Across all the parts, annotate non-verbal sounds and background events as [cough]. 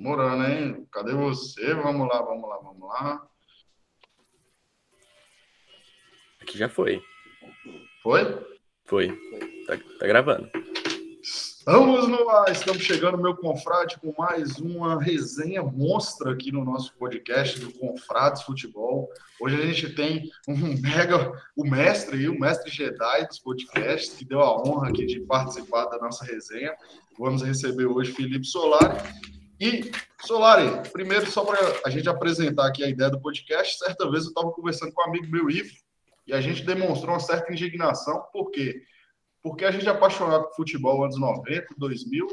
Demorando, hein? Cadê você? Vamos lá, vamos lá, vamos lá. Aqui já foi. Foi? Foi. Tá, tá gravando. Estamos no ar, estamos chegando, meu confrade, com mais uma resenha monstra aqui no nosso podcast do Confrades Futebol. Hoje a gente tem um mega, o mestre o mestre Jedi dos podcasts, que deu a honra aqui de participar da nossa resenha. Vamos receber hoje Felipe Solari. E, Solari, primeiro, só para a gente apresentar aqui a ideia do podcast, certa vez eu estava conversando com um amigo meu, Ivo, e a gente demonstrou uma certa indignação, por quê? Porque a gente é apaixonado por futebol anos 90, 2000,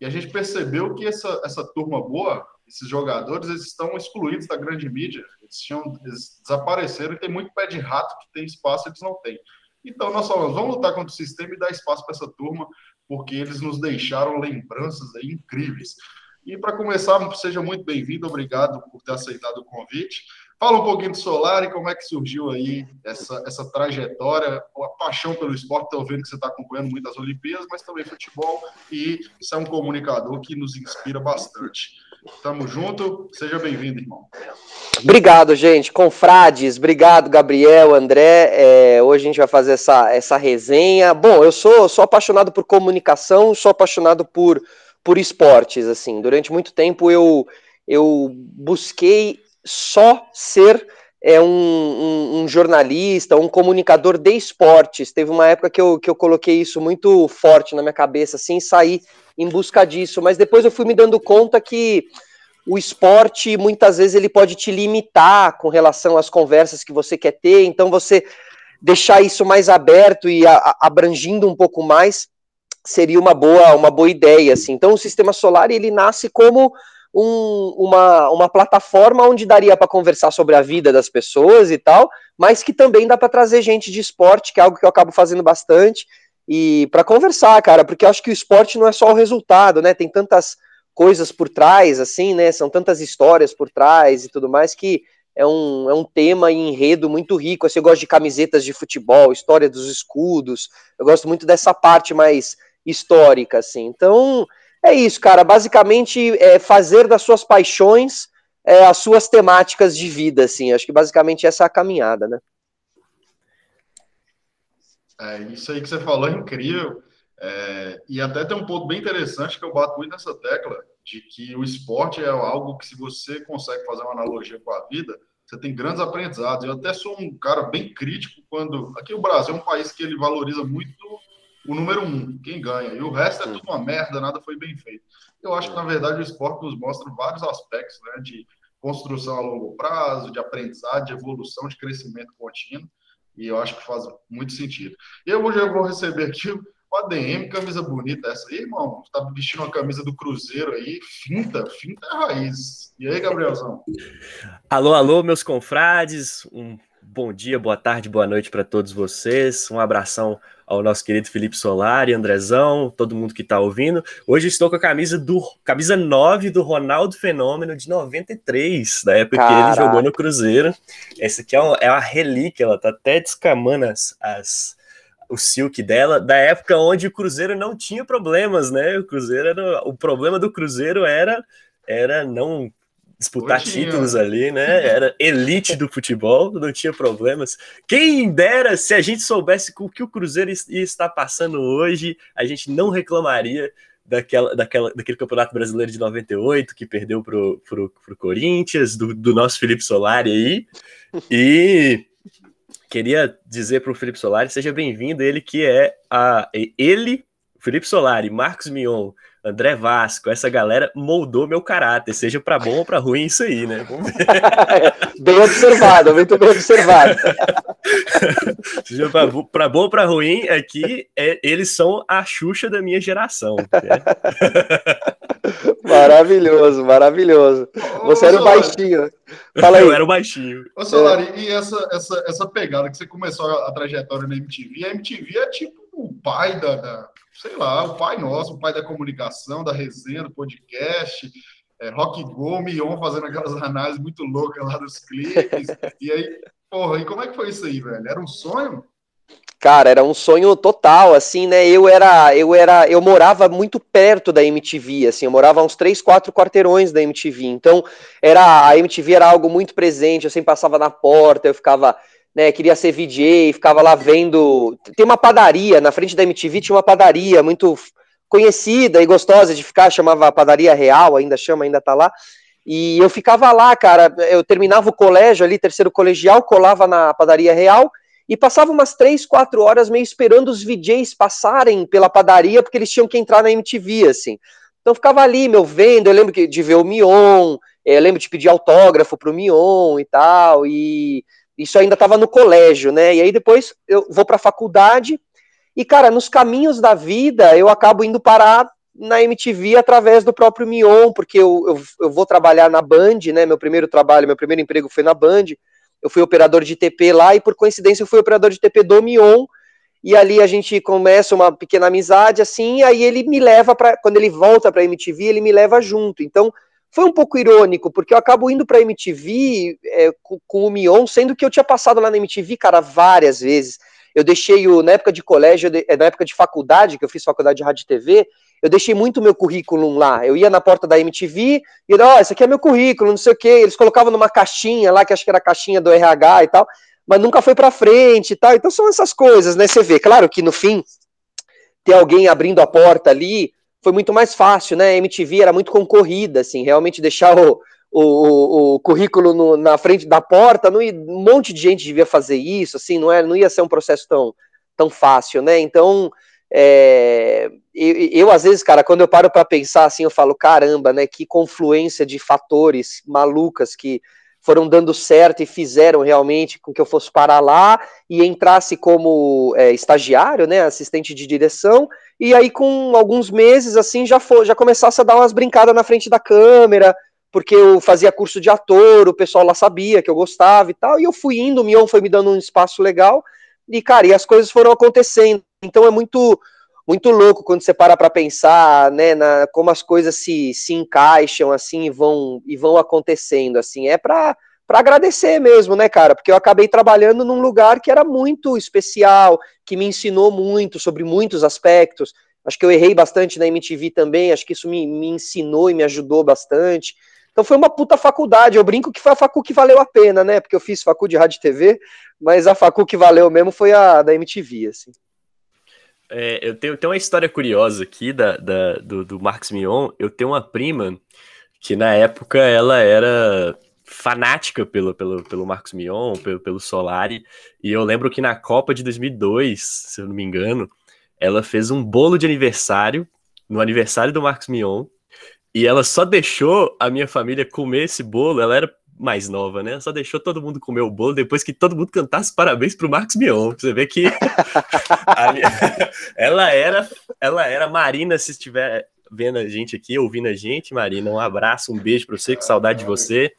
e a gente percebeu que essa, essa turma boa, esses jogadores, eles estão excluídos da grande mídia, eles, tinham, eles desapareceram e tem muito pé de rato que tem espaço e eles não têm. Então, nós falamos, vamos lutar contra o sistema e dar espaço para essa turma, porque eles nos deixaram lembranças incríveis. E para começar, seja muito bem-vindo, obrigado por ter aceitado o convite. Fala um pouquinho do Solar e como é que surgiu aí essa, essa trajetória, a paixão pelo esporte. Estou vendo que você está acompanhando muitas Olimpíadas, mas também futebol, e você é um comunicador que nos inspira bastante. Tamo junto, seja bem-vindo, irmão. Obrigado, gente. Confrades, obrigado, Gabriel, André. É, hoje a gente vai fazer essa, essa resenha. Bom, eu sou, sou apaixonado por comunicação, sou apaixonado por, por esportes. Assim, durante muito tempo eu, eu busquei só ser é, um, um, um, jornalista, um comunicador de esportes. Teve uma época que eu, que eu coloquei isso muito forte na minha cabeça, assim, sair em busca disso. Mas depois eu fui me dando conta que o esporte, muitas vezes, ele pode te limitar com relação às conversas que você quer ter. Então, você deixar isso mais aberto e a, a, abrangindo um pouco mais seria uma boa, uma boa ideia. Assim. Então, o sistema solar ele nasce como um, uma, uma plataforma onde daria para conversar sobre a vida das pessoas e tal, mas que também dá para trazer gente de esporte, que é algo que eu acabo fazendo bastante, e para conversar, cara, porque eu acho que o esporte não é só o resultado, né? Tem tantas coisas por trás, assim, né? São tantas histórias por trás e tudo mais que é um, é um tema e enredo muito rico. Assim, eu gosto de camisetas de futebol, história dos escudos, eu gosto muito dessa parte mais histórica, assim. Então, é isso, cara. Basicamente, é fazer das suas paixões é, as suas temáticas de vida, assim. Acho que basicamente essa é a caminhada, né? É, isso aí que você falou é incrível. É, e até tem um ponto bem interessante que eu bato muito nessa tecla, de que o esporte é algo que, se você consegue fazer uma analogia com a vida, você tem grandes aprendizados. Eu até sou um cara bem crítico quando. Aqui o Brasil é um país que ele valoriza muito o número um, quem ganha. E o resto é tudo uma merda, nada foi bem feito. Eu acho que, na verdade, o esporte nos mostra vários aspectos né, de construção a longo prazo, de aprendizado, de evolução, de crescimento contínuo. E eu acho que faz muito sentido. E eu hoje eu vou receber aqui o ADM, camisa bonita essa aí, irmão. Tá vestindo uma camisa do Cruzeiro aí, finta, finta é raiz. E aí, Gabrielzão? [laughs] Alô, alô, meus confrades. Um bom dia, boa tarde, boa noite para todos vocês. Um abração ao nosso querido Felipe Solari, Andrezão, todo mundo que está ouvindo. Hoje estou com a camisa do camisa 9 do Ronaldo Fenômeno de 93, da época Caraca. que ele jogou no Cruzeiro. Essa aqui é uma, é uma relíquia, ela tá até descamando as, as o silk dela, da época onde o Cruzeiro não tinha problemas, né? O Cruzeiro era, o problema do Cruzeiro era era não disputar títulos ali, né? [laughs] Era elite do futebol, não tinha problemas. Quem dera se a gente soubesse o que o Cruzeiro ia estar passando hoje, a gente não reclamaria daquela, daquela, daquele Campeonato Brasileiro de 98 que perdeu pro, pro, pro Corinthians, do, do nosso Felipe Solari aí. E queria dizer para o Felipe Solari, seja bem-vindo, ele que é a ele, Felipe Solari, Marcos Mion, André Vasco, essa galera moldou meu caráter, seja para bom ou para ruim isso aí, né? [laughs] [laughs] bem observado, muito bem observado. seja para bom ou para ruim, aqui é, eles são a Xuxa da minha geração. Né? [laughs] Maravilhoso, maravilhoso. Você ô, era o baixinho. Fala aí. Eu era o baixinho. Ô, Solari, é. e essa, essa, essa pegada que você começou a, a trajetória na MTV, a MTV é tipo o pai da, da sei lá, o pai nosso, o pai da comunicação, da resenha, do podcast, é, Rock Go, Mion fazendo aquelas análises muito loucas lá dos clipes. e aí, porra, e como é que foi isso aí, velho? Era um sonho? Cara, era um sonho total, assim, né? Eu era, eu era, eu morava muito perto da MTV, assim, eu morava uns três, quatro quarteirões da MTV. Então, era a MTV era algo muito presente, eu sempre passava na porta, eu ficava, né, queria ser VJ, ficava lá vendo. Tem uma padaria na frente da MTV, tinha uma padaria muito conhecida e gostosa de ficar, chamava Padaria Real, ainda chama, ainda tá lá. E eu ficava lá, cara, eu terminava o colégio ali, terceiro colegial, colava na Padaria Real e passava umas três, quatro horas meio esperando os VJs passarem pela padaria, porque eles tinham que entrar na MTV, assim. Então ficava ali, meu, vendo, eu lembro de ver o Mion, eh, eu lembro de pedir autógrafo pro Mion e tal, e isso ainda estava no colégio, né? E aí depois eu vou para a faculdade, e cara, nos caminhos da vida eu acabo indo parar na MTV através do próprio Mion, porque eu, eu, eu vou trabalhar na Band, né? Meu primeiro trabalho, meu primeiro emprego foi na Band eu fui operador de TP lá e por coincidência eu fui operador de TP do Mion. E ali a gente começa uma pequena amizade assim, aí ele me leva para quando ele volta para MTV, ele me leva junto. Então, foi um pouco irônico, porque eu acabo indo para MTV é, com, com, o Mion, sendo que eu tinha passado lá na MTV, cara, várias vezes. Eu deixei o, na época de colégio, na época de faculdade, que eu fiz faculdade de rádio e TV, eu deixei muito meu currículo lá. Eu ia na porta da MTV e ó, oh, esse aqui é meu currículo, não sei o quê. Eles colocavam numa caixinha lá, que acho que era a caixinha do RH e tal, mas nunca foi para frente e tal. Então são essas coisas, né? Você vê, claro que no fim ter alguém abrindo a porta ali foi muito mais fácil, né? A MTV era muito concorrida, assim, realmente deixar o, o, o currículo no, na frente da porta, não ia, um monte de gente devia fazer isso, assim, não, é, não ia ser um processo tão, tão fácil, né? Então é, eu, eu, às vezes, cara, quando eu paro para pensar assim, eu falo, caramba, né? Que confluência de fatores malucas que foram dando certo e fizeram realmente com que eu fosse parar lá e entrasse como é, estagiário, né, assistente de direção, e aí com alguns meses assim já já começasse a dar umas brincadas na frente da câmera, porque eu fazia curso de ator, o pessoal lá sabia que eu gostava e tal, e eu fui indo, o Mion foi me dando um espaço legal, e cara, e as coisas foram acontecendo. Então é muito muito louco quando você para para pensar, né, na, como as coisas se, se encaixam assim e vão e vão acontecendo assim. É para para agradecer mesmo, né, cara? Porque eu acabei trabalhando num lugar que era muito especial, que me ensinou muito sobre muitos aspectos. Acho que eu errei bastante na MTV também, acho que isso me, me ensinou e me ajudou bastante. Então foi uma puta faculdade. Eu brinco que foi a facu que valeu a pena, né? Porque eu fiz facu de rádio e TV, mas a facu que valeu mesmo foi a da MTV, assim. É, eu tenho, tenho uma história curiosa aqui da, da do, do Marcos Mion. Eu tenho uma prima que na época ela era fanática pelo, pelo, pelo Marcos Mion, pelo, pelo Solari, e eu lembro que na Copa de 2002, se eu não me engano, ela fez um bolo de aniversário, no aniversário do Marcos Mion, e ela só deixou a minha família comer esse bolo, ela era mais nova, né? Só deixou todo mundo comer o bolo depois que todo mundo cantasse parabéns pro Marcos Mion. Você vê que [laughs] [laughs] ela era, ela era Marina, se estiver vendo a gente aqui, ouvindo a gente, Marina, um abraço, um beijo para você, que saudade de você.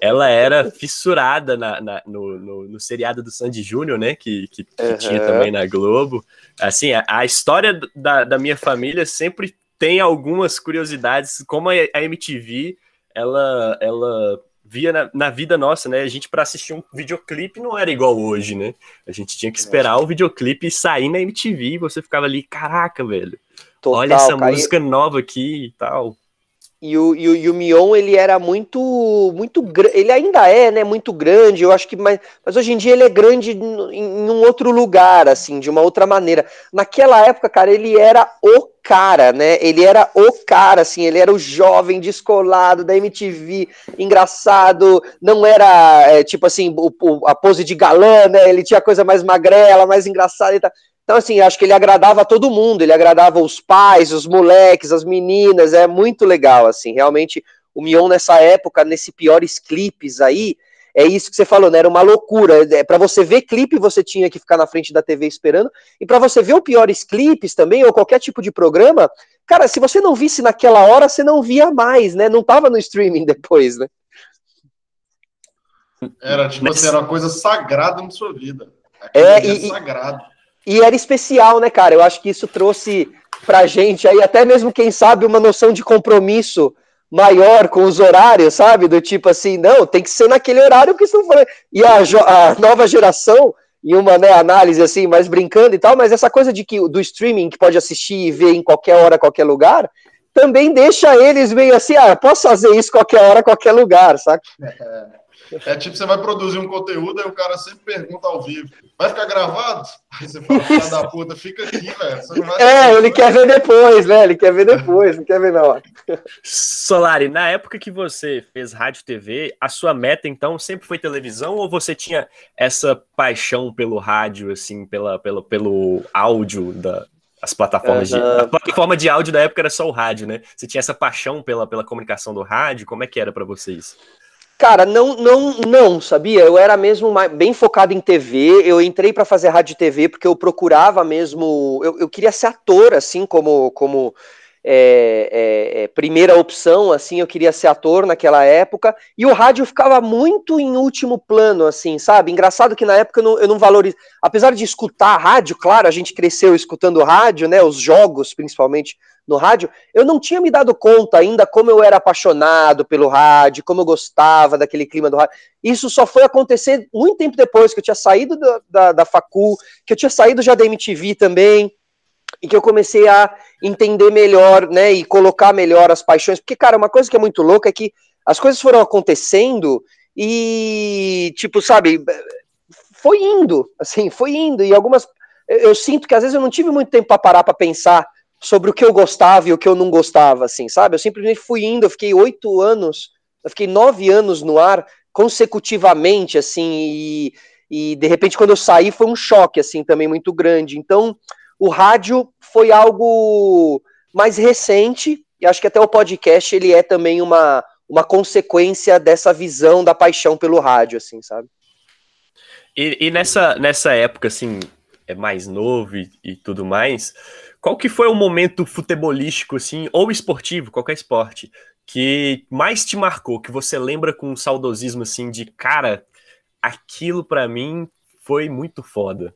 Ela era fissurada na, na no, no, no, seriado do Sandy Júnior, né? Que, que, que uhum. tinha também na Globo. Assim, a, a história da, da minha família sempre tem algumas curiosidades, como a, a MTV, ela, ela via na, na, vida nossa, né? A gente, para assistir um videoclipe, não era igual hoje, né? A gente tinha que esperar o videoclipe sair na MTV e você ficava ali, caraca, velho. Total, olha essa música nova aqui e tal. E o, e o, e o Mion, ele era muito, muito ele ainda é, né, muito grande, eu acho que, mas, mas hoje em dia ele é grande em, em um outro lugar, assim, de uma outra maneira. Naquela época, cara, ele era o cara, né, ele era o cara, assim, ele era o jovem descolado da MTV, engraçado, não era, é, tipo assim, o, o, a pose de galã, né, ele tinha coisa mais magrela, mais engraçada e tal. Então, assim, acho que ele agradava a todo mundo, ele agradava os pais, os moleques, as meninas, é muito legal, assim, realmente, o Mion nessa época, nesse piores clipes aí, é isso que você falou, né? Era uma loucura. É, para você ver clipe, você tinha que ficar na frente da TV esperando. E para você ver o piores clipes também, ou qualquer tipo de programa, cara, se você não visse naquela hora, você não via mais, né? Não tava no streaming [laughs] depois, né? Era tipo assim, era uma coisa sagrada na sua vida. é, e, sagrado. E era especial, né, cara? Eu acho que isso trouxe pra gente aí, até mesmo, quem sabe, uma noção de compromisso maior com os horários, sabe? Do tipo assim, não, tem que ser naquele horário, se não for. E a, a nova geração, em uma né, análise assim, mais brincando e tal, mas essa coisa de que do streaming que pode assistir e ver em qualquer hora, qualquer lugar, também deixa eles meio assim, ah, posso fazer isso qualquer hora, qualquer lugar, saca? É. Tipo, você vai produzir um conteúdo e o cara sempre pergunta ao vivo: vai ficar gravado? Aí você fala, filha da puta, fica aqui, velho. É, ele quer ver depois, né? Ele quer ver depois, não quer ver na hora. Solari, na época que você fez rádio TV, a sua meta então sempre foi televisão ou você tinha essa paixão pelo rádio, assim, pela, pelo, pelo áudio da, as plataformas uhum. de. A plataforma de áudio da época era só o rádio, né? Você tinha essa paixão pela, pela comunicação do rádio? Como é que era para vocês? Cara, não, não, não, sabia? Eu era mesmo bem focado em TV. Eu entrei para fazer rádio e TV porque eu procurava mesmo. Eu, eu queria ser ator, assim, como, como é, é, é, primeira opção, assim, eu queria ser ator naquela época, e o rádio ficava muito em último plano, assim, sabe? Engraçado que na época eu não, eu não apesar de escutar rádio, claro, a gente cresceu escutando rádio, né, os jogos, principalmente no rádio, eu não tinha me dado conta ainda como eu era apaixonado pelo rádio, como eu gostava daquele clima do rádio. Isso só foi acontecer muito tempo depois, que eu tinha saído da, da, da que eu tinha saído já da MTV também, e que eu comecei a entender melhor, né, e colocar melhor as paixões, porque, cara, uma coisa que é muito louca é que as coisas foram acontecendo e, tipo, sabe, foi indo, assim, foi indo, e algumas, eu sinto que às vezes eu não tive muito tempo para parar para pensar sobre o que eu gostava e o que eu não gostava, assim, sabe, eu simplesmente fui indo, eu fiquei oito anos, eu fiquei nove anos no ar consecutivamente, assim, e, e de repente quando eu saí foi um choque, assim, também muito grande, então o rádio foi algo mais recente, e acho que até o podcast ele é também uma, uma consequência dessa visão da paixão pelo rádio, assim, sabe? E, e nessa, nessa época, assim, é mais novo e, e, tudo mais, qual que foi o momento futebolístico, assim, ou esportivo, qualquer esporte, que mais te marcou, que você lembra com um saudosismo, assim, de, cara, aquilo para mim foi muito foda?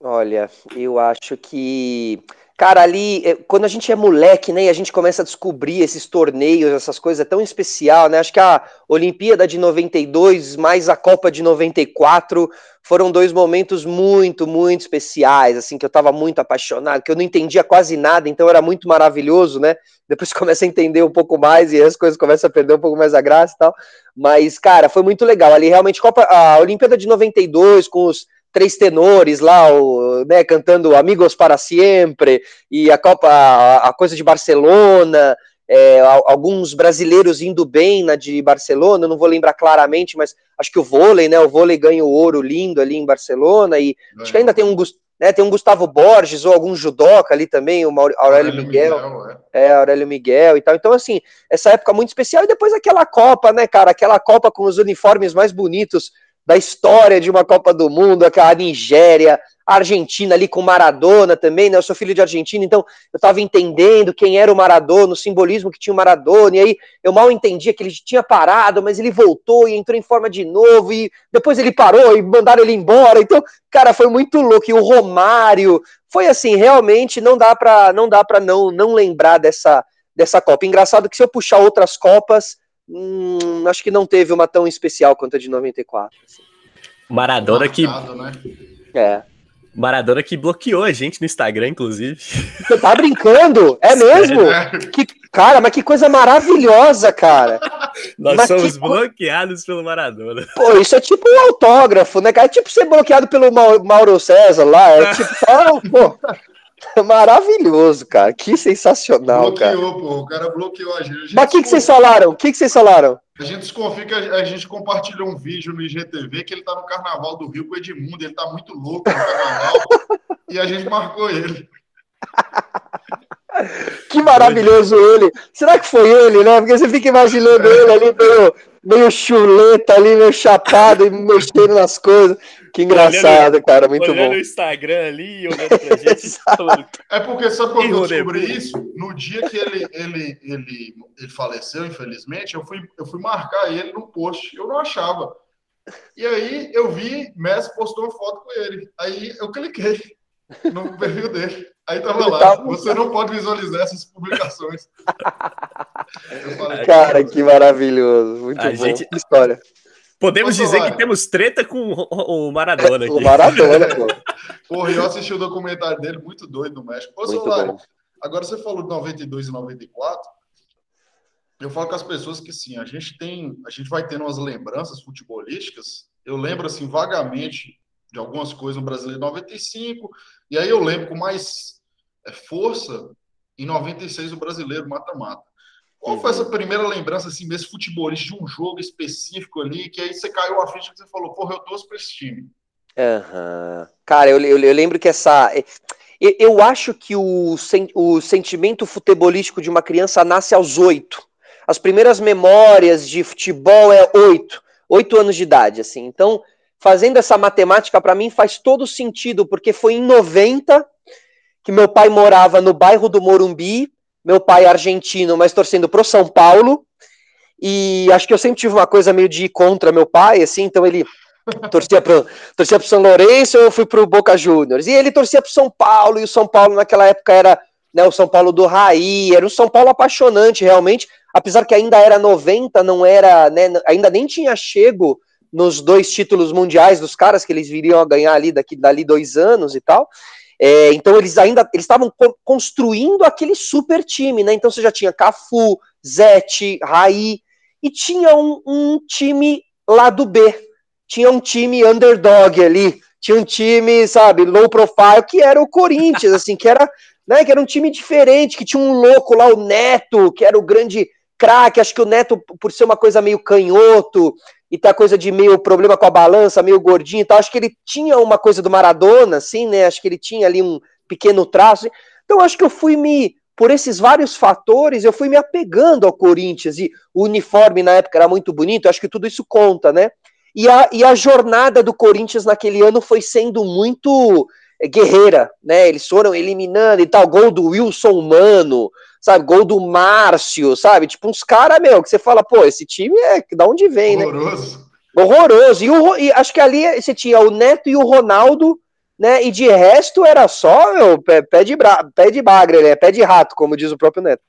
Olha, eu acho que. Cara, ali, eh, quando a gente é moleque, né, e a gente começa a descobrir esses torneios, essas coisas, é tão especial, né? Acho que a Olimpíada de 92 mais a Copa de 94 foram dois momentos muito, muito especiais, assim, que eu tava muito apaixonado, que eu não entendia quase nada, então era muito maravilhoso, né? Depois [laughs] começa a entender um pouco mais e as coisas começam a perder um pouco mais a graça e tal. Mas, cara, foi muito legal. Ali realmente Copa, a Olimpíada de 92 com os três tenores lá, o, né, cantando Amigos para Sempre, e a Copa, a, a coisa de Barcelona, é, alguns brasileiros indo bem na de Barcelona, não vou lembrar claramente, mas acho que o vôlei, né, o vôlei ganha o ouro lindo ali em Barcelona, e é. acho que ainda tem um, né, tem um Gustavo Borges ou algum judoca ali também, o Aurélio, Aurélio Miguel, Miguel é. é. Aurélio Miguel e tal. Então, assim, essa época muito especial. E depois aquela Copa, né, cara? Aquela Copa com os uniformes mais bonitos da história de uma Copa do Mundo, aquela Nigéria, Argentina ali com Maradona também, né? Eu sou filho de Argentina, então eu estava entendendo quem era o Maradona, o simbolismo que tinha o Maradona, e aí eu mal entendia que ele tinha parado, mas ele voltou e entrou em forma de novo, e depois ele parou e mandaram ele embora. Então, cara, foi muito louco. E o Romário, foi assim, realmente não dá para não dá para não não lembrar dessa dessa Copa. Engraçado que se eu puxar outras Copas, hum, acho que não teve uma tão especial quanto a de 94. Assim. Maradona que. Né? É. Maradona que bloqueou a gente no Instagram, inclusive. Você tá brincando? É mesmo? Que, cara, mas que coisa maravilhosa, cara. Nós mas somos que... bloqueados pelo Maradona. Pô, isso é tipo um autógrafo, né, cara? É tipo ser bloqueado pelo Mauro César lá. É tipo, pô, [laughs] Maravilhoso, cara. Que sensacional, bloqueou, cara. Bloqueou, pô. O cara bloqueou a gente. A gente Mas o que, que vocês falaram? O que, que vocês falaram? A gente desconfia que a, gente compartilhou um vídeo no IGTV que ele tá no Carnaval do Rio com o Edmundo. Ele tá muito louco no Carnaval. [laughs] e a gente marcou ele. Que maravilhoso ele. Será que foi ele, né? Porque você fica imaginando ele ali meio, meio chuleta ali, meio chapado e mexendo nas coisas. Que engraçado, olhando, cara, muito olhando bom. o Instagram ali olhando pra gente. [laughs] é porque, sabe quando eu descobri isso? No dia que ele, ele, ele, ele faleceu, infelizmente, eu fui, eu fui marcar ele no post. Eu não achava. E aí eu vi, Messi postou uma foto com ele. Aí eu cliquei no perfil dele. Aí tava lá, você não pode visualizar essas publicações. Falei, Cara, que maravilhoso. Muito a bom. Gente... história. Podemos dizer que temos treta com o Maradona aqui. O Maradona, pô. [laughs] Porra, eu assisti o documentário dele, muito doido no México. Ô, agora você falou de 92 e 94. Eu falo com as pessoas que sim, a gente tem, a gente vai tendo umas lembranças futebolísticas. Eu lembro assim vagamente de algumas coisas no Brasileiro 95, e aí eu lembro com mais é, força em 96 o Brasileiro mata-mata. Qual foi essa uhum. primeira lembrança, assim, desse futebolista, de um jogo específico ali, que aí você caiu a ficha que você falou, porra, eu torço pra esse time? Uhum. Cara, eu, eu, eu, lembro que essa. Eu, eu acho que o, sen, o sentimento futebolístico de uma criança nasce aos oito. As primeiras memórias de futebol é oito, oito anos de idade, assim. Então, fazendo essa matemática, para mim faz todo sentido, porque foi em 90 que meu pai morava no bairro do Morumbi, meu pai é argentino, mas torcendo pro São Paulo. E acho que eu sempre tive uma coisa meio de ir contra meu pai, assim, então ele [laughs] torcia pro, torcia pro São Lourenço, eu fui pro Boca Juniors. E ele torcia pro São Paulo, e o São Paulo naquela época era né, o São Paulo do Raí, era um São Paulo apaixonante, realmente, apesar que ainda era 90, não era, né, ainda nem tinha chego nos dois títulos mundiais dos caras que eles viriam a ganhar ali daqui dali dois anos e tal. É, então eles ainda eles estavam construindo aquele super time, né? Então você já tinha Cafu, Zete, Raí e tinha um, um time lá do B, tinha um time underdog ali, tinha um time, sabe, low profile que era o Corinthians, assim, que era, né, que era um time diferente, que tinha um louco lá, o Neto, que era o grande craque, acho que o Neto, por ser uma coisa meio canhoto, e tá coisa de meio problema com a balança, meio gordinho e tal. Acho que ele tinha uma coisa do Maradona, assim, né? Acho que ele tinha ali um pequeno traço. Então, acho que eu fui me. Por esses vários fatores, eu fui me apegando ao Corinthians. E o uniforme na época era muito bonito, acho que tudo isso conta, né? E a, e a jornada do Corinthians naquele ano foi sendo muito eh, guerreira, né? Eles foram eliminando e tal. Gol do Wilson Mano, sabe? Gol do Márcio, sabe? Tipo, uns caras, meu, que você fala, pô, esse time é da onde vem, Horroroso. né? Horroroso. Horroroso. E, o, e acho que ali você tinha o Neto e o Ronaldo, né? E de resto era só, meu, pé, pé, de, bra, pé de bagre, né? Pé de rato, como diz o próprio Neto.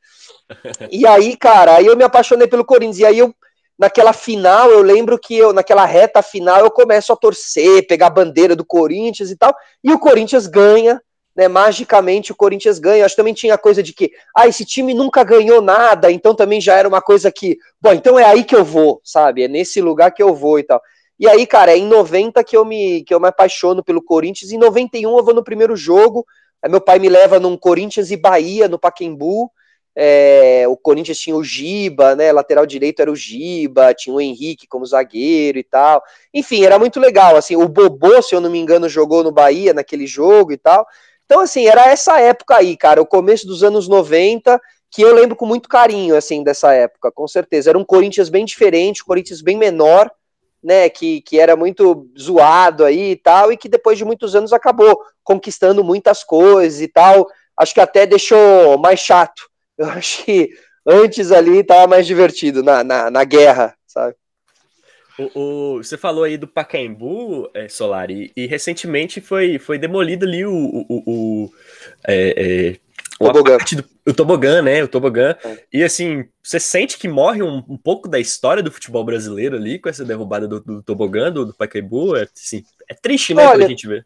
[laughs] E aí, cara, aí eu me apaixonei pelo Corinthians. E aí eu, naquela final, eu lembro que eu, naquela reta final, eu começo a torcer, pegar a bandeira do Corinthians e tal. E o Corinthians ganha, né, magicamente o Corinthians ganha. Acho que também tinha coisa de que, ah, esse time nunca ganhou nada, então também já era uma coisa que, bom, então é aí que eu vou, sabe? É nesse lugar que eu vou e tal. E aí, cara, é em 90 que eu me que eu me apaixono pelo Corinthians, em 91 eu vou no primeiro jogo, aí meu pai me leva num Corinthians e Bahia no Paquembu. É, o Corinthians tinha o Giba, né? Lateral direito era o Giba, tinha o Henrique como zagueiro e tal. Enfim, era muito legal. Assim, o Bobô, se eu não me engano, jogou no Bahia naquele jogo e tal. Então, assim, era essa época aí, cara, o começo dos anos 90, que eu lembro com muito carinho, assim, dessa época, com certeza. Era um Corinthians bem diferente, um Corinthians bem menor, né, que, que era muito zoado aí e tal, e que depois de muitos anos acabou conquistando muitas coisas e tal. Acho que até deixou mais chato. Eu acho que antes ali estava mais divertido na, na, na guerra, sabe? O, o, você falou aí do Pacaembu, é, Solari, e, recentemente foi, foi demolido ali o, o, o, é, é, tobogã. Do, o tobogã, né? O tobogã. É. E assim, você sente que morre um, um, pouco da história do futebol brasileiro ali com essa derrubada do, do tobogã, do, do Pacaembu? É, assim, é triste, né? Olha, a gente vê.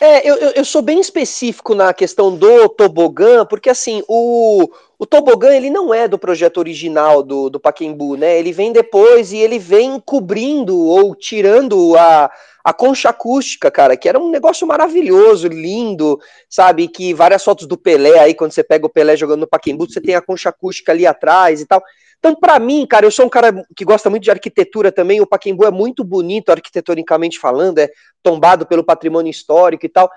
É, eu, eu sou bem específico na questão do tobogã, porque assim, o, o tobogã ele não é do projeto original do, do Paquembu, né? Ele vem depois e ele vem cobrindo ou tirando a, a concha acústica, cara, que era um negócio maravilhoso, lindo, sabe? Que várias fotos do Pelé aí, quando você pega o Pelé jogando no Paquembu, você tem a concha acústica ali atrás e tal. Então, para mim, cara, eu sou um cara que gosta muito de arquitetura também. O Paquembu é muito bonito, arquitetonicamente falando, é tombado pelo patrimônio histórico e tal.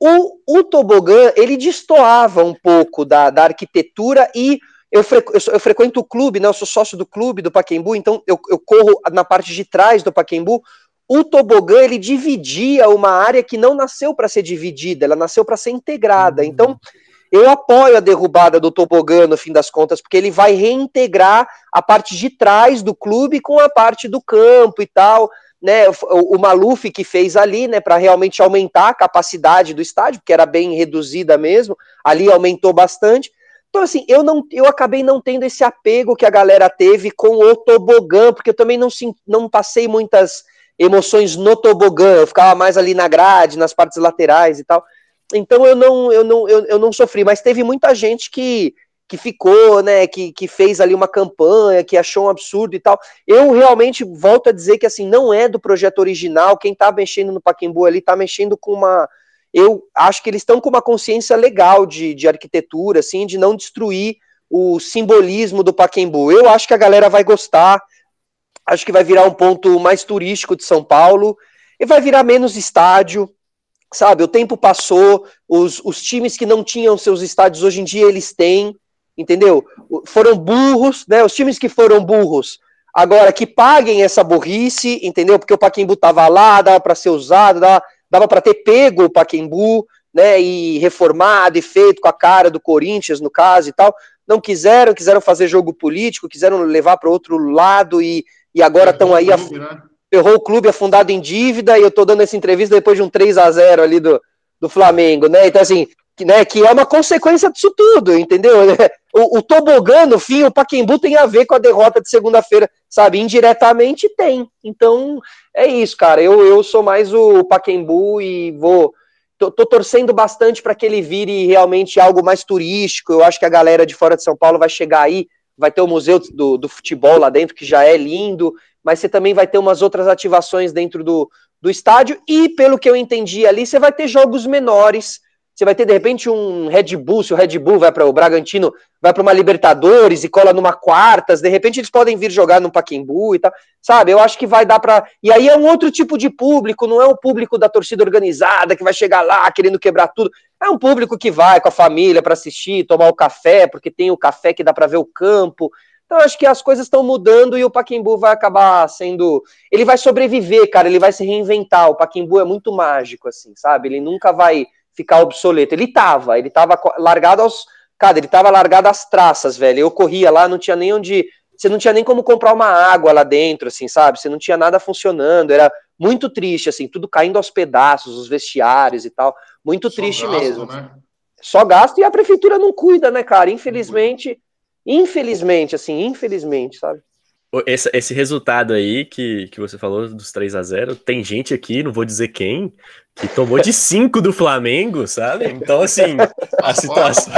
O, o tobogã, ele destoava um pouco da, da arquitetura e eu, frequ, eu, eu, frequento o clube, né? Eu sou sócio do clube do Paquembu, então eu, eu corro na parte de trás do Paquembu. O tobogã ele dividia uma área que não nasceu para ser dividida, ela nasceu para ser integrada. Uhum. Então eu apoio a derrubada do tobogã, no fim das contas, porque ele vai reintegrar a parte de trás do clube com a parte do campo e tal. Né, o, o Maluf que fez ali, né, para realmente aumentar a capacidade do estádio, que era bem reduzida mesmo, ali aumentou bastante. Então, assim, eu não eu acabei não tendo esse apego que a galera teve com o tobogã, porque eu também não, não passei muitas emoções no tobogã, eu ficava mais ali na grade, nas partes laterais e tal. Então eu não, eu não, eu, eu não sofri, mas teve muita gente que, que ficou, né, que, que fez ali uma campanha, que achou um absurdo e tal. Eu realmente volto a dizer que assim, não é do projeto original, quem tá mexendo no Paquembu ali tá mexendo com uma eu acho que eles estão com uma consciência legal de, de arquitetura, assim, de não destruir o simbolismo do Paquembu. Eu acho que a galera vai gostar, acho que vai virar um ponto mais turístico de São Paulo, e vai virar menos estádio, sabe? O tempo passou, os, os times que não tinham seus estádios, hoje em dia eles têm, entendeu? Foram burros, né? Os times que foram burros, agora que paguem essa burrice, entendeu? Porque o Paquembu tava lá, dava para ser usado, dava dava para ter pego o Paquembu, né, e reformado e feito com a cara do Corinthians, no caso e tal. Não quiseram, quiseram fazer jogo político, quiseram levar para outro lado e, e agora estão aí. Clube, né? Ferrou o clube afundado em dívida e eu tô dando essa entrevista depois de um 3 a 0 ali do, do Flamengo, né? Então, assim, que, né, que é uma consequência disso tudo, entendeu? [laughs] O, o tobogã, no fim, o Paquembu tem a ver com a derrota de segunda-feira, sabe? Indiretamente tem. Então, é isso, cara. Eu, eu sou mais o Paquembu e vou. Tô, tô torcendo bastante para que ele vire realmente algo mais turístico. Eu acho que a galera de fora de São Paulo vai chegar aí, vai ter o Museu do, do Futebol lá dentro, que já é lindo, mas você também vai ter umas outras ativações dentro do, do estádio. E, pelo que eu entendi ali, você vai ter jogos menores você vai ter, de repente, um Red Bull, se o Red Bull vai para o Bragantino, vai para uma Libertadores e cola numa quartas, de repente eles podem vir jogar no Paquembu e tal, sabe? Eu acho que vai dar para. E aí é um outro tipo de público, não é o público da torcida organizada que vai chegar lá querendo quebrar tudo. É um público que vai com a família para assistir, tomar o café, porque tem o café que dá para ver o campo. Então, acho que as coisas estão mudando e o Paquembu vai acabar sendo. Ele vai sobreviver, cara, ele vai se reinventar. O Paquembu é muito mágico, assim, sabe? Ele nunca vai ficar obsoleto. Ele tava, ele tava largado aos. Cara, ele tava largado às traças, velho. Eu corria lá, não tinha nem onde. Você não tinha nem como comprar uma água lá dentro, assim, sabe? Você não tinha nada funcionando. Era muito triste, assim, tudo caindo aos pedaços, os vestiários e tal. Muito Só triste gasto, mesmo. Né? Só gasto e a prefeitura não cuida, né, cara? Infelizmente. Infelizmente, assim, infelizmente, sabe? Esse, esse, resultado aí que, que você falou dos 3 a 0 tem gente aqui, não vou dizer quem, que tomou de 5 do Flamengo, sabe? Então, assim, [laughs] a situação.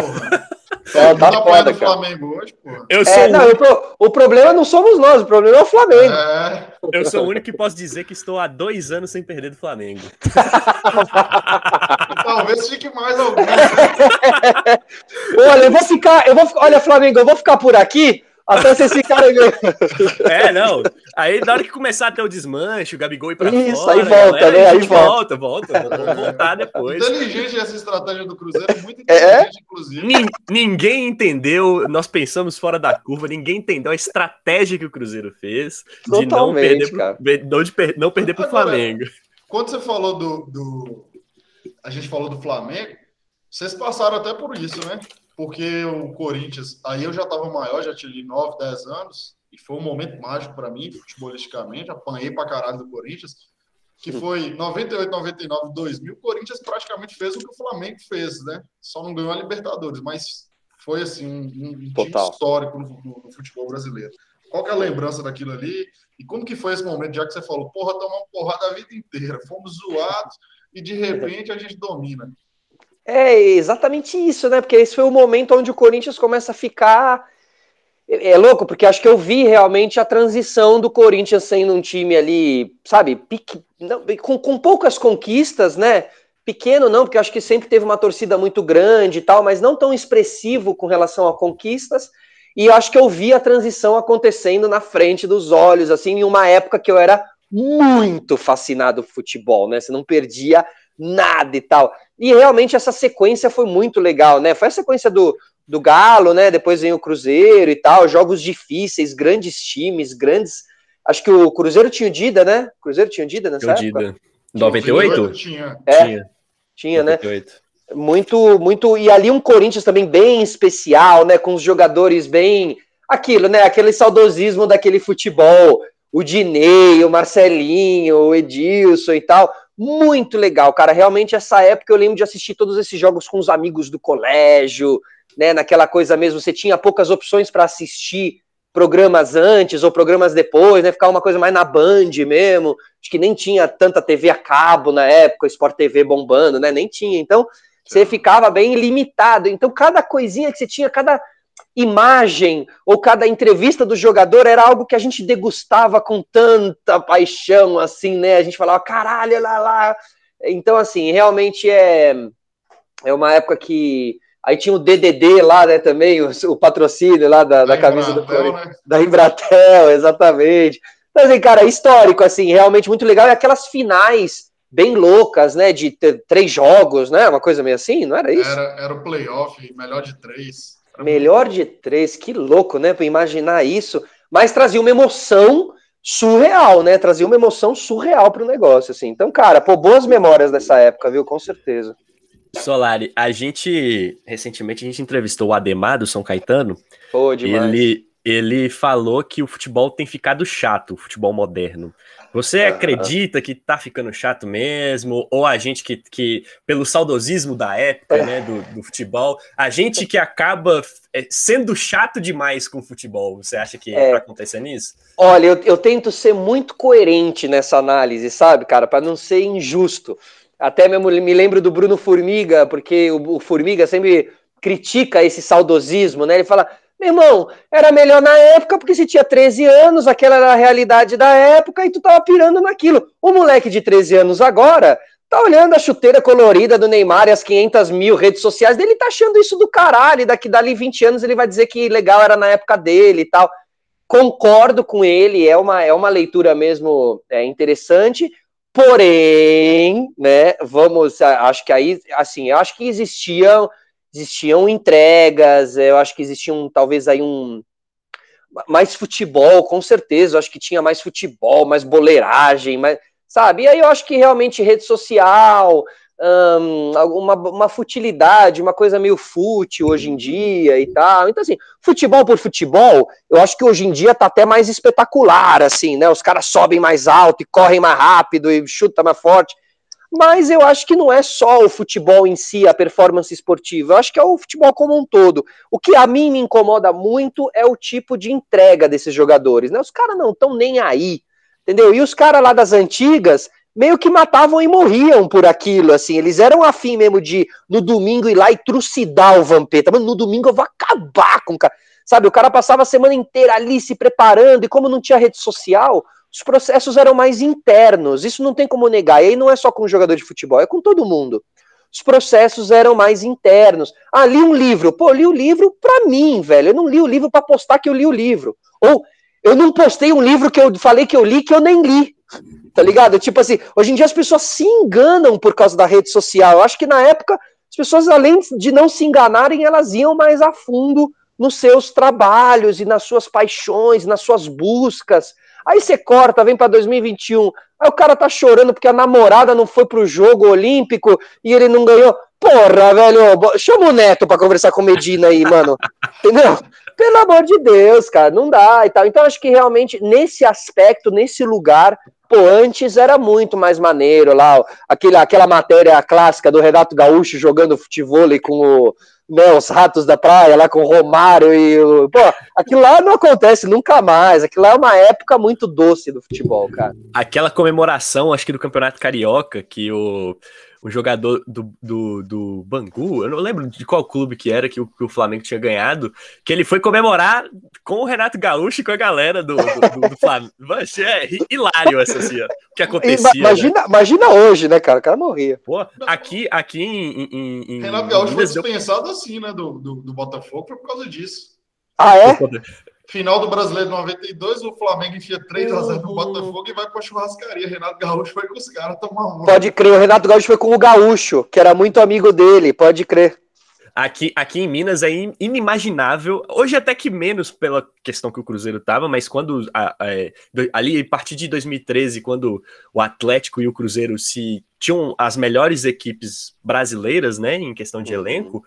É, tá tá foda, do Flamengo hoje, pô. Eu sou é, não, o, o, problema não somos nós, o problema é o Flamengo. É. Eu sou o único que posso dizer que estou há dois anos sem perder do Flamengo. [laughs] Talvez fique mais algum. [laughs] olha, eu vou ficar, eu vou, olha, Flamengo, eu vou ficar por aqui. Até vocês ficarem. [laughs] É, não. Aí na hora que começar a ter o desmanche, o Gabigol ir pra Isso, fora. Isso, aí volta, galera, né? Aí volta, volta. volta. Vamos voltar depois. Inteligente essa estratégia do Cruzeiro, muito é? inteligente, é? inclusive. ninguém entendeu, nós pensamos fora da curva, ninguém entendeu a estratégia que o Cruzeiro fez de não perder, pro, não, de per, não perder pro Agora, Flamengo. Quando você falou do, do. A gente falou do Flamengo, vocês passaram até por isso, né? Porque o Corinthians, aí eu já estava maior, já tinha ali 9, 10 anos, e foi um momento mágico para mim, futebolisticamente, apanhei para caralho do Corinthians, que foi 98, 99, 2000, o Corinthians praticamente fez o que o Flamengo fez, né? Só não ganhou a Libertadores, mas foi assim um, um histórico no, no, no, futebol brasileiro. Qual que é a lembrança daquilo ali? E como que foi esse momento, já que você falou, porra, tomamos porrada a vida inteira, fomos zoados e de repente a gente domina. É exatamente isso, né? Porque esse foi o momento onde o Corinthians começa a ficar. É, é louco, porque acho que eu vi realmente a transição do Corinthians sendo um time ali, sabe, pique, não, com, com poucas conquistas, né? Pequeno não, porque acho que sempre teve uma torcida muito grande e tal, mas não tão expressivo com relação a conquistas. E acho que eu vi a transição acontecendo na frente dos olhos, assim, em uma época que eu era muito fascinado por futebol, né? Você não perdia nada e tal. E realmente essa sequência foi muito legal, né? Foi a sequência do, do Galo, né? Depois vem o Cruzeiro e tal, jogos difíceis, grandes times, grandes. Acho que o Cruzeiro tinha o Dida, né? O Cruzeiro tinha o Dida nessa tinha época. Dida. 98? Tinha. É, tinha, tinha né? 98. Muito, muito. E ali um Corinthians também bem especial, né? Com os jogadores bem. Aquilo, né? Aquele saudosismo daquele futebol. O Dinei, o Marcelinho, o Edilson e tal muito legal, cara. Realmente, essa época eu lembro de assistir todos esses jogos com os amigos do colégio, né? Naquela coisa mesmo, você tinha poucas opções para assistir programas antes ou programas depois, né? Ficava uma coisa mais na Band mesmo. Acho que nem tinha tanta TV a cabo na época, Sport TV bombando, né? Nem tinha. Então, você ficava bem limitado. Então, cada coisinha que você tinha, cada imagem ou cada entrevista do jogador era algo que a gente degustava com tanta paixão, assim, né? A gente falava, caralho, lá, lá. Então, assim, realmente é, é uma época que. Aí tinha o DDD lá, né, também, o, o patrocínio lá da, da, da camisa Embratel, do né? Da Embratel, exatamente. Então, assim, cara, histórico, assim, realmente muito legal. E aquelas finais bem loucas, né, de três jogos, né, uma coisa meio assim, não era isso? Era, era o playoff, melhor de três. Melhor de três, que louco, né? Para imaginar isso. Mas trazia uma emoção surreal, né? Trazia uma emoção surreal para o negócio, assim. Então, cara, pô, boas memórias dessa época, viu? Com certeza. Solari, a gente recentemente a gente entrevistou o Ademar do São Caetano. Pô, demais. Ele ele falou que o futebol tem ficado chato, o futebol moderno. Você acredita que tá ficando chato mesmo? Ou a gente que, que pelo saudosismo da época, né, do, do futebol, a gente que acaba é, sendo chato demais com o futebol, você acha que é. tá acontecendo isso? Olha, eu, eu tento ser muito coerente nessa análise, sabe, cara, para não ser injusto. Até mesmo me lembro do Bruno Formiga, porque o, o Formiga sempre critica esse saudosismo, né? Ele fala: meu irmão, era melhor na época porque você tinha 13 anos, aquela era a realidade da época e tu tava pirando naquilo. O moleque de 13 anos agora tá olhando a chuteira colorida do Neymar e as 500 mil redes sociais dele, tá achando isso do caralho. Daqui dali 20 anos ele vai dizer que legal era na época dele e tal. Concordo com ele, é uma, é uma leitura mesmo é, interessante. Porém, né, vamos, acho que aí, assim, acho que existiam existiam entregas, eu acho que existiam talvez aí um mais futebol, com certeza, eu acho que tinha mais futebol, mais boleiragem, mais, sabe? E aí eu acho que realmente rede social, um, uma, uma futilidade, uma coisa meio fútil hoje em dia e tal. Então, assim, futebol por futebol, eu acho que hoje em dia tá até mais espetacular, assim, né? Os caras sobem mais alto e correm mais rápido e chutam mais forte mas eu acho que não é só o futebol em si, a performance esportiva, eu acho que é o futebol como um todo. O que a mim me incomoda muito é o tipo de entrega desses jogadores, né? Os caras não estão nem aí, entendeu? E os caras lá das antigas meio que matavam e morriam por aquilo, assim, eles eram afim mesmo de no domingo ir lá e trucidar o Vampeta, mano, no domingo eu vou acabar com o cara, sabe? O cara passava a semana inteira ali se preparando e como não tinha rede social, os processos eram mais internos, isso não tem como negar. E aí não é só com o jogador de futebol, é com todo mundo. Os processos eram mais internos. Ah, li um livro. Pô, li o livro pra mim, velho. Eu não li o livro para postar que eu li o livro. Ou eu não postei um livro que eu falei que eu li que eu nem li. Tá ligado? Tipo assim, hoje em dia as pessoas se enganam por causa da rede social. Eu acho que na época as pessoas, além de não se enganarem, elas iam mais a fundo nos seus trabalhos e nas suas paixões, nas suas buscas. Aí você corta, vem para 2021. Aí o cara tá chorando porque a namorada não foi pro jogo olímpico e ele não ganhou. Porra, velho, chama o Neto para conversar com o Medina aí, mano. [laughs] Entendeu? Pelo amor de Deus, cara, não dá e tal. Então acho que realmente nesse aspecto, nesse lugar, pô, antes era muito mais maneiro lá, aquele, aquela matéria clássica do Renato Gaúcho jogando futebol com o né, os ratos da praia lá com o Romário e o. Pô, aquilo lá não acontece nunca mais. Aquilo lá é uma época muito doce do futebol, cara. Aquela comemoração, acho que do Campeonato Carioca, que o um jogador do, do, do Bangu, eu não lembro de qual clube que era que o, que o Flamengo tinha ganhado, que ele foi comemorar com o Renato Gaúcho e com a galera do, do, do Flamengo. [laughs] é hilário essa assim, ó, o que acontecia. Imagina, né? imagina hoje, né, cara? O cara morria. Pô, aqui, aqui em, em, em Renato Gaúcho foi dispensado assim, né, do, do, do Botafogo, foi por causa disso. Ah, é? Final do Brasileiro 92, o Flamengo enfia 3x0 no Botafogo e vai pra churrascaria. Renato Gaúcho foi com os caras tomar uma. Pode crer, o Renato Gaúcho foi com o Gaúcho, que era muito amigo dele, pode crer. Aqui, aqui em Minas é inimaginável, hoje até que menos pela questão que o Cruzeiro tava, mas quando a, a, ali a partir de 2013, quando o Atlético e o Cruzeiro se tinham as melhores equipes brasileiras, né, em questão de uhum.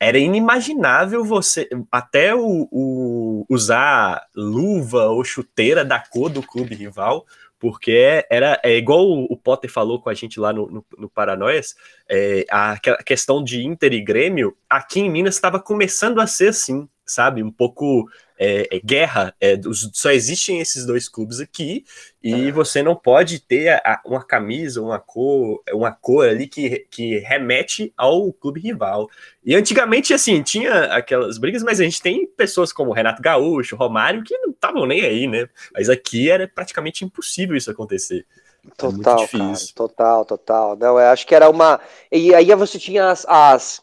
Era inimaginável você até o, o, usar luva ou chuteira da cor do clube rival porque era é igual o, Potter falou com a gente lá no, no, no Paranoias, é, a, a questão de Inter e Grêmio, aqui em Minas estava começando a ser assim, sabe? Um pouco é, é guerra. É, só existem esses dois clubes aqui e é. você não pode ter a, uma camisa, uma cor, uma cor ali que, que remete ao clube rival. E antigamente, assim, tinha aquelas brigas, mas a gente tem pessoas como Renato Gaúcho, Romário, que não estavam nem aí, né? Mas aqui era praticamente impossível isso acontecer. É total, cara, total, total. Não, eu acho que era uma. E aí você tinha as, as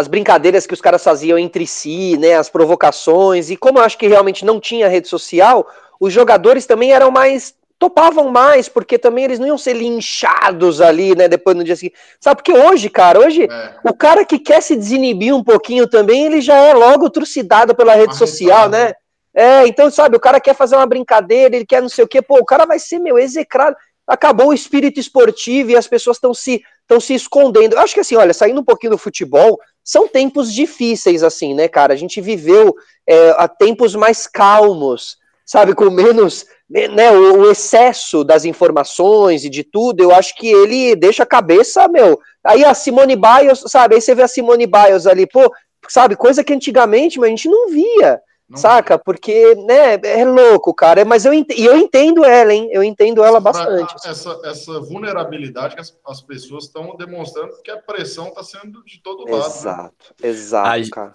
as brincadeiras que os caras faziam entre si, né, as provocações, e como eu acho que realmente não tinha rede social, os jogadores também eram mais topavam mais, porque também eles não iam ser linchados ali, né, depois no dia seguinte. Sabe, porque hoje, cara, hoje, é. o cara que quer se desinibir um pouquinho também, ele já é logo trucidado pela rede social, né? É, então, sabe, o cara quer fazer uma brincadeira, ele quer não sei o quê, pô, o cara vai ser, meu, execrado. Acabou o espírito esportivo e as pessoas estão se, se escondendo. Eu acho que assim, olha, saindo um pouquinho do futebol, são tempos difíceis, assim, né, cara? A gente viveu é, a tempos mais calmos, sabe, com menos, né, o, excesso das informações e de tudo, eu acho que ele deixa a cabeça, meu. Aí a Simone Biles, sabe, aí você vê a Simone Biles ali, pô, sabe, coisa que antigamente a gente não via. Não. Saca? Porque, né, é louco, cara. Mas eu, e eu entendo ela, hein? Eu entendo ela bastante. Assim. Essa, essa vulnerabilidade que as, as pessoas estão demonstrando que a pressão está sendo de todo lado. Exato, né? exato, a, cara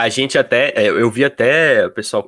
a gente até, é, eu vi até o pessoal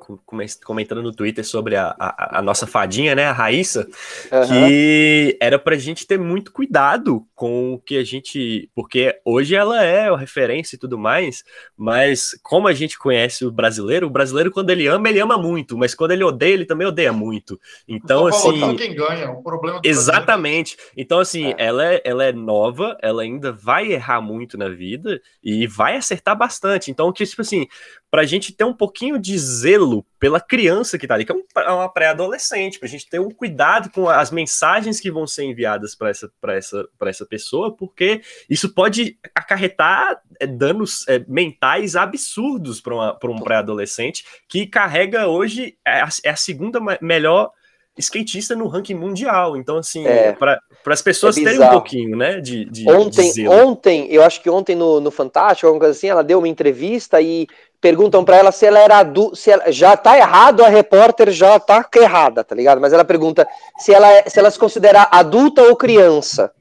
comentando no Twitter sobre a, a, a nossa fadinha, né, a Raíssa, uhum. que era pra gente ter muito cuidado com o que a gente, porque hoje ela é a referência e tudo mais, mas como a gente conhece o brasileiro, o brasileiro quando ele ama, ele ama muito, mas quando ele odeia, ele também odeia muito. Então, assim... quem ganha, o problema Exatamente. Então, assim, é. Ela, é, ela é nova, ela ainda vai errar muito na vida e vai acertar bastante. Então, que, tipo assim, assim, para a gente ter um pouquinho de zelo pela criança que está ali, que é, é uma pré-adolescente, para a gente ter um cuidado com as mensagens que vão ser enviadas para essa, essa, essa pessoa, porque isso pode acarretar é, danos é, mentais absurdos para um pré-adolescente que carrega hoje é a, é a segunda melhor skatista no ranking mundial. Então, assim, é, para as pessoas é terem um pouquinho, né? De, de ontem, de ontem, eu acho que ontem no, no Fantástico, alguma coisa assim, ela deu uma entrevista e perguntam para ela se ela era adulta, se ela, já tá errado, a repórter já tá errada, tá ligado? Mas ela pergunta se ela, se ela se considera adulta ou criança,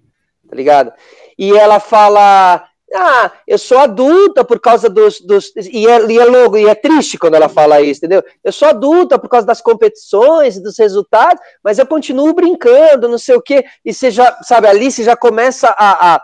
tá ligado? E ela fala, ah, eu sou adulta por causa dos. dos e, é, e é logo, e é triste quando ela fala isso, entendeu? Eu sou adulta por causa das competições e dos resultados, mas eu continuo brincando, não sei o quê. E você já, sabe, ali você já começa a. a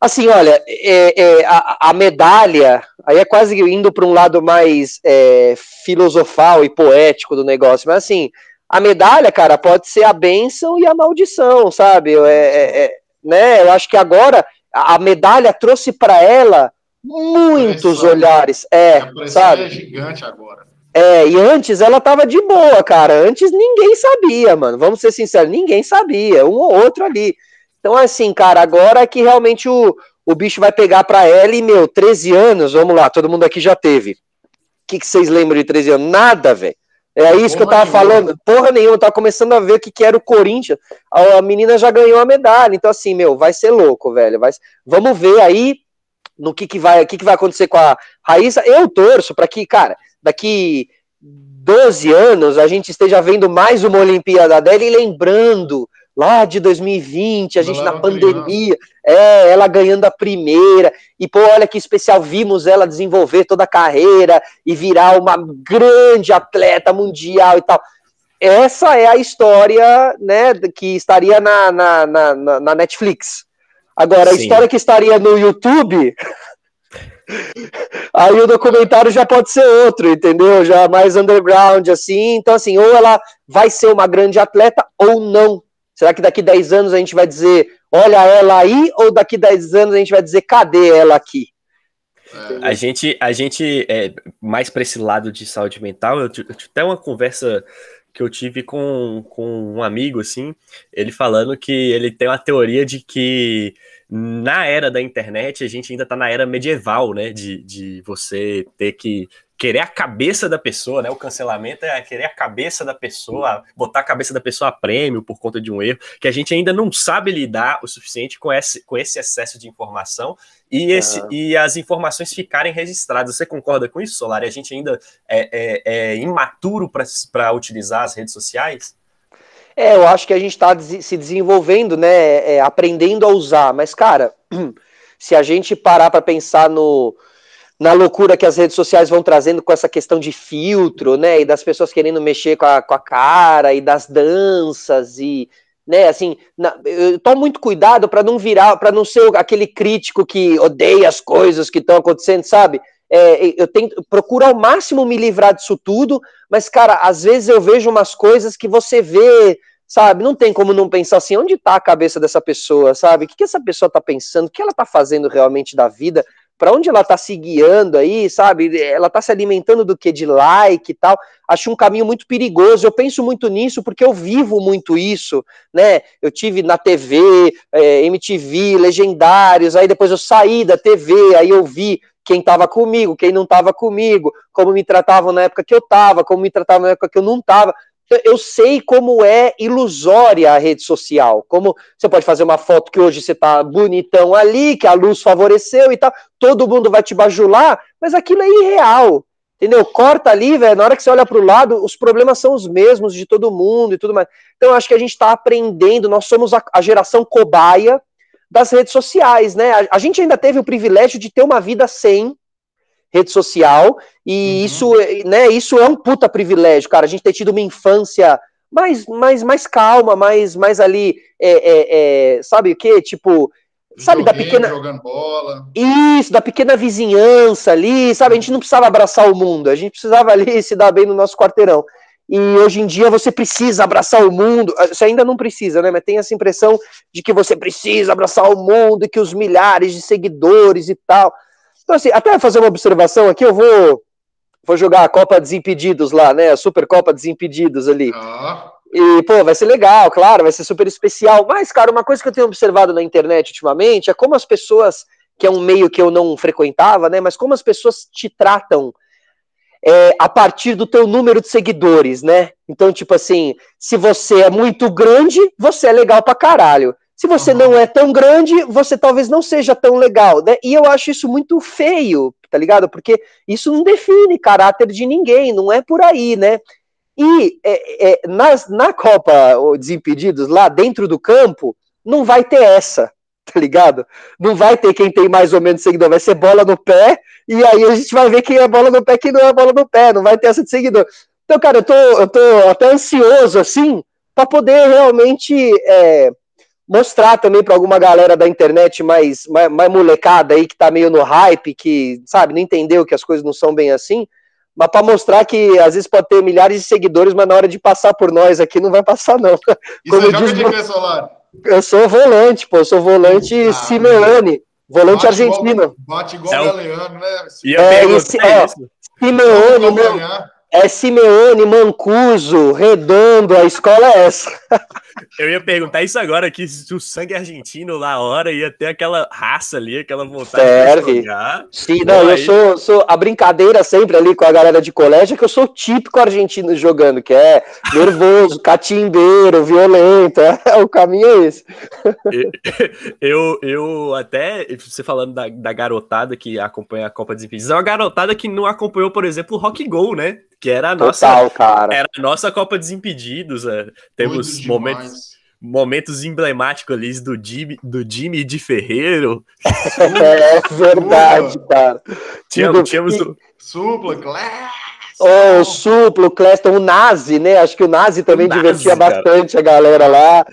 assim, olha, é, é, a, a, medalha, aí é quase indo para um lado mais é, filosofal e poético do negócio, mas assim, a medalha, cara, pode ser a bênção e a maldição, sabe? É, é, é né? Eu acho que agora a medalha trouxe para ela muitos olhares. É, a sabe? é gigante agora. É, e antes ela tava de boa, cara. Antes ninguém sabia, mano. Vamos ser sinceros, ninguém sabia. Um ou outro ali. Então, assim, cara, agora é que realmente o, o bicho vai pegar pra ela e, meu, 13 anos, vamos lá, todo mundo aqui já teve. O que, que vocês lembram de 13 anos? Nada, velho. É isso que eu tava falando. Porra nenhuma, eu tava começando a ver o que, que era o Corinthians. A, a, menina já ganhou a medalha. Então, assim, meu, vai ser louco, velho. Vai... Vamos ver aí no que, que, vai, que, que vai acontecer com a Raíssa. Eu torço para que, cara, daqui 12 anos a gente esteja vendo mais uma Olimpíada dela e lembrando lá de 2020, a gente na pandemia, é, ela ganhando a primeira, e pô, olha que especial, vimos ela desenvolver toda a carreira e virar uma grande atleta mundial e tal. Essa é a história, né, que estaria na, na, na, na Netflix. Agora, Sim. a história que estaria no YouTube, [laughs] aí o documentário já pode ser outro, entendeu? Já mais underground, assim. Então, assim, ou ela vai ser uma grande atleta ou não Será que daqui 10 anos a gente vai dizer, olha ela aí, ou daqui 10 anos a gente vai dizer, cadê ela aqui? É. A gente, a gente é, mais para esse lado de saúde mental, eu tive até uma conversa que eu tive com, com um amigo, assim, ele falando que ele tem uma teoria de que na era da internet a gente ainda está na era medieval, né? De, de você ter que querer a cabeça da pessoa, né? O cancelamento é querer a cabeça da pessoa, botar a cabeça da pessoa a prêmio por conta de um erro, que a gente ainda não sabe lidar o suficiente com esse, com esse excesso de informação e, esse, ah. e as informações ficarem registradas. Você concorda com isso, Solar? A gente ainda é, é, é imaturo para utilizar as redes sociais? É, eu acho que a gente está se desenvolvendo, né? É, aprendendo a usar, mas, cara, [clears throat] se a gente parar para pensar no na loucura que as redes sociais vão trazendo com essa questão de filtro, né, e das pessoas querendo mexer com a, com a cara, e das danças, e, né, assim, na, eu tomo muito cuidado para não virar, para não ser aquele crítico que odeia as coisas que estão acontecendo, sabe? É, eu tento, procuro ao máximo me livrar disso tudo, mas, cara, às vezes eu vejo umas coisas que você vê, sabe? Não tem como não pensar assim, onde está a cabeça dessa pessoa, sabe? O que, que essa pessoa está pensando? O que ela está fazendo realmente da vida? Para onde ela está se guiando aí, sabe? Ela está se alimentando do que? De like e tal. Acho um caminho muito perigoso. Eu penso muito nisso porque eu vivo muito isso, né? Eu tive na TV, é, MTV, legendários, aí depois eu saí da TV, aí eu vi quem estava comigo, quem não estava comigo, como me tratavam na época que eu estava, como me tratavam na época que eu não estava eu sei como é ilusória a rede social. Como você pode fazer uma foto que hoje você tá bonitão ali, que a luz favoreceu e tal, todo mundo vai te bajular, mas aquilo é irreal. Entendeu? Corta ali, velho, na hora que você olha para o lado, os problemas são os mesmos de todo mundo e tudo mais. Então, eu acho que a gente está aprendendo, nós somos a, a, geração cobaia das redes sociais, né? A, a gente ainda teve o privilégio de ter uma vida sem, rede social, e uhum. isso, né, isso é um puta privilégio, cara, a gente ter tido uma infância mais, mais, mais calma, mais, mais ali, é, é, é sabe o que? Tipo, sabe, da pequena. Jogando bola. Isso, da pequena vizinhança ali, sabe? A gente não precisava abraçar o mundo, a gente precisava ali [laughs] se dar bem no nosso quarteirão. E hoje em dia você precisa abraçar o mundo. Você ainda não precisa, né? Mas tem essa impressão de que você precisa abraçar o mundo e que os milhares de seguidores e tal. Então, assim, até fazer uma observação aqui, eu vou, vou jogar a Copa Desimpedidos lá, né? A Supercopa Desimpedidos ali. Ah. E, pô, vai ser legal, claro, vai ser super especial. Mas, cara, uma coisa que eu tenho observado na internet ultimamente é como as pessoas, que é um meio que eu não frequentava, né? Mas como as pessoas te tratam é, a partir do teu número de seguidores, né? Então, tipo assim, se você é muito grande, você é legal pra caralho. Se você não é tão grande, você talvez não seja tão legal, né? E eu acho isso muito feio, tá ligado? Porque isso não define caráter de ninguém, não é por aí, né? E é, é, nas, na Copa Desimpedidos, lá dentro do campo, não vai ter essa, [laughs] tá ligado? Não vai ter quem tem mais ou menos seguidor, vai ser bola no pé, e aí a gente vai ver quem é bola no pé quem não é bola no pé, não vai ter essa de seguidor. Então, cara, eu tô, eu tô até ansioso, assim, para poder realmente é, mostrar também para alguma galera da internet mais, mais, mais, molecada aí que tá meio no hype, que, sabe, não entendeu que as coisas não são bem assim, mas para mostrar que às vezes pode ter milhares de seguidores, mas na hora de passar por nós aqui não vai passar não. E [laughs] Como você joga de que, Solar? Eu sou volante, pô, eu sou volante ah, Simeone, volante argentino. Igual, bate igual é o Galeano, né? É, esse, ó, Simeone, meu, é Simeone, Mancuso, Redondo, a escola é essa. [laughs] Eu ia perguntar isso agora, que se o sangue argentino lá hora ia ter aquela raça ali, aquela vontade Serve. de jogar. Sim, não, eu sou, sou a brincadeira sempre ali com a galera de colégio é que eu sou típico argentino jogando, que é nervoso, [laughs] catimbeiro, violento, é, [laughs] o caminho é esse. [laughs] Eu, eu até, você falando da, da garotada que acompanha a Copa dos Impedidos, é uma garotada que não acompanhou, por exemplo, o Rock Go, né? que era a nossa, Total, cara. Era a nossa Copa Desimpedidos. É. Temos momentos, momentos emblemáticos ali do Jimmy, do Jimmy de Ferreiro. [laughs] É verdade, cara. Tínhamos, tínhamos e... Supla, Class. Oh, o Suplo, o Cleston, o Nazi, né? Acho que o Nazi também o Nazi, divertia cara. bastante a galera lá.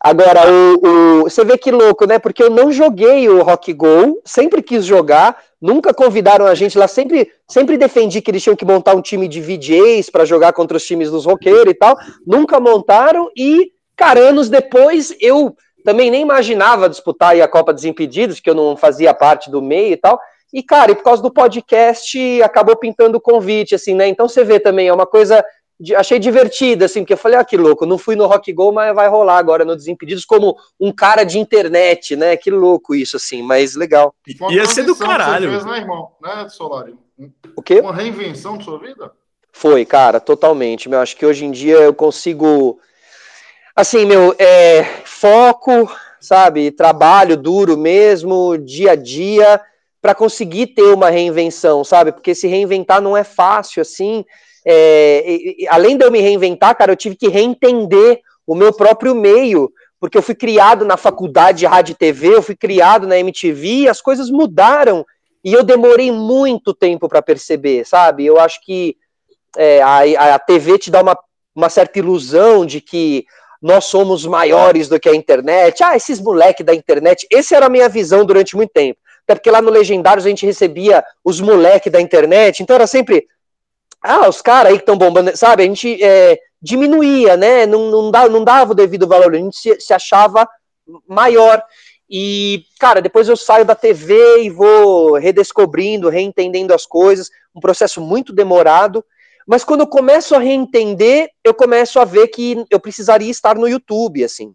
Agora, o, o, você vê que louco, né? Porque eu não joguei o Rock Go, sempre quis jogar, nunca convidaram a gente lá, sempre, sempre defendi que eles tinham que montar um time de VJs para jogar contra os times dos roqueiros e tal, nunca montaram e, cara, anos depois eu também nem imaginava disputar a Copa Desimpedidos, que eu não fazia parte do meio e tal, e, cara, e por causa do podcast acabou pintando o convite, assim, né? Então você vê também, é uma coisa achei divertido, assim, porque eu falei, ah, que louco, não fui no Rock Go, mas vai rolar agora no Desimpedidos como um cara de internet, né? Que louco isso, assim, mas legal. Ia ser do caralho. Fez, né, irmão? Né, Solari? O quê? Uma reinvenção de sua vida? Foi, cara, totalmente. Meu, acho que hoje em dia eu consigo. Assim, meu, é, foco, sabe? Trabalho duro mesmo, dia a dia, para conseguir ter uma reinvenção, sabe? Porque se reinventar não é fácil, assim. É, e, além de eu me reinventar, cara, eu tive que reentender o meu próprio meio, porque eu fui criado na faculdade de rádio e TV, eu fui criado na MTV, e as coisas mudaram e eu demorei muito tempo para perceber, sabe? Eu acho que é, a, a TV te dá uma, uma certa ilusão de que nós somos maiores do que a internet. Ah, esses moleques da internet. Essa era a minha visão durante muito tempo. Até porque lá no Legendários a gente recebia os moleques da internet, então era sempre ah, os caras aí que estão bombando, sabe? A gente é, diminuía, né? Não, não, dava, não dava o devido valor, a gente se, se achava maior. E, cara, depois eu saio da TV e vou redescobrindo, reentendendo as coisas, um processo muito demorado. Mas quando eu começo a reentender, eu começo a ver que eu precisaria estar no YouTube, assim.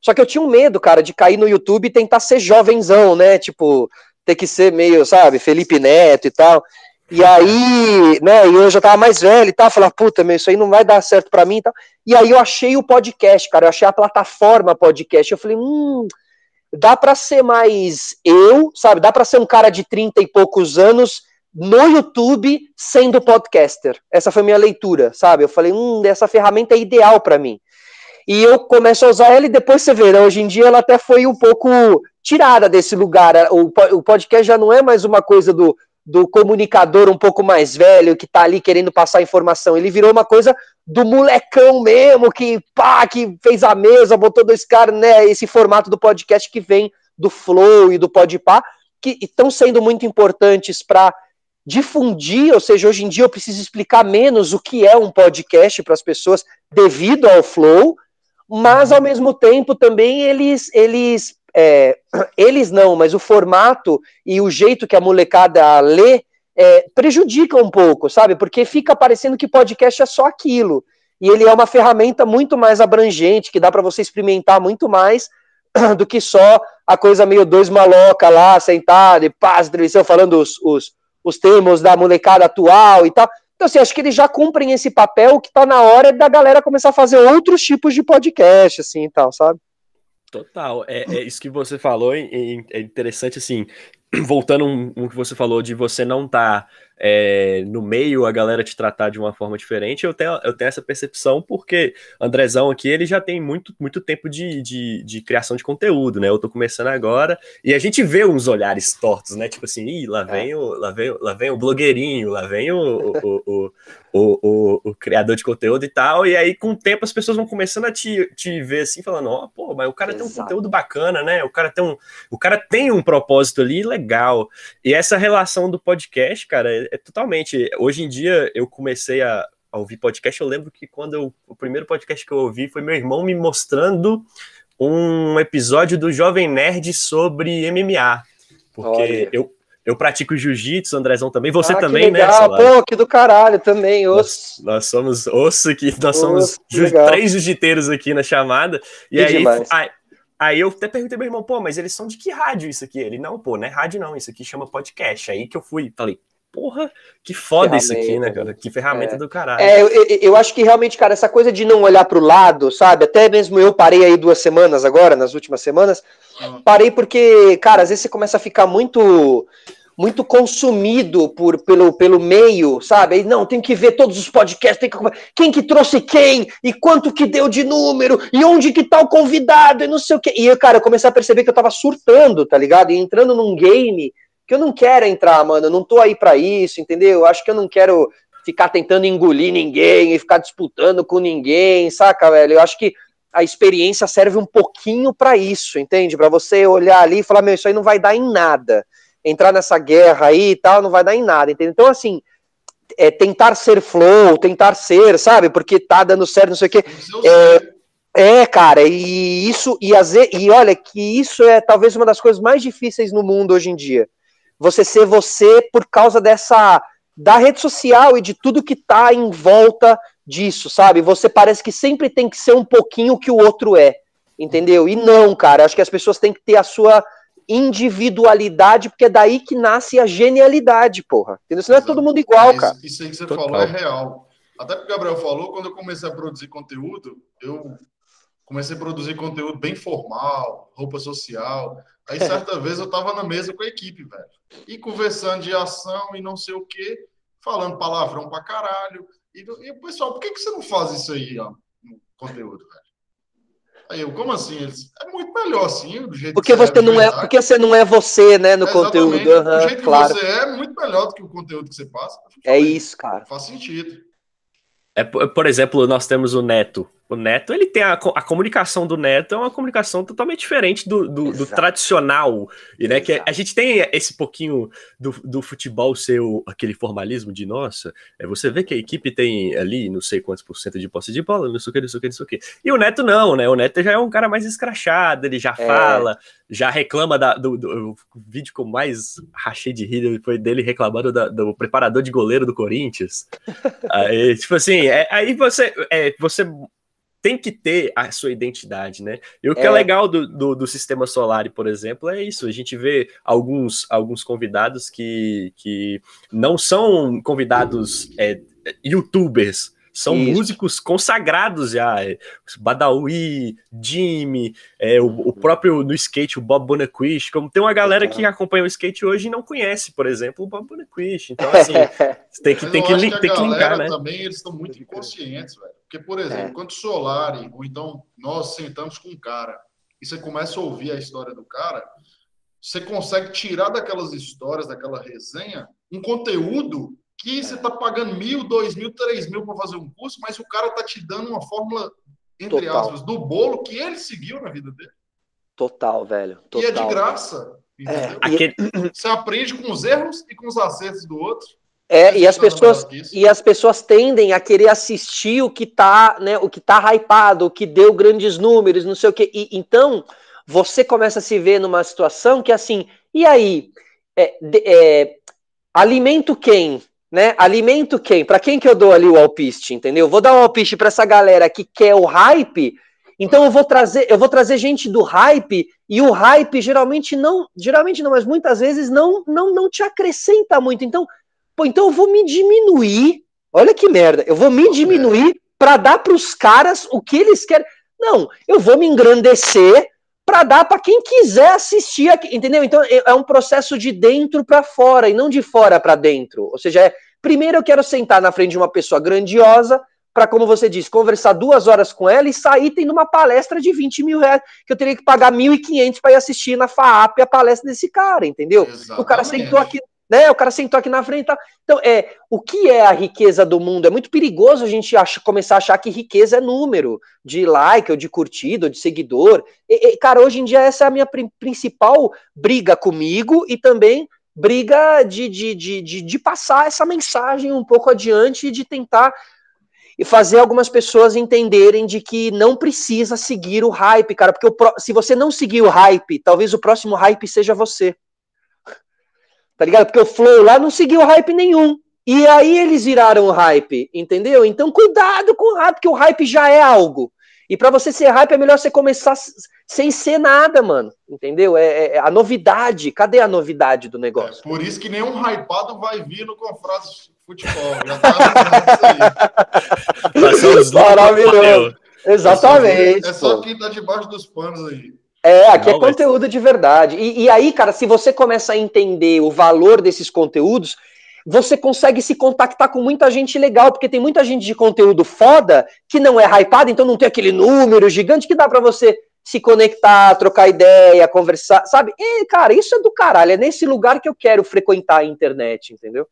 Só que eu tinha um medo, cara, de cair no YouTube e tentar ser jovenzão, né? Tipo, ter que ser meio, sabe, Felipe Neto e tal. E aí, né, e eu já tava mais velho e tal, falar, puta, meu, isso aí não vai dar certo para mim e tal. E aí eu achei o podcast, cara, eu achei a plataforma podcast. Eu falei, hum, dá para ser mais eu, sabe? Dá para ser um cara de 30 e poucos anos no YouTube sendo podcaster. Essa foi minha leitura, sabe? Eu falei, hum, essa ferramenta é ideal para mim. E eu começo a usar ela e depois você vê, né? hoje em dia ela até foi um pouco tirada desse lugar. O podcast já não é mais uma coisa do, do comunicador um pouco mais velho que tá ali querendo passar informação. Ele virou uma coisa do molecão mesmo, que pá, que fez a mesa, botou dois caras, né? Esse formato do podcast que vem do Flow e do Podpah, que estão sendo muito importantes para difundir, ou seja, hoje em dia eu preciso explicar menos o que é um podcast para as pessoas devido ao Flow, mas ao mesmo tempo também eles eles é, [clears throat] eles não, mas o formato e o jeito que a molecada lê é, prejudica um pouco, sabe? Porque fica parecendo que podcast é só aquilo. E ele é uma ferramenta muito mais abrangente, que dá para você experimentar muito mais [clears throat] do que só a coisa meio dois maloca lá, sentado e paz, televisão, falando os, os, os termos da molecada atual e tal. Então, assim, acho que eles já cumprem esse papel que tá na hora da galera começar a fazer outros tipos de podcast, assim e tal, sabe? Total. É, é isso que você falou, é, é interessante, assim, [clears throat] voltando um, um, que você falou de você não tá, é, no meio, a galera te tratar de uma forma diferente, eu tenho, eu tenho essa percepção porque Andrezão aqui, ele já tem muito, muito tempo de, de, de, criação de conteúdo, né? Eu tô começando agora, e a gente vê uns olhares tortos, né? Tipo assim, Ih, lá vem, é. o, lá vem, lá vem o blogueirinho, lá vem o, o, o, o, o, o, criador de conteúdo e tal, e aí com o tempo as pessoas vão começando a te, te ver assim, falando, ó, oh, pô, mas o cara Exato. tem um conteúdo bacana, né? O cara tem um, o cara tem um propósito ali legal. E essa relação do podcast, cara, é, é totalmente. Hoje em dia eu comecei a, a ouvir podcast, eu lembro que quando eu, o primeiro podcast que eu ouvi foi meu irmão me mostrando um episódio do Jovem Nerd sobre MMA. Porque Olha. eu, eu pratico jiu-jitsu, Andrezão também. Você ah, também, né? Pô, que do caralho também, osso. Nós, nós somos osso aqui, nós osso, somos ju três jiu-jiteiros aqui na chamada. E que aí, aí, aí, eu até perguntei meu irmão, pô, mas eles são de que rádio isso aqui? Ele, não, pô, não é rádio não, isso aqui chama podcast. Aí que eu fui, falei, porra, que foda isso aqui, né, cara? Que ferramenta é. do caralho. É, eu, eu, acho que realmente, cara, essa coisa de não olhar pro lado, sabe? Até mesmo eu parei aí duas semanas agora, nas últimas semanas, hum. parei porque, cara, às vezes você começa a ficar muito muito consumido por, pelo, pelo meio, sabe? Aí, não, tem que ver todos os podcasts, tem que quem que trouxe quem, e quanto que deu de número, e onde que tá o convidado, e não sei o quê. E, cara, eu comecei a perceber que eu tava surtando, tá ligado? E entrando num game que eu não quero entrar, mano, eu não tô aí para isso, entendeu? Eu acho que eu não quero ficar tentando engolir ninguém e ficar disputando com ninguém, saca, velho? Eu acho que a experiência serve um pouquinho para isso, entende? Para você olhar ali e falar, meu, isso aí não vai dar em nada. Entrar nessa guerra aí e tal, não vai dar em nada, entende? Então, assim, é, tentar ser flow, tentar ser, sabe? Porque tá dando certo, não sei o quê. É, é, cara, e isso, e, e olha, que isso é talvez uma das coisas mais difíceis no mundo hoje em dia você ser você por causa dessa da rede social e de tudo que tá em volta disso, sabe? Você parece que sempre tem que ser um pouquinho o que o outro é, entendeu? E não, cara, acho que as pessoas têm que ter a sua individualidade, porque é daí que nasce a genialidade, porra. Entendeu? Senão é todo mundo igual, é, cara. Isso aí que você Total. falou é real. Até que o Gabriel falou, quando eu comecei a produzir conteúdo, eu comecei a produzir conteúdo bem formal, roupa social. Aí [laughs] certa vez eu tava na mesa com a equipe, velho. E conversando de ação e não sei o quê, falando palavrão pra caralho. E, e o pessoal, por que, que você não faz isso aí, ó, no conteúdo, velho? Aí eu, como assim? Eles, é muito melhor assim, do jeito porque que você, é, não é, porque você não é você, né, no é, conteúdo. Uhum, o jeito claro. que você é, é muito melhor do que o conteúdo que você passa. É isso, cara. Faz sentido. É, por exemplo, nós temos o Neto. O Neto, ele tem a, a comunicação do Neto é uma comunicação totalmente diferente do, do, do tradicional, e né? Que a gente tem esse pouquinho do, do futebol ser o, aquele formalismo de nossa, é você vê que a equipe tem ali não sei quantos por cento de posse de bola, não sei o que, não sei o que, não sei o que. E o Neto não, né? O Neto já é um cara mais escrachado, ele já é. fala, já reclama da, do, do, vídeo que eu mais rachei de rir foi dele reclamando da, do preparador de goleiro do Corinthians. [laughs] aí, tipo assim, é, aí você, é, você tem que ter a sua identidade, né? E o que é, é legal do, do, do, sistema solar, por exemplo, é isso. A gente vê alguns, alguns convidados que, que não são convidados é, youtubers, são Isso. músicos consagrados já. É, Badawi, Jimmy, é, o, o, próprio no skate, o Bob Bonaquish. Como tem uma galera que acompanha o skate hoje e não conhece, por exemplo, o Bob Bonaquish. Então, assim, [laughs] tem que, tem que, que, tem que linkar, né? também eles estão muito inconscientes, velho. Porque, por exemplo, é. quando Solari, ou então nós sentamos com um cara e você começa a ouvir a história do cara, você consegue tirar daquelas histórias, daquela resenha, um conteúdo que você está pagando mil, dois mil, três mil para fazer um curso, mas o cara está te dando uma fórmula, entre Total. aspas, do bolo que ele seguiu na vida dele. Total, velho. Total. E é de graça. É, aquele... Você aprende com os erros e com os acertos do outro. É, e as pessoas e as pessoas tendem a querer assistir o que tá, né, o que tá hypado, o que deu grandes números, não sei o que. E, então, você começa a se ver numa situação que assim, e aí, é, é, alimento quem? né? Alimento quem? Para quem que eu dou ali o alpiste, entendeu? Vou dar um alpiste para essa galera que quer o hype. Então eu vou trazer, eu vou trazer gente do hype e o hype geralmente não, geralmente não, mas muitas vezes não não não te acrescenta muito. Então, pô, então eu vou me diminuir. Olha que merda. Eu vou me diminuir para dar para os caras o que eles querem. Não, eu vou me engrandecer para dar para quem quiser assistir, aqui, entendeu? Então é, é um processo de dentro para fora e não de fora para dentro. Ou seja, é, primeiro eu quero sentar na frente de uma pessoa grandiosa para, como você disse, conversar duas horas com ela e sair tendo uma palestra de 20 mil reais, que eu teria que pagar 1.500 para ir assistir na FAAP a palestra desse cara, entendeu? Exatamente. O cara sentou aqui né? O cara sentou aqui na frente tal. Então, é, o que é a riqueza do mundo? É muito perigoso a gente acha, começar a achar que riqueza é número de like, ou de curtida, ou de seguidor. E, e, cara, hoje em dia essa é a minha principal briga comigo e também briga de, de, de, de, de passar essa mensagem um pouco adiante e de tentar e fazer algumas pessoas entenderem de que não precisa seguir o hype, cara, porque o, se você não seguir o hype, talvez o próximo hype seja você. Tá ligado? Porque o Flow lá não seguiu hype nenhum. E aí eles viraram o hype, entendeu? Então cuidado com o hype, porque o hype já é algo. E para você ser hype é melhor você começar sem ser nada, mano. Entendeu? É, é, é a novidade. Cadê a novidade do negócio? É, por isso que nenhum hypado vai vir no Confrades Futebol. Já tá isso aí. [laughs] [laughs] Maravilhoso. Exatamente. É só, é só quem tá debaixo dos panos aí. É, aqui é Não, é conteúdo mas... de verdade. E, e, aí, cara, se você começa a entender o valor desses conteúdos, você consegue se contactar com muita gente legal, porque tem muita gente de conteúdo foda que não é hypada, então não tem aquele número gigante que dá para você se conectar, trocar ideia, conversar, sabe? E, cara, isso é do caralho, é nesse lugar que eu quero frequentar a internet, entendeu?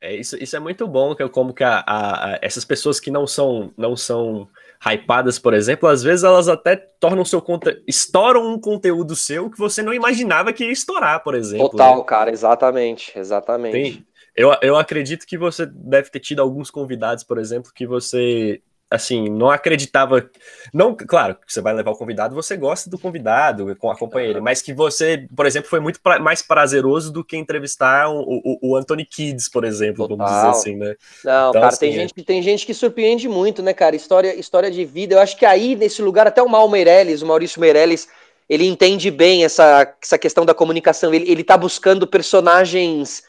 É, isso, isso é muito bom, eu como que a, a, a, essas pessoas que não são não são hypadas, por exemplo, às vezes elas até tornam seu conteúdo, estouram um conteúdo seu que você não imaginava que ia estourar, por exemplo. Total, né? cara, exatamente, exatamente. Tem, eu, eu acredito que você deve ter tido alguns convidados, por exemplo, que você assim, não acreditava. Não, claro, você vai levar o convidado, você gosta do convidado, acompanha ele, mas que você, por exemplo, foi muito pra, mais prazeroso do que entrevistar o, o, o Anthony Kids, por exemplo, Total. vamos dizer assim, né? Não, então, cara, assim, tem, é... gente, tem gente que surpreende muito, né, cara? História, história de vida. Eu acho que aí, nesse lugar, até o Mal Meirelles, o Maurício Meirelles, ele entende bem essa, essa questão da comunicação. Ele, ele tá buscando personagens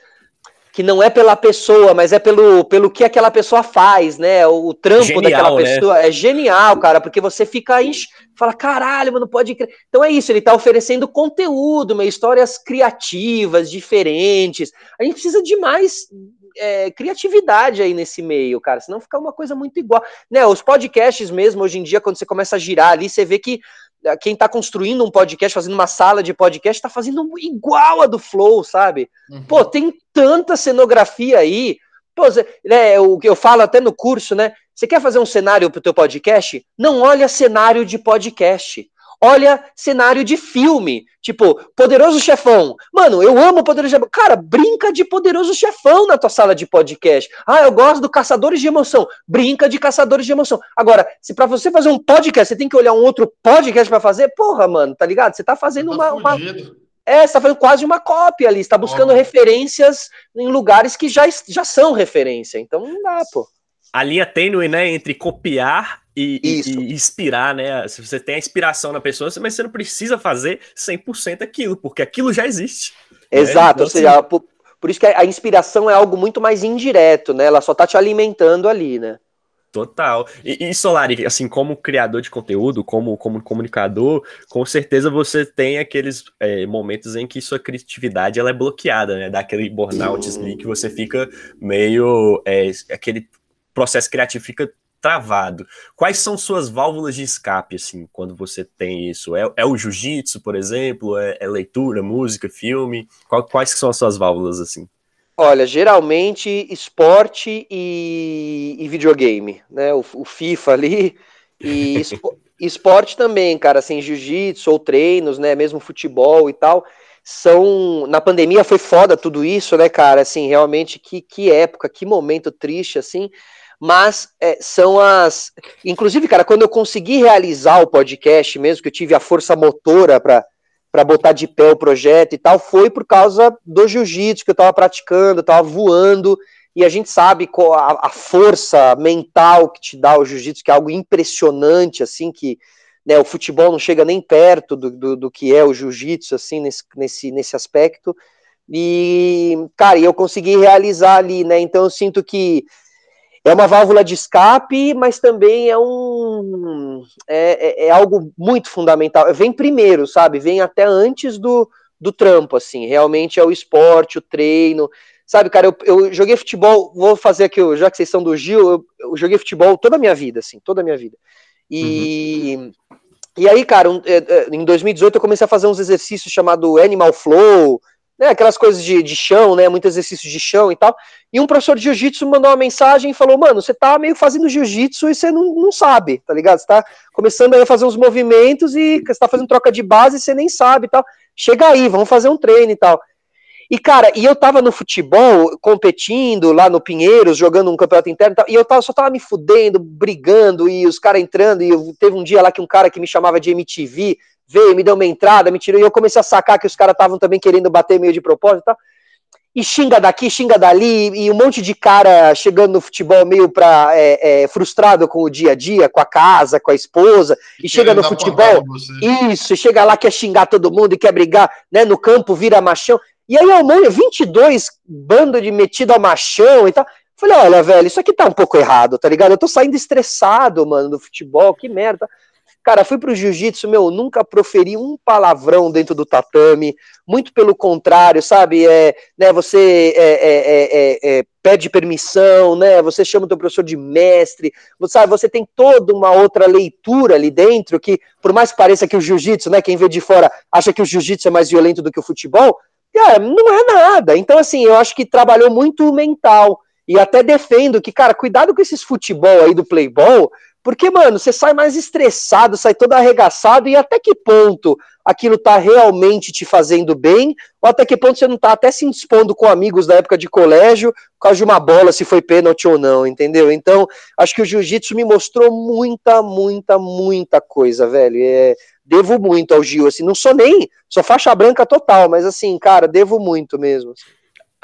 que não é pela pessoa, mas é pelo, pelo que aquela pessoa faz, né? O, o trampo genial, daquela né? pessoa né? é genial, cara, porque você fica aí, fala, caralho, mano, pode crer. Então é isso, ele tá oferecendo conteúdo, histórias criativas, diferentes. A gente precisa de mais é, criatividade aí nesse meio, cara, senão fica uma coisa muito igual. Né, os podcasts mesmo, hoje em dia, quando você começa a girar ali, você vê que quem está construindo um podcast, fazendo uma sala de podcast, está fazendo igual a do Flow, sabe? Uhum. Pô, tem tanta cenografia aí. Pô, né, o que eu falo até no curso, né? Você quer fazer um cenário para o teu podcast? Não olha cenário de podcast. Olha cenário de filme, tipo, Poderoso Chefão. Mano, eu amo Poderoso Chefão. Cara, brinca de Poderoso Chefão na tua sala de podcast. Ah, eu gosto do Caçadores de Emoção. Brinca de Caçadores de Emoção. Agora, se para você fazer um podcast, você tem que olhar um outro podcast para fazer, porra, mano, tá ligado? Você tá fazendo tá uma, uma, É, você tá fazendo quase uma cópia ali. Você tá buscando oh. referências em lugares que já, já são referência. Então não dá, pô. A linha tênue, né, entre copiar e, e, inspirar, né? Se você tem a inspiração na pessoa, mas você não precisa fazer 100% aquilo, porque aquilo já existe. Né? Exato, né? ou seja, assim... por, por, isso que a inspiração é algo muito mais indireto, né? Ela só tá te alimentando ali, né? Total. E, e Solari, assim, como criador de conteúdo, como, como comunicador, com certeza você tem aqueles é, momentos em que sua criatividade ela é bloqueada, né? Dá aquele burnout ali que você fica meio. É, aquele processo criativo fica travado. Quais são suas válvulas de escape, assim, quando você tem isso? É, é o jiu-jitsu, por exemplo? É, é, leitura, música, filme? Qual, quais são as suas válvulas, assim? Olha, geralmente esporte e, e videogame, né? O, o, FIFA ali e [laughs] esporte também, cara, assim, jiu-jitsu ou treinos, né? Mesmo futebol e tal. São. Na pandemia foi foda tudo isso, né, cara? Assim, realmente, que, que época, que momento triste, assim mas é, são as. Inclusive, cara, quando eu consegui realizar o podcast mesmo, que eu tive a força motora para botar de pé o projeto e tal, foi por causa do jiu-jitsu que eu estava praticando, eu estava voando, e a gente sabe a, a força mental que te dá o jiu-jitsu, que é algo impressionante, assim, que né, o futebol não chega nem perto do, do, do que é o jiu-jitsu, assim, nesse, nesse, nesse aspecto. E, cara, eu consegui realizar ali, né? Então eu sinto que é uma válvula de escape, mas também é um é, é, é, algo muito fundamental. Vem primeiro, sabe? Vem até antes do, do trampo, assim. Realmente é o esporte, o treino. Sabe, cara, eu, eu joguei futebol, vou fazer aqui, já que vocês são do Gil, eu, eu joguei futebol toda a minha vida, assim, toda a minha vida. E, uhum. e aí, cara, um, é, é, em 2018 eu comecei a fazer uns exercícios chamado Animal Flow, né, aquelas coisas de, de chão, né, muitos exercícios de chão e tal. E um professor de jiu-jitsu mandou uma mensagem e falou: Mano, você tá meio fazendo jiu-jitsu e você não, não sabe, tá ligado? Você tá começando a fazer uns movimentos e você tá fazendo troca de base e você nem sabe e tal. Chega aí, vamos fazer um treino e tal. E, cara, e eu tava no futebol, competindo lá no Pinheiros, jogando um campeonato interno e tal, e eu tava, só tava me fudendo, brigando, e os caras entrando, e eu, teve um dia lá que um cara que me chamava de MTV, veio, me deu uma entrada, me tirou, e eu comecei a sacar que os caras estavam também querendo bater meio de propósito e tal. E xinga daqui, xinga dali, e um monte de cara chegando no futebol meio pra, é, é, frustrado com o dia a dia, com a casa, com a esposa, e, e chega no futebol, isso, chega lá, quer xingar todo mundo e quer brigar, né, no campo, vira machão. E aí, Almanha, 22 bando de metido a machão e tal. Falei, olha, velho, isso aqui tá um pouco errado, tá ligado? Eu tô saindo estressado, mano, do futebol, que merda. Cara, fui pro jiu-jitsu, meu, nunca proferi um palavrão dentro do tatame, muito pelo contrário, sabe? É, né, você é, é, é, pede permissão, né? Você chama o teu professor de mestre, sabe? Você tem toda uma outra leitura ali dentro que, por mais que pareça que o jiu-jitsu, né? Quem vê de fora acha que o jiu-jitsu é mais violento do que o futebol, cara, não é nada. Então, assim, eu acho que trabalhou muito o mental. E até defendo que, cara, cuidado com esses futebol aí do playboy, Porque, mano, você sai mais estressado, sai todo arregaçado, e até que ponto aquilo tá realmente te fazendo bem, ou até que ponto você não tá até se expondo com amigos da época de colégio, por causa de uma bola, se foi pênalti ou não, entendeu? Então, acho que o jiu-jitsu me mostrou muita, muita, muita coisa, velho. É, devo muito ao Gil, assim, não sou nem, sou faixa branca total, mas assim, cara, devo muito mesmo. Assim.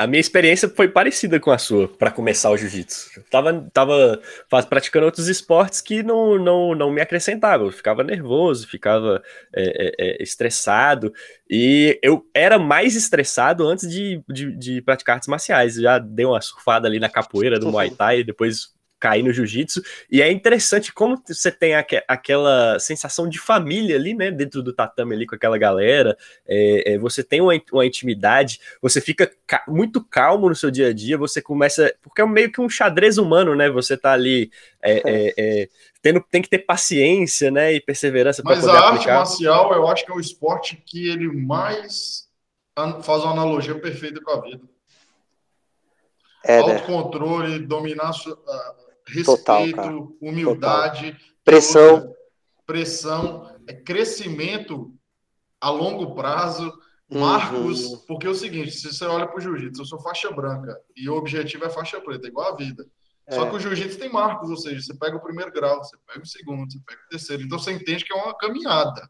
A minha experiência foi parecida com a sua para começar o jiu-jitsu. Tava, tava praticando outros esportes que não, não, não me acrescentavam. Ficava nervoso, ficava é, é, é, estressado. E eu era mais estressado antes de, de, de, praticar artes marciais. Já dei uma surfada ali na capoeira do Muay Thai, depois cair no jiu-jitsu. E é interessante como você tem aqu aquela sensação de família ali, né? Dentro do tatame ali com aquela galera. É, é, você tem uma, uma, intimidade, você fica ca muito calmo no seu dia a dia, você começa. Porque é meio que um xadrez humano, né? Você tá ali. É, é, é tendo, tem que ter paciência, né? E perseverança para poder Mas a arte marcial, eu acho que é o esporte que ele mais faz uma analogia perfeita com a vida. É, né? Autocontrole, dominar respeito, Total, humildade, Total. pressão, pressão, é crescimento a longo prazo, marcos, uhum. porque é o seguinte, se você olha para o jiu-jitsu, eu sou faixa branca e o objetivo é faixa preta, igual a vida. É. Só que o jiu-jitsu tem marcos, ou seja, você pega o primeiro grau, você pega o segundo, você pega o terceiro, então você entende que é uma caminhada.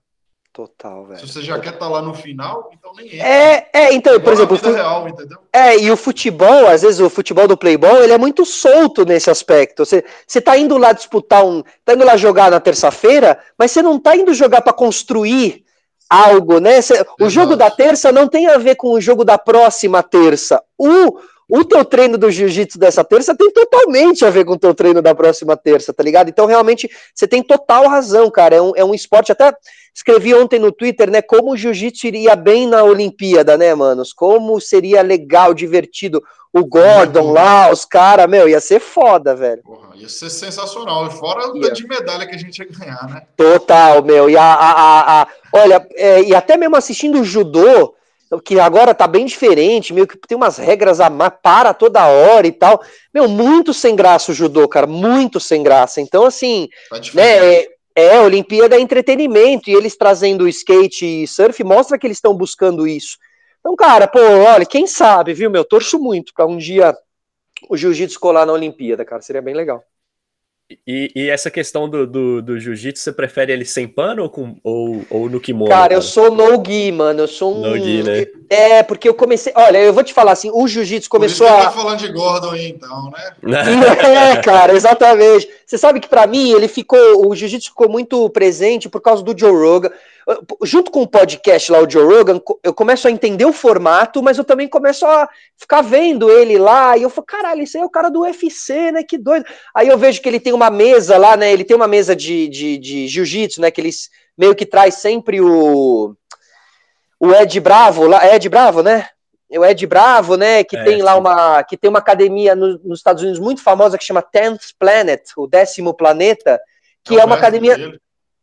Total, velho. Se você já quer estar tá lá no final, então nem entra. É, é então, por exemplo. Real? É, e o futebol, às vezes o futebol do Playboy, ele é muito solto nesse aspecto. Você, você tá indo lá disputar um. tá indo lá jogar na terça-feira, mas você não tá indo jogar para construir algo, né? Você, o jogo da terça não tem a ver com o jogo da próxima terça. O, o teu treino do jiu-jitsu dessa terça tem totalmente a ver com o teu treino da próxima terça, tá ligado? Então, realmente, você tem total razão, cara. É um, é um esporte, até escrevi ontem no Twitter, né, como o jiu-jitsu iria bem na Olimpíada, né, manos? Como seria legal, divertido. O Gordon lá, os caras, meu, ia ser foda, velho. Porra, ia ser sensacional. E fora ia. de medalha que a gente ia ganhar, né? Total, meu. E a, a, a, a olha, é, e até mesmo assistindo o judô, que agora tá bem diferente, meio que tem umas regras a mais, para toda hora e tal. Meu, muito sem graça o judô, cara, muito sem graça. Então, assim, tá né, é, é, Olimpíada é entretenimento, e eles trazendo skate e surf mostra que eles estão buscando isso. Então, cara, pô, olha, quem sabe, viu, meu, torço muito para um dia o jiu-jitsu colar na Olimpíada, cara, seria bem legal. E, e, essa questão do, do, do jiu-jitsu, você prefere ele sem pano ou, com, ou, ou no kimono? Cara, cara, eu sou no-gi, mano. Eu sou um. No-gi, né? É, porque eu comecei. Olha, eu vou te falar assim: o jiu-jitsu começou Por isso a. tá falando de Gordon aí, então, né? [laughs] é, cara, exatamente. Você sabe que para mim ele ficou. O jiu-jitsu ficou muito presente por causa do Joe Rogan junto com o podcast lá, o Joe Rogan, eu começo a entender o formato, mas eu também começo a ficar vendo ele lá, e eu falo, caralho, esse aí é o cara do UFC, né, que doido. Aí eu vejo que ele tem uma mesa lá, né, ele tem uma mesa de, de, de jiu-jitsu, né, que eles meio que traz sempre o, o Ed Bravo, lá, é Ed Bravo, né? O Ed Bravo, né, que é, tem lá sim. uma, que tem uma academia no, nos Estados Unidos muito famosa que chama Tenth Planet, o décimo planeta, que é, é uma academia... Dele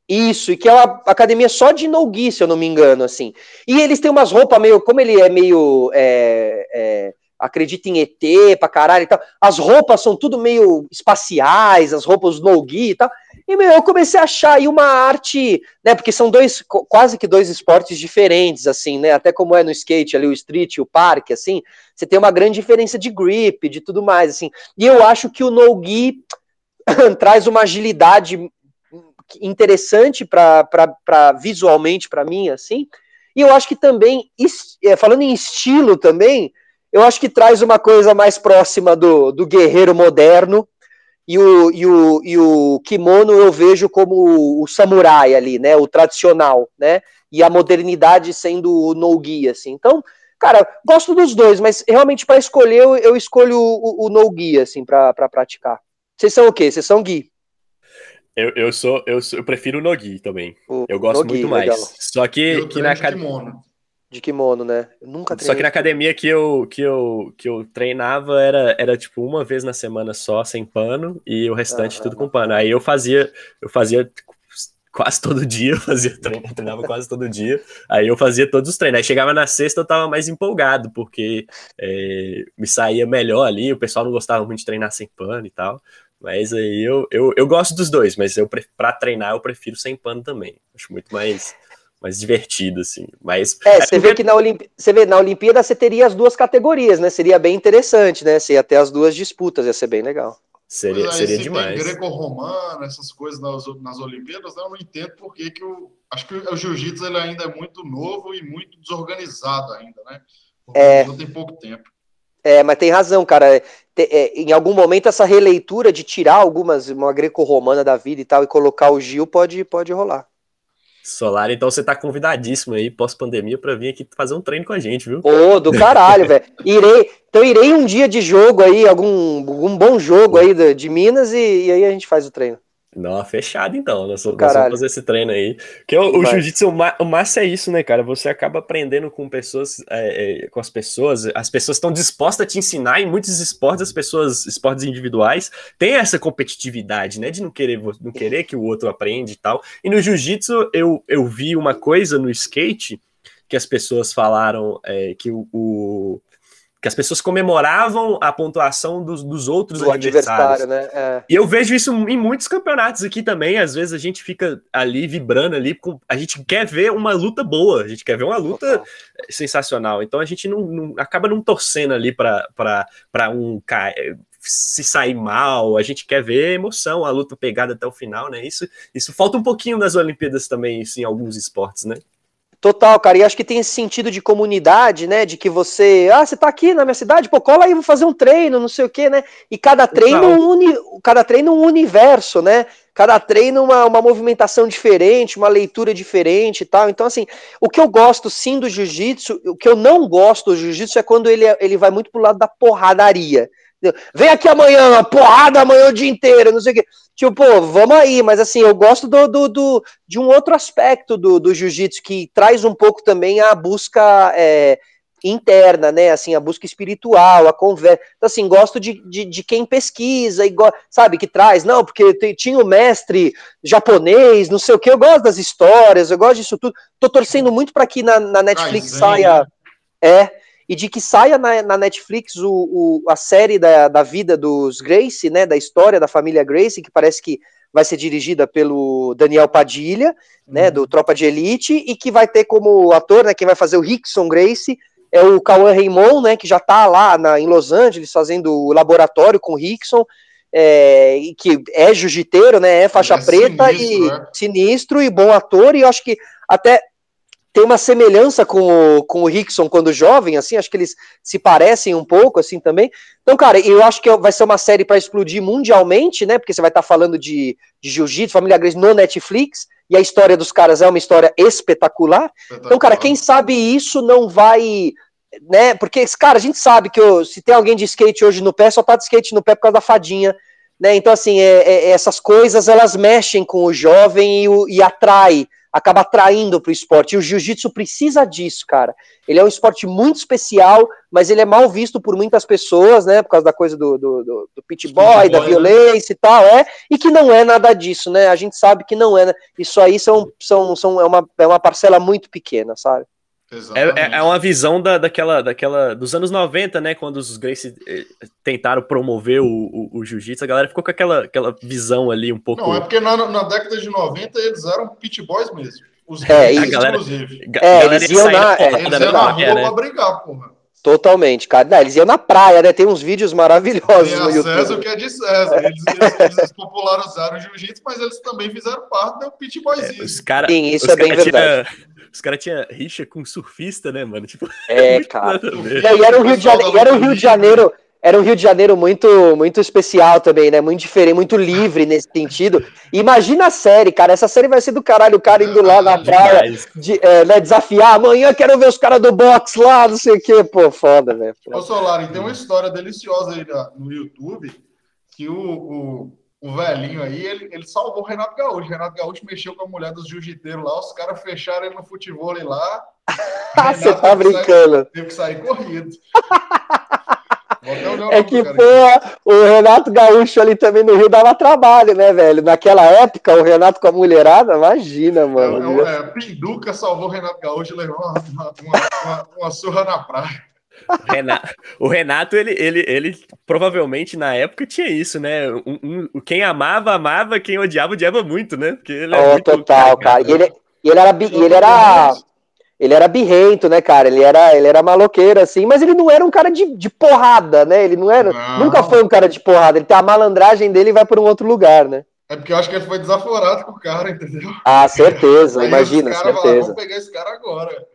isso, e que é uma academia só de no-gi, se eu não me engano, assim. E eles têm umas roupas meio, como ele é meio, é, é, acredita em ET pra caralho e tal, as roupas são tudo meio espaciais, as roupas no-gi e tal. E, meu, eu comecei a achar aí uma arte, né, porque são dois, quase que dois esportes diferentes, assim, né, até como é no skate ali, o street e o parque, assim, você tem uma grande diferença de grip, de tudo mais, assim. E eu acho que o no-gi [laughs] traz uma agilidade interessante para visualmente para mim, assim. E eu acho que também, é, falando em estilo também, eu acho que traz uma coisa mais próxima do, do guerreiro moderno. E o, e, o, e o kimono eu vejo como o, samurai ali, né? O tradicional, né? E a modernidade sendo o no-gi, assim. Então, cara, gosto dos dois, mas realmente para escolher eu, eu, escolho o, o no-gi, assim, para praticar. Vocês são o quê? Vocês são gui? Eu, eu sou, eu sou, eu prefiro o Nogi também. O eu gosto Nogi, muito mais. Legal. Só que, que na academia. De kimono, né? Eu nunca Só que na academia que eu, que eu, que eu treinava era, era tipo uma vez na semana só, sem pano, e o restante ah, tudo com pano. Aí eu fazia, eu fazia quase todo dia, [laughs] eu fazia treino, treinava quase todo dia. Aí eu fazia todos os treinos. Aí chegava na sexta, eu tava mais empolgado, porque é, me saía melhor ali, o pessoal não gostava muito de treinar sem pano e tal. Mas aí eu, eu, eu gosto dos dois, mas eu para treinar eu prefiro sem pano também. Acho muito mais mais divertido, assim. Mas, é, você vê que na, Olimpí você vê, na Olimpíada você teria as duas categorias, né? Seria bem interessante, né? Você ia ter as duas disputas, ia ser bem legal. Seria, aí, seria demais. greco-romano, essas coisas nas, nas Olimpíadas, eu não entendo porque que o. Acho que o jiu-jitsu ele ainda é muito novo e muito desorganizado ainda, né? Porque é. tem pouco tempo. É, mas tem razão, cara. É, em algum momento essa releitura de tirar algumas, uma greco-romana da vida e tal, e colocar o Gil pode, pode rolar. Solar, então você tá convidadíssimo aí, pós-pandemia, para vir aqui fazer um treino com a gente, viu? Ô, oh, do caralho, velho. Irei, então irei um dia de jogo aí, algum, algum bom jogo aí de, de Minas, e, e aí a gente faz o treino. Não, fechado então. Nós, nós vamos fazer esse treino aí. Porque o, o jiu-jitsu, o, massa é isso, né, cara? Você acaba aprendendo com pessoas, é, é, com as pessoas, as pessoas estão dispostas a te ensinar. Em muitos esportes, as pessoas, esportes individuais, tem essa competitividade, né? De não querer, não querer que o outro aprenda e tal. E no jiu-jitsu, eu, eu vi uma coisa no skate que as pessoas falaram é, que o, o que as pessoas comemoravam a pontuação dos, dos outros Do adversários. Né? É. E eu vejo isso em muitos campeonatos aqui também. Às vezes a gente fica ali vibrando ali, com, a gente quer ver uma luta boa, a gente quer ver uma luta sensacional. Então a gente não, não acaba não torcendo ali para um se sair mal, a gente quer ver emoção, a luta pegada até o final, né? Isso, isso falta um pouquinho nas Olimpíadas também, assim, em alguns esportes, né? Total, cara, e acho que tem esse sentido de comunidade, né? De que você, ah, você tá aqui na minha cidade, pô, cola aí, vou fazer um treino, não sei o quê, né? E cada treino, um uni, cada treino um universo, né? Cada treino uma, uma movimentação diferente, uma leitura diferente e tal. Então, assim, o que eu gosto sim do jiu-jitsu, o que eu não gosto do jiu-jitsu é quando ele, ele vai muito pro lado da porradaria. Vem aqui amanhã, porrada amanhã o dia inteiro, não sei o quê. Tipo, pô, vamos aí, mas assim, eu gosto do, do, do de um outro aspecto do, do jiu-jitsu que traz um pouco também a busca é, interna, né? Assim, a busca espiritual, a conversa. Então, assim, gosto de, de, de quem pesquisa e sabe, que traz, não, porque tinha o mestre japonês, não sei o que, eu gosto das histórias, eu gosto disso tudo. Tô torcendo muito para que na, na Netflix saia. É, e de que saia na, na Netflix o, o, a série da, da vida dos Grace, né, da história da família Grace, que parece que vai ser dirigida pelo Daniel Padilha, né, uhum. do Tropa de Elite, e que vai ter como ator, né, quem vai fazer o Rickson Grace, é o Cauã Raymond, né, que já está lá na, em Los Angeles fazendo o laboratório com o Rickson, é, que é jiu-jiteiro, né, é faixa é preta sinistro, e é. sinistro e bom ator, e eu acho que até tem uma semelhança com o, com o Rickson quando jovem, assim, acho que eles se parecem um pouco, assim, também. Então, cara, eu acho que vai ser uma série para explodir mundialmente, né, porque você vai estar tá falando de, de jiu-jitsu, família Grace no Netflix, e a história dos caras é uma história espetacular. espetacular. Então, cara, quem sabe isso não vai né? Porque, cara, a gente sabe que eu, se tem alguém de skate hoje no pé, só tá de skate no pé por causa da fadinha, né? Então, assim, é, é, essas coisas elas mexem com o jovem e, o, e atrai acaba atraindo para o esporte. E o jiu-jitsu precisa disso, cara. Ele é um esporte muito especial, mas ele é mal visto por muitas pessoas, né? Por causa da coisa do, do, do, do pit boy, da né? violência e tal, é. E que não é nada disso, né? A gente sabe que não é. Né? Isso aí são, são, são, é, uma, é uma parcela muito pequena, sabe? É, é, é, uma visão da, daquela, daquela dos anos 90, né? Quando os Gracie eh, tentaram promover o, o, o jiu-jitsu, a galera ficou com aquela, aquela visão ali um pouco. Não, é porque na, na década de 90 eles eram pit boys mesmo. Os é, Gracie, galera, inclusive. É, eles iam na, é, eles iam na rua né? pra brigar, porra. Totalmente, cara. Não, eles iam na praia, né? Tem uns vídeos maravilhosos Tem no YouTube. César, o que é de César. Eles, eles, eles [laughs] popularizaram o jiu-jitsu, mas eles também fizeram parte do pit boys. É, os cara, Sim, isso é bem verdade. Tinha os caras tinham rixa com surfista, né, mano? Tipo, é, [laughs] cara. E era um Rio de Janeiro, era um Rio de Janeiro, muito, muito especial também, né? Muito diferente, muito livre nesse sentido. Imagina a série, cara. Essa série vai ser do caralho, o cara indo lá na praia, de, é, né, desafiar. Amanhã quero ver os caras do box lá, não sei o quê. Pô, foda, velho. Ô, Solari, tem uma história deliciosa aí no YouTube que o, o o velhinho aí, ele, ele salvou o Renato Gaúcho. O Renato Gaúcho mexeu com a mulher dos jiu-jiteiros lá, os caras fecharam ele no futebol lá. [laughs] Você tá brincando. Sair, teve que sair corrido. É que, pô, o Renato Gaúcho ali também no Rio dava trabalho, né, velho? Naquela época, o Renato com a mulherada, imagina, mano. É, é, Pinduca salvou o Renato Gaúcho e levou uma, uma, uma, uma surra na praia. O Renato, o Renato ele, ele, ele provavelmente na época tinha isso, né? Um, um, quem amava, amava, quem odiava, odiava muito, né? Porque ele é oh, muito total, cara. E ele, ele era, e ele era ele era birrento, né, cara? Ele era, ele era maloqueiro, assim, mas ele não era um cara de, de porrada, né? Ele não era. Não. Nunca foi um cara de porrada. Ele tem a malandragem dele e vai para um outro lugar, né? É porque eu acho que ele foi desaforado com o cara, entendeu? Ah, certeza, imagina, certeza. Falaram, Vamos pegar esse cara agora.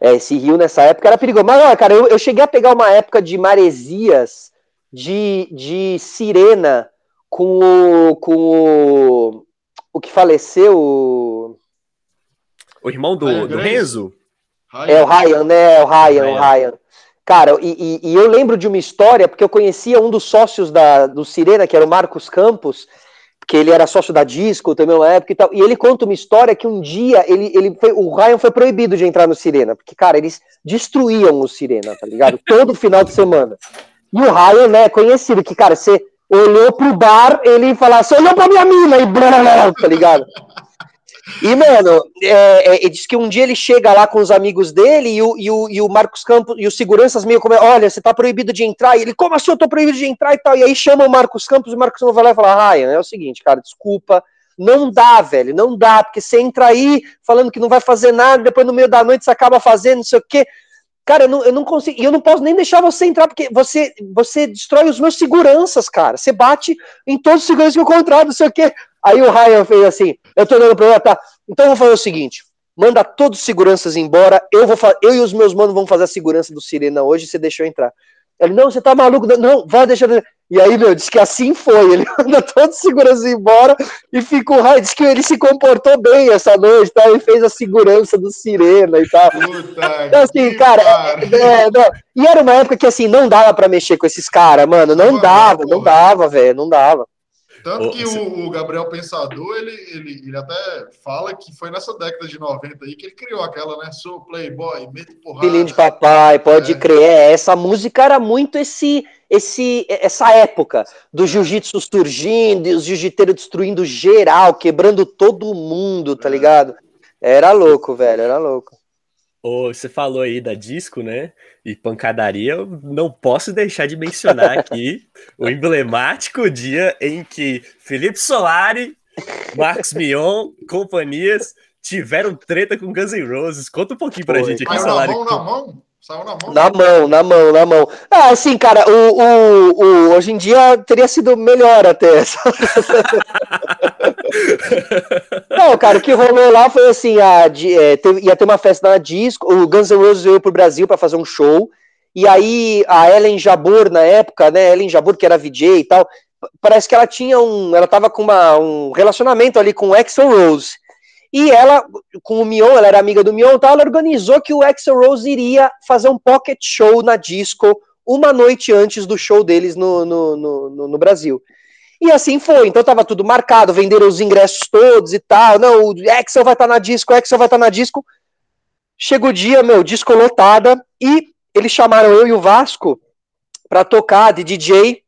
É, esse rio nessa época era perigoso. Mas, olha, cara, eu, eu cheguei a pegar uma época de maresias, de, de sirena, com o, com o, o que faleceu. O, o irmão do, do Renzo? É o Ryan, né? É o Ryan, o Ryan. Cara, e, e, e, eu lembro de uma história, porque eu conhecia um dos sócios da, do Sirena, que era o Marcos Campos, que ele era sócio da Disco também uma época e tal, e ele conta uma história que um dia ele, ele foi, o Ryan foi proibido de entrar no Sirena, porque, cara, eles destruíam o Sirena, tá ligado? Todo [laughs] final de semana. E o Ryan, né, é conhecido, que, cara, você olhou pro bar, ele você olhou pra minha mina, e blá, tá ligado? E, mano, é, é, ele diz que um dia ele chega lá com os amigos dele e o, e o, e o Marcos Campos e os seguranças meio como, olha, você tá proibido de entrar. E ele, como assim eu tô proibido de entrar e tal? E aí chama o Marcos Campos e o Marcos Campos vai lá e fala, Ryan, é o seguinte, cara, desculpa, não dá, velho, não dá, porque você entra aí falando que não vai fazer nada, depois no meio da noite você acaba fazendo, não sei o quê. Cara, eu não, eu não consigo, e eu não posso nem deixar você entrar, porque você, você destrói os meus seguranças, cara. Você bate em todos os seguranças que eu contrato, não sei o quê. Aí o Ryan fez assim: eu tô dando problema, tá? Então eu vou fazer o seguinte: manda todos os seguranças embora. Eu vou eu e os meus manos vamos fazer a segurança do Sirena hoje. Você deixou entrar. Ele, não, você tá maluco? Não, vai deixar. E aí, meu, disse que assim foi. [laughs] Ele manda todos os seguranças embora e ficou. Ai, disse que ele se comportou bem essa noite, tá? Ele fez a segurança do Sirena e tal. Puta então, assim, cara, é, é, não. e era uma época que assim, não dava para mexer com esses caras, mano. Não, não dava, não dava, velho, não dava. Tanto que o, o, Gabriel Pensador, ele, ele, ele até fala que foi nessa década de 90 aí que ele criou aquela, né? Sou playboy, meto porrada. Filhinho de papai, pode é. crer. É, essa música era muito esse, esse, essa época do jiu-jitsu surgindo, os jiu-jiteiros destruindo geral, quebrando todo mundo, tá é. ligado? Era louco, velho, era louco. Oh, você falou aí da disco, né? E pancadaria, eu não posso deixar de mencionar aqui [laughs] o emblemático dia em que Felipe Solari, Marcos Mion, companhias tiveram treta com Guns N' Roses. Conta um pouquinho pra Foi. gente aqui, Solari. Na mão, na mão? Saiu na mão. Na mão, na mão, na mão. Ah, assim, cara, o, o, o, hoje em dia teria sido melhor até. [laughs] Não, cara, o que rolou lá foi assim: a, é, teve, ia ter uma festa na disco, o Guns N' Roses veio pro Brasil para fazer um show, e aí a Ellen Jabur, na época, né, Ellen Jabur, que era VJ e tal, parece que ela tinha um, ela tava com uma, um relacionamento ali com o Axel Rose, e ela, com o Mion, ela era amiga do Mion, então ela organizou que o Axel Rose iria fazer um pocket show na disco uma noite antes do show deles no, no, no, no Brasil. E assim foi, então tava tudo marcado, venderam os ingressos todos e tal. Não, o Axel vai estar tá na disco, o Axel vai estar tá na disco. Chega o dia, meu, disco lotada, e eles chamaram eu e o Vasco para tocar de DJ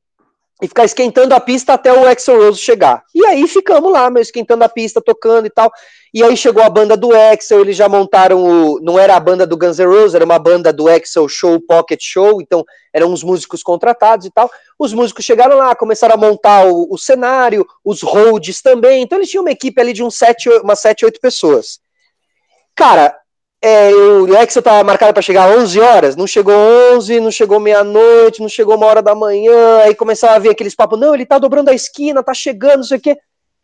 e ficar esquentando a pista até o Axel Rose chegar. E aí ficamos lá, meu, esquentando a pista, tocando e tal. E aí chegou a banda do Axel, eles já montaram o. Não era a banda do Guns N' Roses, era uma banda do Axel Show Pocket Show, então eram uns músicos contratados e tal. Os músicos chegaram lá, começaram a montar o, o cenário, os holds também. Então eles tinham uma equipe ali de uns sete, umas 7, 8 pessoas. Cara, é, o Axel estava marcado para chegar às 11 horas, não chegou 11, não chegou meia-noite, não chegou uma hora da manhã, aí começava a ver aqueles papos, não, ele tá dobrando a esquina, tá chegando, não sei o quê.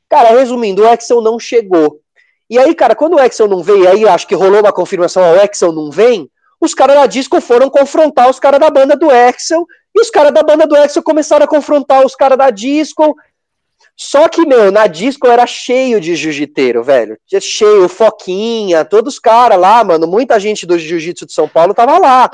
Cara, resumindo, o Axel não chegou. E aí, cara, quando o Axel não veio, aí acho que rolou uma confirmação, o Axel não vem, os caras da disco foram confrontar os caras da banda do Axel, e os caras da banda do Axel começaram a confrontar os caras da disco, só que, meu, na disco era cheio de jiu-jiteiro, velho. Cheio, Foquinha, todos os caras lá, mano. Muita gente do jiu-jitsu de São Paulo tava lá.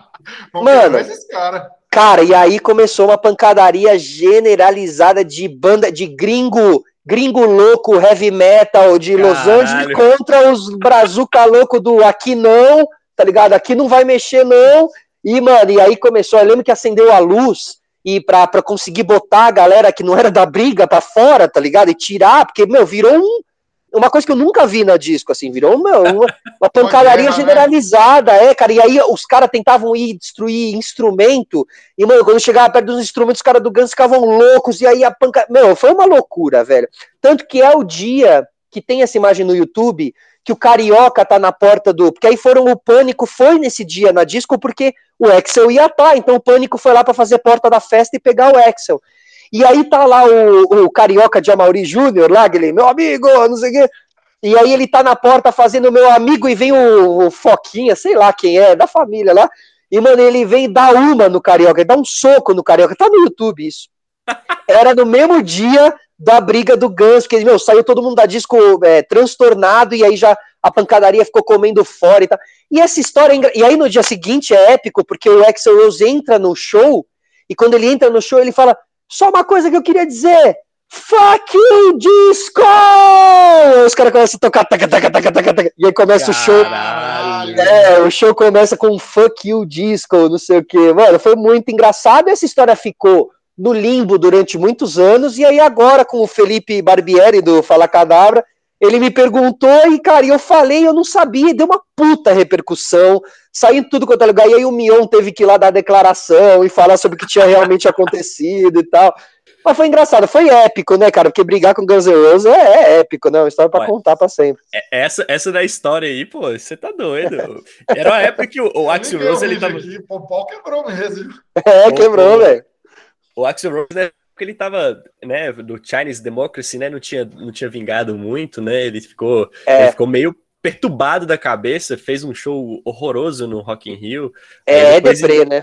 [laughs] mano, cara. cara, e aí começou uma pancadaria generalizada de banda, de gringo, gringo louco, heavy metal de Caralho. Los Angeles contra os brazuca louco do aqui não, tá ligado? Aqui não vai mexer não. E, mano, e aí começou, eu lembro que acendeu a luz e pra, pra conseguir botar a galera que não era da briga pra fora, tá ligado? E tirar, porque, meu, virou um. uma coisa que eu nunca vi na disco, assim, virou uma, [laughs] uma, uma pancadaria né? generalizada, né? é, cara, e aí os caras tentavam ir destruir instrumento, e, mano, quando chegava perto dos instrumentos, os caras do Guns ficavam loucos, e aí a panca... Meu, foi uma loucura, velho. Tanto que é o dia que tem essa imagem no YouTube, que o Carioca tá na porta do. Porque aí foram. O Pânico foi nesse dia na disco porque o Excel ia estar. Tá, então o Pânico foi lá para fazer porta da festa e pegar o Excel. E aí tá lá o, o Carioca de Amaury Júnior, lá, aquele, meu amigo, não sei o quê. E aí ele tá na porta fazendo meu amigo e vem o, o Foquinha, sei lá quem é, da família lá. E, mano, ele vem dar uma no Carioca, ele dá um soco no Carioca. Tá no YouTube isso. [laughs] Era no mesmo dia da briga do Ganso, que, meu, saiu todo mundo da disco é, transtornado e aí já a pancadaria ficou comendo fora e tal. E essa história, é e aí no dia seguinte é épico, porque o Axel Rose entra no show, e quando ele entra no show, ele fala, só uma coisa que eu queria dizer, fuck you, disco! Os caras começam a tocar, taca, taca, taca, taca, taca, e aí começa Caralho. o show, é, o show começa com fuck you, disco, não sei o que, mano, foi muito engraçado, essa história ficou no limbo durante muitos anos, e aí agora com o Felipe Barbieri do Fala Cadabra, ele me perguntou e, cara, eu falei, eu não sabia, deu uma puta repercussão, saiu tudo quanto é lugar, e aí o Mion teve que ir lá dar declaração e falar sobre o que tinha realmente [laughs] acontecido e tal. Mas foi engraçado, foi épico, né, cara? Porque brigar com Guns N' Roses é, é épico, né? Uma história pra Ué, contar pra sempre. É, essa, essa da história aí, pô, você tá doido. Era uma época que o, o Axel Rose, ele tava... Aqui, o pau quebrou mesmo. [laughs] É, quebrou, velho o Axel Rose, né, porque ele tava, né, do Chinese Democracy, né, não tinha, não tinha vingado muito, né, ele ficou, é. ele ficou meio perturbado da cabeça, fez um show horroroso no Rock in Rio. É, é deprê, né?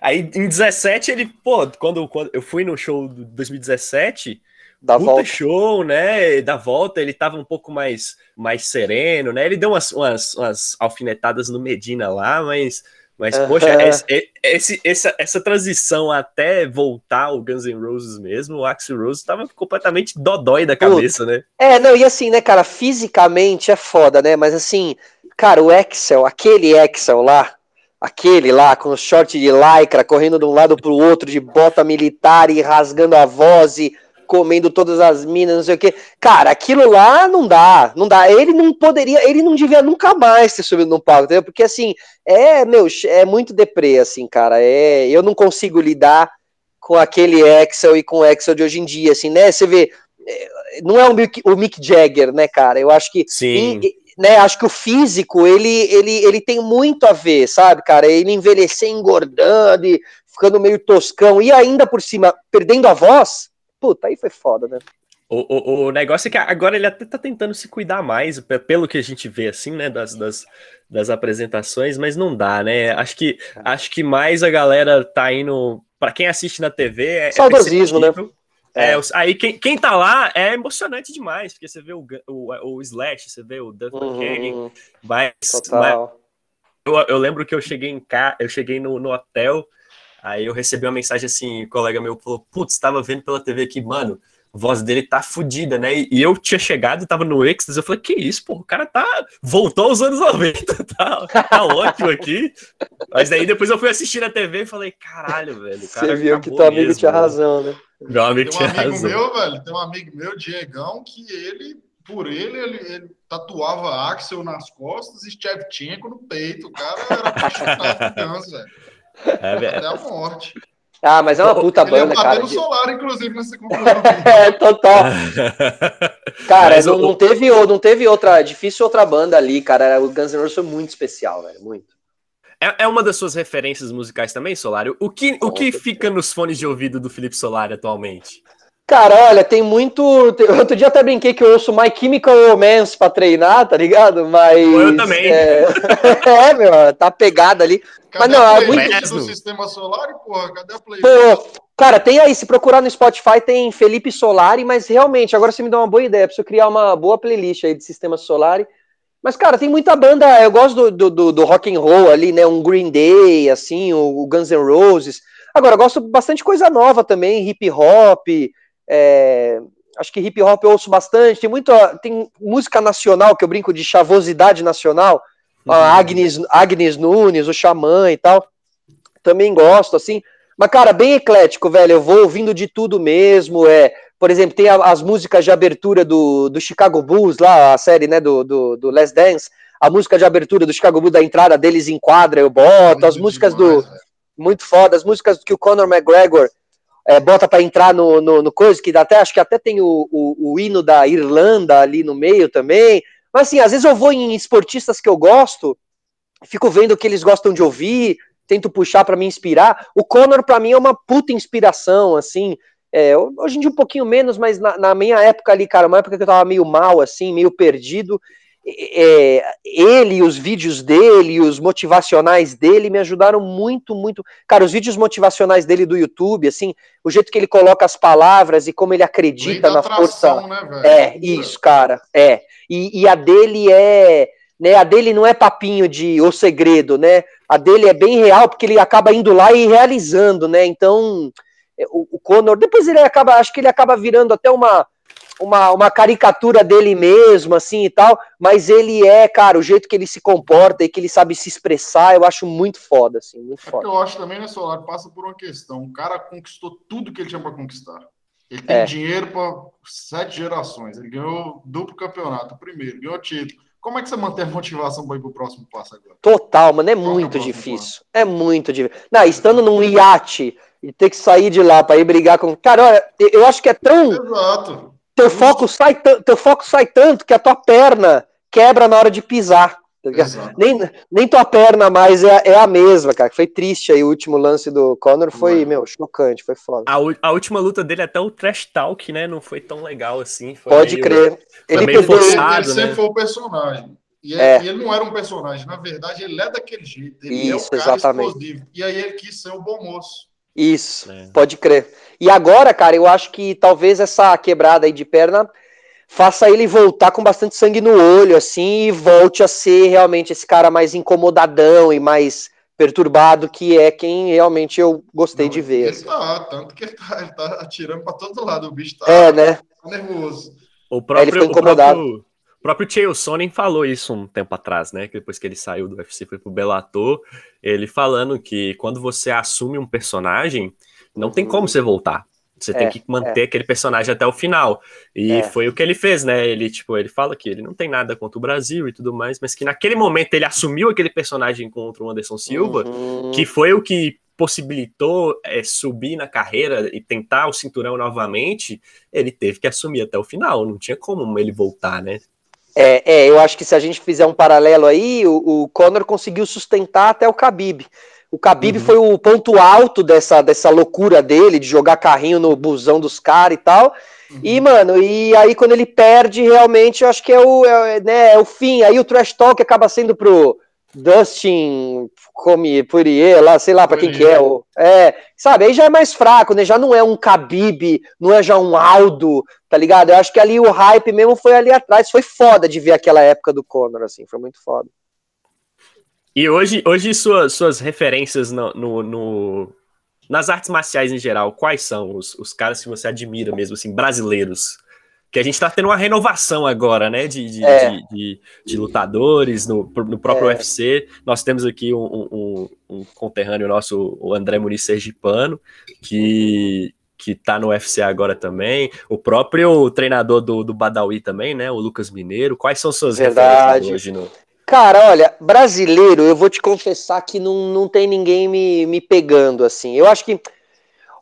Aí em 17 ele, pô, quando, quando eu fui no show de 2017, da volta. show, né? Da volta ele tava um pouco mais mais sereno, né? Ele deu umas, umas, umas alfinetadas no Medina lá, mas mas, poxa, esse, esse, essa, essa transição até voltar o Guns N' Roses mesmo, o Axel Rose tava completamente dodói da cabeça, né? É, não, e assim, né, cara, fisicamente é foda, né? Mas assim, cara, o Axel, aquele Axel lá, aquele lá com o short de lycra, correndo de um lado pro outro, de bota militar e rasgando a voz e comendo todas as minas, não sei o que. Cara, aquilo lá não dá, não dá. Ele não poderia, ele não devia nunca mais ter subido no palco, entendeu? Porque assim, é, meu, é muito deprê, assim, cara. É, eu não consigo lidar com aquele Excel e com o Excel de hoje em dia, assim, né? Você vê, é, não é o Mick, o Mick Jagger, né, cara? Eu acho que. Sim. né, acho que o físico, ele, ele, ele tem muito a ver, sabe, cara? Ele envelhecer engordando e ficando meio toscão e ainda por cima perdendo a voz, Puta, aí foi foda, né? O, o, o negócio é que agora ele até tá tentando se cuidar mais, pelo que a gente vê, assim, né, das, das, das apresentações, mas não dá, né? Acho que, é. acho que mais a galera tá indo. para quem assiste na TV. É, é Saudosismo, né? É, é, aí quem, quem tá lá é emocionante demais, porque você vê o, o, o Slash, você vê o Duff uhum, mas, mas eu, eu, lembro que eu cheguei em cá, eu cheguei no, no hotel Aí eu recebi uma mensagem assim, um colega meu falou, putz, tava vendo pela TV aqui, mano, a voz dele tá fodida, né? E eu tinha chegado, tava no Extras, eu falei, que isso, pô, o cara tá, voltou aos anos [laughs] 90, tá, tá ótimo aqui. Mas daí depois eu fui assistir na TV e falei, caralho, velho, cara Você viu que teu amigo mesmo, tinha razão, né? Meu amigo tem um amigo razão. meu, velho, tem um amigo meu, Diegão, que ele por ele, ele, ele, tatuava Axel nas costas e Shevchenko no peito. O cara era apaixonado por Guns, velho. É, Até a morte. Ah, mas é uma puta banda, cara. no solar, inclusive, nessa conclusão. [laughs] é, total. [laughs] cara, não, não, teve, não teve outra, difícil outra banda ali, cara. O Guns N' Roses foi muito especial, velho, muito. É, é uma das suas referências musicais também, Solário? O que, o que fica nos fones de ouvido do Felipe Solari atualmente? Cara, olha, tem muito. [laughs] Outro dia até brinquei que eu ouço My Chemical Romance pra treinar, tá ligado? Mas. Eu também. É, [laughs] é meu, tá pegado ali. Cadê Mas não, é muito. do sistema solar, porra? Cadê a playlist? Pô, cara, tem aí, se procurar no Spotify, tem Felipe Solari, mas realmente, agora você me dá uma boa ideia. Preciso criar uma boa playlist aí de sistema solar. Mas, cara, tem muita banda. Eu gosto do, do, do, do rock and roll ali, né? Um Green Day, assim, o Guns N' Roses. Agora, eu gosto bastante coisa nova também, hip hop. É, acho que hip hop eu ouço bastante. Tem muita. Tem música nacional que eu brinco de chavosidade nacional. Uhum. A Agnes, Agnes Nunes, o Xamã e tal. Também gosto, assim. Mas, cara, bem eclético, velho. Eu vou ouvindo de tudo mesmo. É por exemplo, tem as músicas de abertura do, do Chicago Bulls, lá, a série né, do, do, do Last Dance, a música de abertura do Chicago Bulls, da entrada deles em quadra, eu boto, muito as músicas demais, do. Véio. Muito foda, as músicas que o Conor McGregor é, bota para entrar no, no, no, coisa, que até acho que até tem o, o, o, hino da Irlanda ali no meio também. Mas assim, às vezes eu vou em esportistas que eu gosto, fico vendo o que eles gostam de ouvir, tento puxar para me inspirar. O Conor, para mim, é uma puta inspiração, assim. É, hoje em dia um pouquinho menos, mas na, na, minha época ali, cara, uma época que eu tava meio mal, assim, meio perdido, é, ele, os vídeos dele, os motivacionais dele me ajudaram muito, muito. Cara, os vídeos motivacionais dele do YouTube, assim, o jeito que ele coloca as palavras e como ele acredita na atração, força. Né, é, isso, cara, é. E, e, a dele é. Né, a dele não é papinho de o segredo, né? A dele é bem real, porque ele acaba indo lá e realizando, né? Então, é, o, o Conor, depois ele acaba, acho que ele acaba virando até uma, uma, uma caricatura dele mesmo, assim e tal, mas ele é, cara, o jeito que ele se comporta e que ele sabe se expressar, eu acho muito foda, assim, muito é foda. eu acho também, né, Solar, passa por uma questão, o cara conquistou tudo que ele tinha para conquistar. Ele tem é. dinheiro para sete gerações, ele ganhou duplo campeonato, primeiro, ganhou título. Como é que você mantém a motivação para ir para o próximo passo agora? Total, mano, é muito difícil. Passo? É muito difícil. Não, estando num iate e ter que sair de lá para ir brigar com. Cara, olha, eu acho que é tão. Exato. Teu foco, sai teu foco sai tanto que a tua perna quebra na hora de pisar. Tá nem, nem tua perna mais é, é a mesma, cara. Foi triste aí o último lance do Conor, foi, Mano. meu, chocante, foi foda. A, a, última luta dele, até o trash talk, né, não foi tão legal assim. Pode meio, crer. Ele, meio forçado, ele, ele né? sempre foi o personagem. E, é. e, ele não era um personagem, na verdade, ele é daquele jeito. Ele Isso, é o cara exatamente. explosivo. E aí ele quis ser o bom moço. Isso, é. pode crer. E agora, cara, eu acho que talvez essa quebrada aí de perna faça ele voltar com bastante sangue no olho, assim, e volte a ser realmente esse cara mais incomodadão e mais perturbado, que é quem realmente eu gostei Não, de ver. Ele assim. tá, tanto que ele tá, ele tá atirando pra todo lado, o bicho tá, é, né? tá nervoso. O próprio, é, ele ficou incomodado. O próprio o próprio Chael Sonnen falou isso um tempo atrás, né? Que depois que ele saiu do UFC foi pro Bellator, ele falando que quando você assume um personagem, não tem como você voltar. Você é, tem que manter é. aquele personagem até o final. E é. foi o que ele fez, né? Ele, tipo, ele fala que ele não tem nada contra o Brasil e tudo mais, mas que naquele momento ele assumiu aquele personagem contra o Anderson Silva, uhum. que foi o que possibilitou é, subir na carreira e tentar o cinturão novamente, ele teve que assumir até o final. Não tinha como ele voltar, né? É, é, eu acho que se a gente fizer um paralelo aí, o, o Conor conseguiu sustentar até o Khabib. O Khabib uhum. foi o ponto alto dessa, dessa loucura dele, de jogar carrinho no busão dos caras e tal. Uhum. E, mano, e aí quando ele perde, realmente, eu acho que é o, é, né, é o fim. Aí o trash talk acaba sendo pro Dustin come Poirier lá, sei lá para quem que é. O, é, sabe, aí já é mais fraco, né? Já não é um Khabib, não é já um Aldo, tá ligado? Eu acho que ali o hype mesmo foi ali atrás. Foi foda de ver aquela época do Conor, assim, foi muito foda. E hoje, hoje suas, suas referências no, no, no, nas artes marciais em geral, quais são os, os caras que você admira mesmo, assim, brasileiros? Que a gente está tendo uma renovação agora, né, de, de, é. de, de, de lutadores no, no próprio é. UFC. Nós temos aqui um, um, um, conterrâneo nosso, o André Muniz Sergipano, que, que tá no UFC agora também. O próprio treinador do, do Badawi também, né, o Lucas Mineiro. Quais são suas Verdade. referências hoje no... Cara, olha, brasileiro, eu vou te confessar que não, não tem ninguém me, me pegando, assim. Eu acho que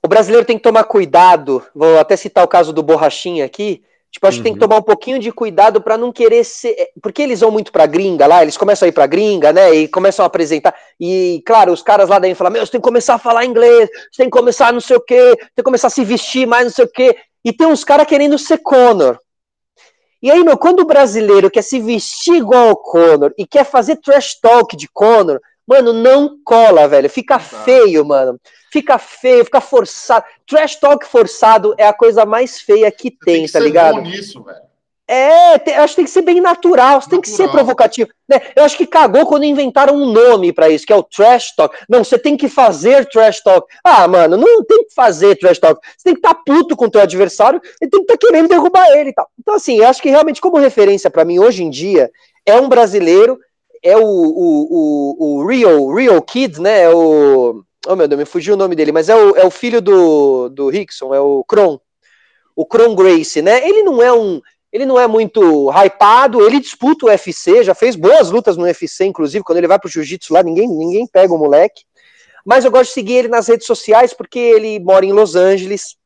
o brasileiro tem que tomar cuidado, vou até citar o caso do Borrachinha aqui, Tipo, acho uhum. que tem que uhum. tomar um pouquinho de cuidado para não querer ser. É, porque eles vão muito pra gringa lá, eles começam a ir pra gringa, né? E começam a apresentar. E, claro, os caras lá daí falam: Meu, você tem que começar a falar inglês, você tem que começar não sei o quê, tem que começar a se vestir mais, não sei o quê. E tem uns caras querendo ser Conor. E aí, meu, quando o brasileiro quer se vestir igual ao Conor e quer fazer trash talk de Conor, mano, não cola, velho. Fica feio, mano fica feio, fica forçado. Trash talk forçado é a coisa mais feia que tem, tem que tá ligado? Bom nisso, velho. É, tem, acho que tem que ser bem natural, você natural. tem que ser provocativo. Né? Eu acho que cagou quando inventaram um nome para isso, que é o trash talk. Não, você tem que fazer trash talk. Ah, mano, não tem que fazer trash talk. Você tem que estar tá puto com o teu adversário e tem que estar tá querendo derrubar ele e tal. Então, assim, eu acho que realmente, como referência para mim hoje em dia, é um brasileiro, é o, o, o, o Real, Real Kid, né? É o Oh, meu Deus, me fugiu o nome dele, mas é o, é o filho do, do Rickson, é o Kron. o Kron Grace, né? Ele não é um. Ele não é muito hypado, ele disputa o UFC, já fez boas lutas no UFC, inclusive, quando ele vai pro jiu-jitsu lá, ninguém, ninguém pega o moleque. Mas eu gosto de seguir ele nas redes sociais porque ele mora em Los Angeles,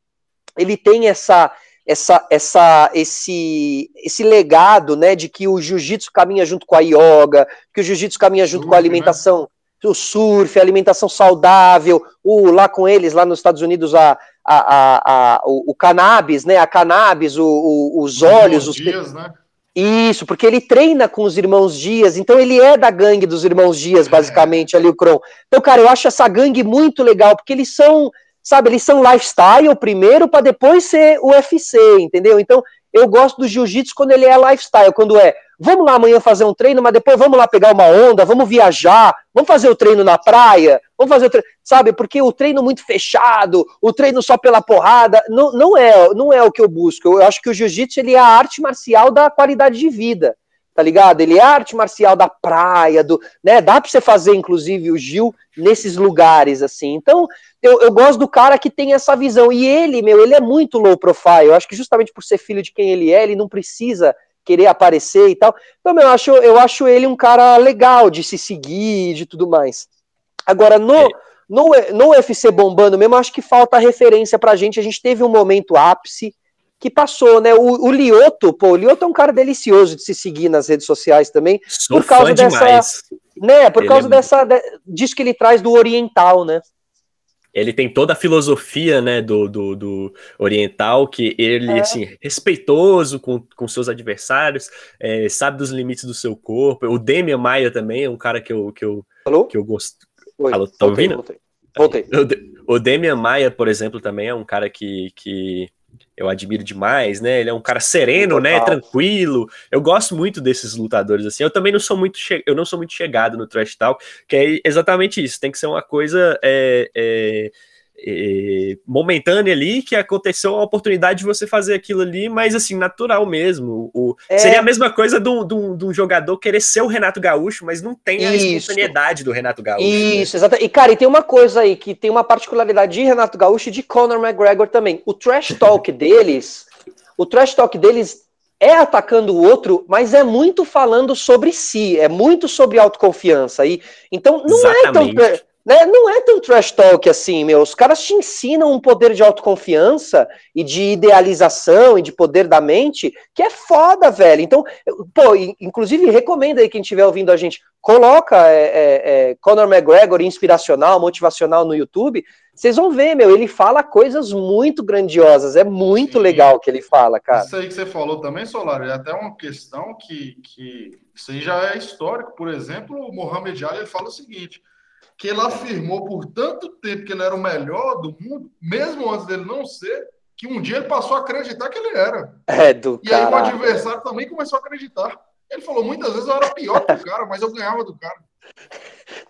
ele tem essa essa, essa, esse, esse legado, né, de que o jiu-jitsu caminha junto com a yoga, que o jiu-jitsu caminha junto com a né? alimentação, né? O surf, a alimentação saudável, o, lá com eles, lá nos Estados Unidos, a, a, a, a o, o, cannabis, né, a cannabis, o, o os óleos, os... Dias, né? Isso, porque ele treina com os irmãos Dias, então ele é da gangue dos irmãos Dias, basicamente, é. ali o Kron. Então, cara, eu acho essa gangue muito legal, porque eles são sabe, eles são lifestyle primeiro para depois ser UFC, entendeu? Então, eu gosto do jiu-jitsu quando ele é lifestyle, quando é, vamos lá amanhã fazer um treino, mas depois vamos lá pegar uma onda, vamos viajar, vamos fazer o treino na praia, vamos fazer o treino, sabe? Porque o treino muito fechado, o treino só pela porrada, não, não é, não é o que eu busco. Eu acho que o jiu-jitsu ele é a arte marcial da qualidade de vida tá ligado? Ele é arte marcial da praia, do, né? Dá para você fazer, inclusive, o Gil nesses lugares, assim. Então, eu, eu gosto do cara que tem essa visão. E ele, meu, ele é muito low profile. Eu acho que justamente por ser filho de quem ele é, ele não precisa querer aparecer e tal. Então, eu acho, eu acho ele um cara legal de se seguir de tudo mais. Agora, no, é. no, no UFC bombando mesmo, acho que falta referência pra gente. A gente teve um momento ápice que passou, né? O, o Lioto, pô, o Lioto é um cara delicioso de se seguir nas redes sociais também. Sou por causa dessa. Demais. Né, por ele causa é dessa. De, disso que ele traz do oriental, né? Ele tem toda a filosofia, né, do, do, do oriental, que ele, é. assim, respeitoso com, com seus adversários, é, sabe dos limites do seu corpo. O Demian Maia também é um cara que eu, que eu? Que eu gosto. Oi, Alô, tá voltei, ouvindo? Voltei. voltei. O, o Demian Maia, por exemplo, também é um cara que, que eu admiro demais, né? Ele é um cara sereno, né? Tranquilo. Eu gosto muito desses lutadores assim. Eu também não sou muito che... eu não sou muito chegado no trash talk, que é exatamente isso. Tem que ser uma coisa é, é é, momentânea ali, que aconteceu a oportunidade de você fazer aquilo ali, mas assim, natural mesmo. O, é... Seria a mesma coisa de um, jogador querer ser o Renato Gaúcho, mas não tem a Isso. espontaneidade do Renato Gaúcho. Né? Isso, né? exatamente. E, cara, e tem uma coisa aí que tem uma particularidade de Renato Gaúcho e de Conor McGregor também. O trash talk [laughs] deles, o trash talk deles é atacando o outro, mas é muito falando sobre si, é muito sobre autoconfiança. E, então, não Exatamente. é tão né? Não é tão trash talk assim, meu. Os caras te ensinam um poder de autoconfiança e de idealização e de poder da mente que é foda, velho. Então, pô, inclusive recomendo aí quem estiver ouvindo a gente, coloca é, é, é, Conor McGregor inspiracional, motivacional no YouTube. Vocês vão ver, meu, ele fala coisas muito grandiosas. É muito Sim. legal o que ele fala, cara. Isso aí que você falou também, Solar, é até uma questão que, que isso aí já é histórico. Por exemplo, o Mohamed Ali fala o seguinte que ele afirmou por tanto tempo que ele era o melhor do mundo, mesmo antes dele não ser, que um dia ele passou a acreditar que ele era. É do E aí o adversário também começou a acreditar. Ele falou, muitas vezes eu era pior que o cara, mas eu ganhava do cara.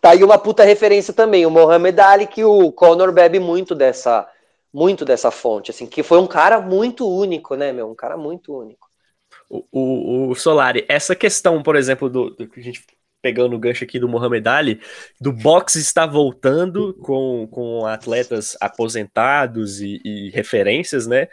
Tá aí uma puta referência também, o Mohamed Ali, que o Conor bebe muito dessa, muito dessa fonte, assim, que foi um cara muito único, né, meu? Um cara muito único. O, o, o Solari, essa questão, por exemplo, do, do que a gente pegando o gancho aqui do Mohamed Ali, do boxe está voltando com, com atletas aposentados e, e referências, né?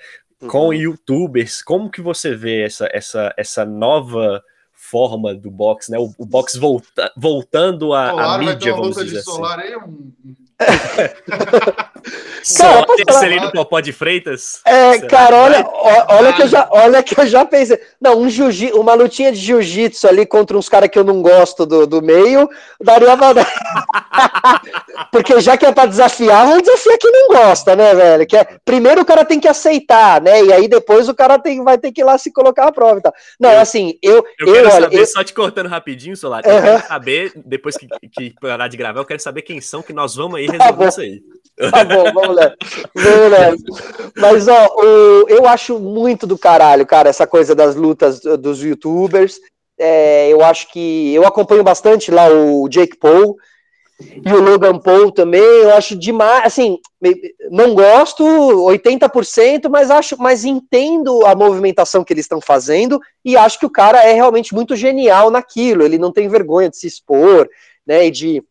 Com uhum. youtubers. Como que você vê essa, essa, essa nova forma do boxe, né? O, o boxe volta, voltando a, Solar, a mídia, vamos dizer assim. Solar aí, um... [laughs] Só terceiro Popó de Freitas? É, Será cara, olha, olha, que eu já, olha que eu já pensei. Não, um jiu uma lutinha de jiu-jitsu ali contra uns caras que eu não gosto do, do meio, daria pra... [laughs] Porque já que é pra desafiar, vamos desafiar quem não gosta, né, velho? Que é, primeiro o cara tem que aceitar, né? E aí depois o cara tem, vai ter que ir lá se colocar à prova e tal. Não, assim, eu. Eu, eu quero olha, saber, eu... só te cortando rapidinho, Solar, eu quero saber, depois que, que parar de gravar, eu quero saber quem são que nós vamos aí resolver tá isso aí. Tá bom, vamos lá. Vamos lá. Mas, ó, o, eu acho muito do caralho, cara, essa coisa das lutas dos youtubers. É, eu acho que. Eu acompanho bastante lá o Jake Paul e o Logan Paul também. Eu acho demais. Assim, não gosto 80%, mas acho, mas entendo a movimentação que eles estão fazendo e acho que o cara é realmente muito genial naquilo. Ele não tem vergonha de se expor, né? E de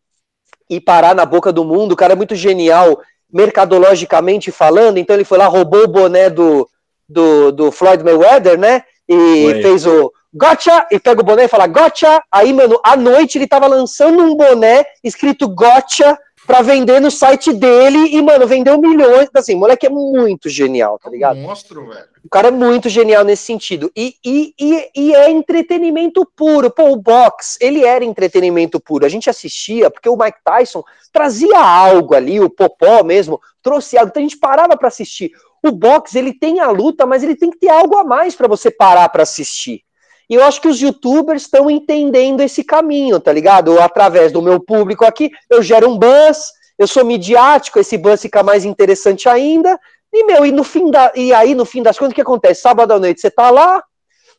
e parar na boca do mundo. O cara é muito genial mercadologicamente falando, então ele foi lá, roubou o boné do, do, do Floyd Mayweather, né? E fez o gotcha, e pega o boné e fala gotcha. Aí, mano, à noite ele tava lançando um boné escrito gotcha pra vender no site dele e, mano, vendeu milhões. Assim, o moleque é muito genial, tá ligado? É um monstro, velho. O cara é muito genial nesse sentido. E, e, e, e, é entretenimento puro. Pô, o box, ele era entretenimento puro. A gente assistia porque o Mike Tyson trazia algo ali, o Popó mesmo trouxe algo. Então a gente parava para assistir. O box, ele tem a luta, mas ele tem que ter algo a mais para você parar para assistir. E eu acho que os youtubers estão entendendo esse caminho, tá ligado? Através do meu público aqui, eu gero um buzz, eu sou midiático, esse buzz fica mais interessante ainda. E, meu, e no fim da. E aí, no fim das contas, o que acontece? Sábado à noite você tá lá,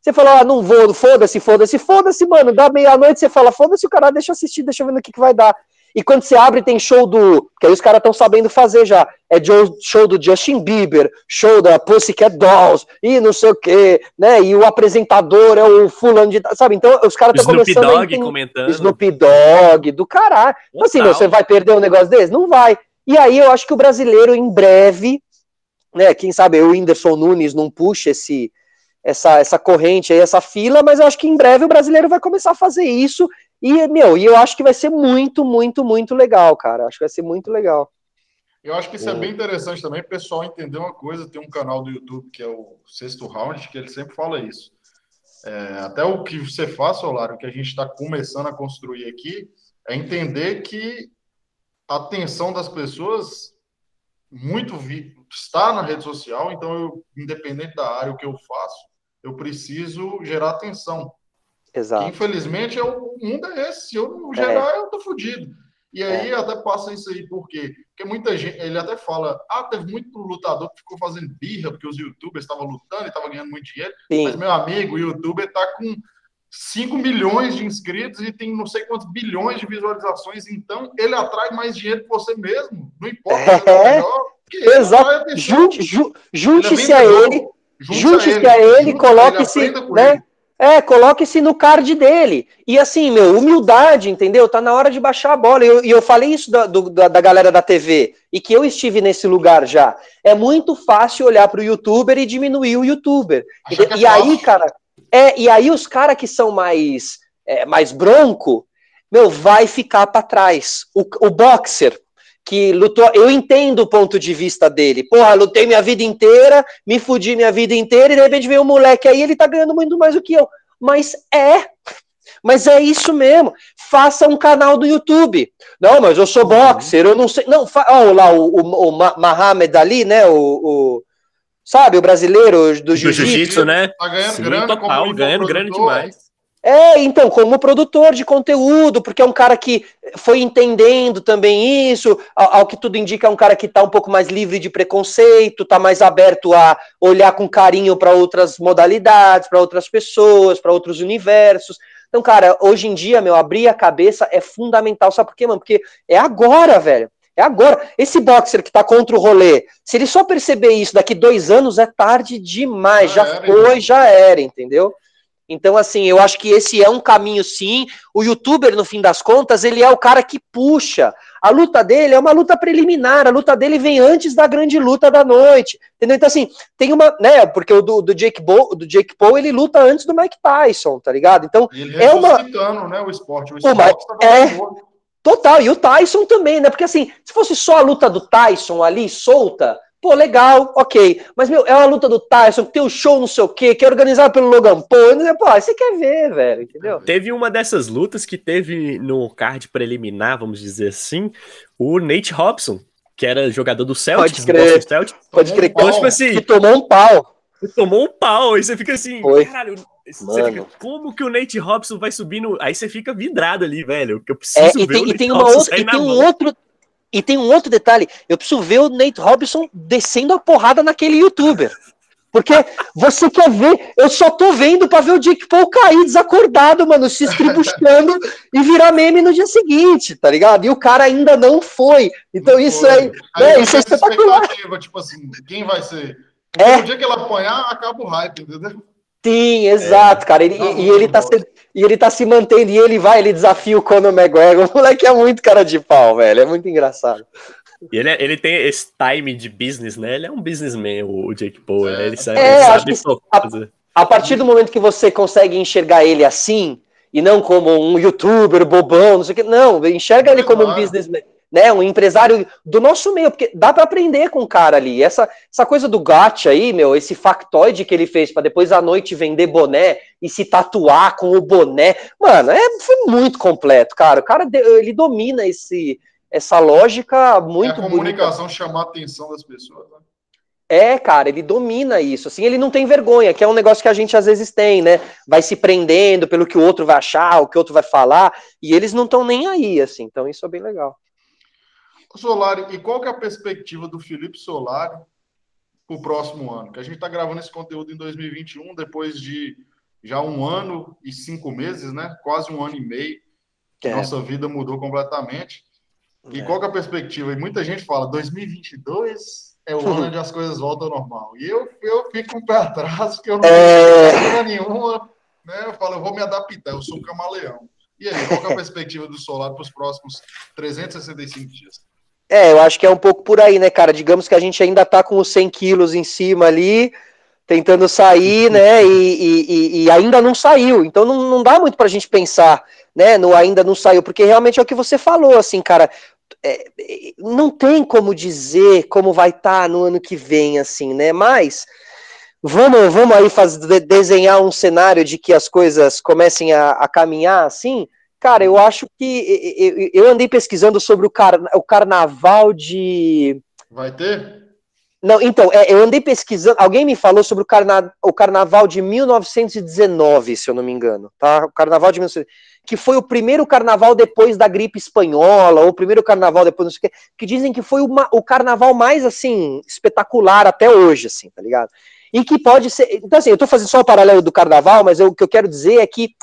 você fala, ah, não vou, foda-se, foda-se, foda-se, mano. Da meia-noite você fala, foda-se, o cara deixa eu assistir, deixa eu ver no que, que vai dar. E quando você abre, tem show do. Que aí os caras estão sabendo fazer já. É show do Justin Bieber, show da Pussycat Dolls, e não sei o quê, né? E o apresentador é o fulano de. Sabe? Então os caras estão começando. Snoop Dogg comentando. Snoop Dogg, do caralho. Então, assim, meu, você vai perder um negócio desse? Não vai. E aí eu acho que o brasileiro, em breve, né? Quem sabe o Whindersson Nunes não puxa esse. Essa, essa corrente aí, essa fila, mas eu acho que em breve o brasileiro vai começar a fazer isso e, meu, e eu acho que vai ser muito, muito, muito legal, cara. Acho que vai ser muito legal. Eu acho que isso é bem interessante também, o pessoal entender uma coisa. Tem um canal do YouTube que é o Sexto Round, que ele sempre fala isso. É, até o que você faz, Solar, o que a gente está começando a construir aqui, é entender que a atenção das pessoas muito está na rede social, então eu, independente da área o que eu faço, eu preciso gerar atenção. Exato. Que, infelizmente, é o mundo é esse. Se eu não gerar, é. eu tô fodido. E aí é. até passa isso aí, por quê? Porque muita gente, ele até fala, ah, teve muito lutador que ficou fazendo birra, porque os youtubers estavam lutando e estavam ganhando muito dinheiro. Sim. Mas, meu amigo, o youtuber tá com 5 milhões de inscritos e tem não sei quantos bilhões de visualizações, então ele atrai mais dinheiro que você mesmo. Não importa é. é melhor. Exato. Junte-se a ele. Junte-se a ele, coloque-se. Né? É, coloque-se no card dele. E assim, meu, humildade, entendeu? Tá na hora de baixar a bola. E eu, eu, falei isso da, do, da, da, galera da TV, e que eu estive nesse lugar já. É muito fácil olhar pro youtuber e diminuir o youtuber. É e, aí, cara, é, e aí os caras que são mais, é, mais bronco, meu, vai ficar para trás. O, o boxer, que lutou. Eu entendo o ponto de vista dele. Porra, lutei minha vida inteira, me fudi minha vida inteira, e de repente veio um moleque aí, ele tá ganhando muito mais do que eu. Mas é. Mas é isso mesmo. Faça um canal do YouTube. Não, mas eu sou boxer, eu não sei. Não, fa... oh, lá o, o, o Mahamed Ali, né? O, o, sabe, o brasileiro do jiu-jitsu, né? Tá ganhando Sim, grana, total, ganhando grana demais. É, então, como produtor de conteúdo, porque é um cara que foi entendendo também isso, ao, ao que tudo indica, é um cara que está um pouco mais livre de preconceito, está mais aberto a olhar com carinho para outras modalidades, para outras pessoas, para outros universos. Então, cara, hoje em dia, meu, abrir a cabeça é fundamental. Sabe por quê, mano? Porque é agora, velho. É agora. Esse boxer que tá contra o rolê, se ele só perceber isso daqui dois anos, é tarde demais. Já, já foi, já era, entendeu? Então, assim, eu acho que esse é um caminho, sim. O youtuber, no fim das contas, ele é o cara que puxa. A luta dele é uma luta preliminar, a luta dele vem antes da grande luta da noite. Entendeu? Então, assim, tem uma. né? Porque o do, do, Jake, Bo, do Jake Paul ele luta antes do Mike Tyson, tá ligado? Então, ele é uma. né, o esporte. O esporte tá é. Total, e o Tyson também, né? Porque assim, se fosse só a luta do Tyson ali, solta, Pô, legal, ok. Mas, meu, é uma luta do Tyson, que tem o um show não sei o quê, que é organizado pelo Logan Paul. Pô, você quer ver, velho, entendeu? Teve uma dessas lutas que teve no card preliminar, vamos dizer assim, o Nate Robson, que era jogador do Celtics. Pode crer, Celtics, pode crer. Então, tipo assim, que tomou um pau. Tomou um pau, aí você fica assim, Foi. caralho, você fica, como que o Nate Robson vai subir no... Aí você fica vidrado ali, velho, que eu preciso é, e ver tem, e tem uma outra, e tem um outro e tem um outro detalhe, eu preciso ver o Nate Robinson descendo a porrada naquele youtuber. Porque você quer ver, eu só tô vendo pra ver o Jake Paul cair desacordado, mano, se estribuchando e virar meme no dia seguinte, tá ligado? E o cara ainda não foi. Então não isso foi. é, é, isso é espetacular. Tipo assim, quem vai ser? É. O dia que ele apanhar, acaba o hype, entendeu? Sim, exato, é. cara. Ele, e, e, ele tá se, e ele tá se mantendo, e ele vai, ele desafia o Conor McGregor. [laughs] O moleque é muito cara de pau, velho. É muito engraçado. E ele, é, ele tem esse time de business, né? Ele é um businessman, o Jake Paul. É, ele sabe, é, ele sabe a, a partir do momento que você consegue enxergar ele assim, e não como um youtuber bobão, não sei o que, não, enxerga ele como um businessman né, um empresário do nosso meio, porque dá para aprender com o cara ali. Essa, essa coisa do gacha aí, meu, esse factoide que ele fez para depois à noite vender boné e se tatuar com o boné, mano, é, foi muito completo, cara. O cara ele domina esse essa lógica muito é a comunicação bonita. chamar a atenção das pessoas, né? É, cara, ele domina isso. Assim, ele não tem vergonha, que é um negócio que a gente às vezes tem, né? Vai se prendendo pelo que o outro vai achar, o que o outro vai falar, e eles não estão nem aí, assim. Então isso é bem legal. Solari, e qual que é a perspectiva do Felipe Solari para o próximo ano? Que a gente está gravando esse conteúdo em 2021, depois de já um ano e cinco meses, né? Quase um ano e meio. É. Nossa vida mudou completamente. E é. qual que é a perspectiva? E muita gente fala, 2022 é o [laughs] ano onde as coisas voltam ao normal. E eu, eu fico um pé atrás, porque eu não é... tenho nenhuma. Né? Eu falo, eu vou me adaptar, eu sou um camaleão. E aí, qual é a perspectiva do Solar para os próximos 365 dias? É, eu acho que é um pouco por aí, né, cara? Digamos que a gente ainda tá com os 100 quilos em cima ali, tentando sair, né? E, e, e ainda não saiu. Então não, não dá muito pra gente pensar, né? No ainda não saiu, porque realmente é o que você falou, assim, cara. É, não tem como dizer como vai estar tá no ano que vem, assim, né? Mas vamos, vamos aí fazer, desenhar um cenário de que as coisas comecem a, a caminhar assim Cara, eu acho que eu andei pesquisando sobre o, car... o carnaval de. Vai ter? Não, então, é, eu andei pesquisando. Alguém me falou sobre o, carna... o carnaval de 1919, se eu não me engano, tá? O carnaval de 1919, que foi o primeiro carnaval depois da gripe espanhola, ou o primeiro carnaval depois não sei o quê, que dizem que foi uma... o carnaval mais, assim, espetacular até hoje, assim, tá ligado? E que pode ser. Então, assim, eu tô fazendo só o paralelo do carnaval, mas eu, o que eu quero dizer é que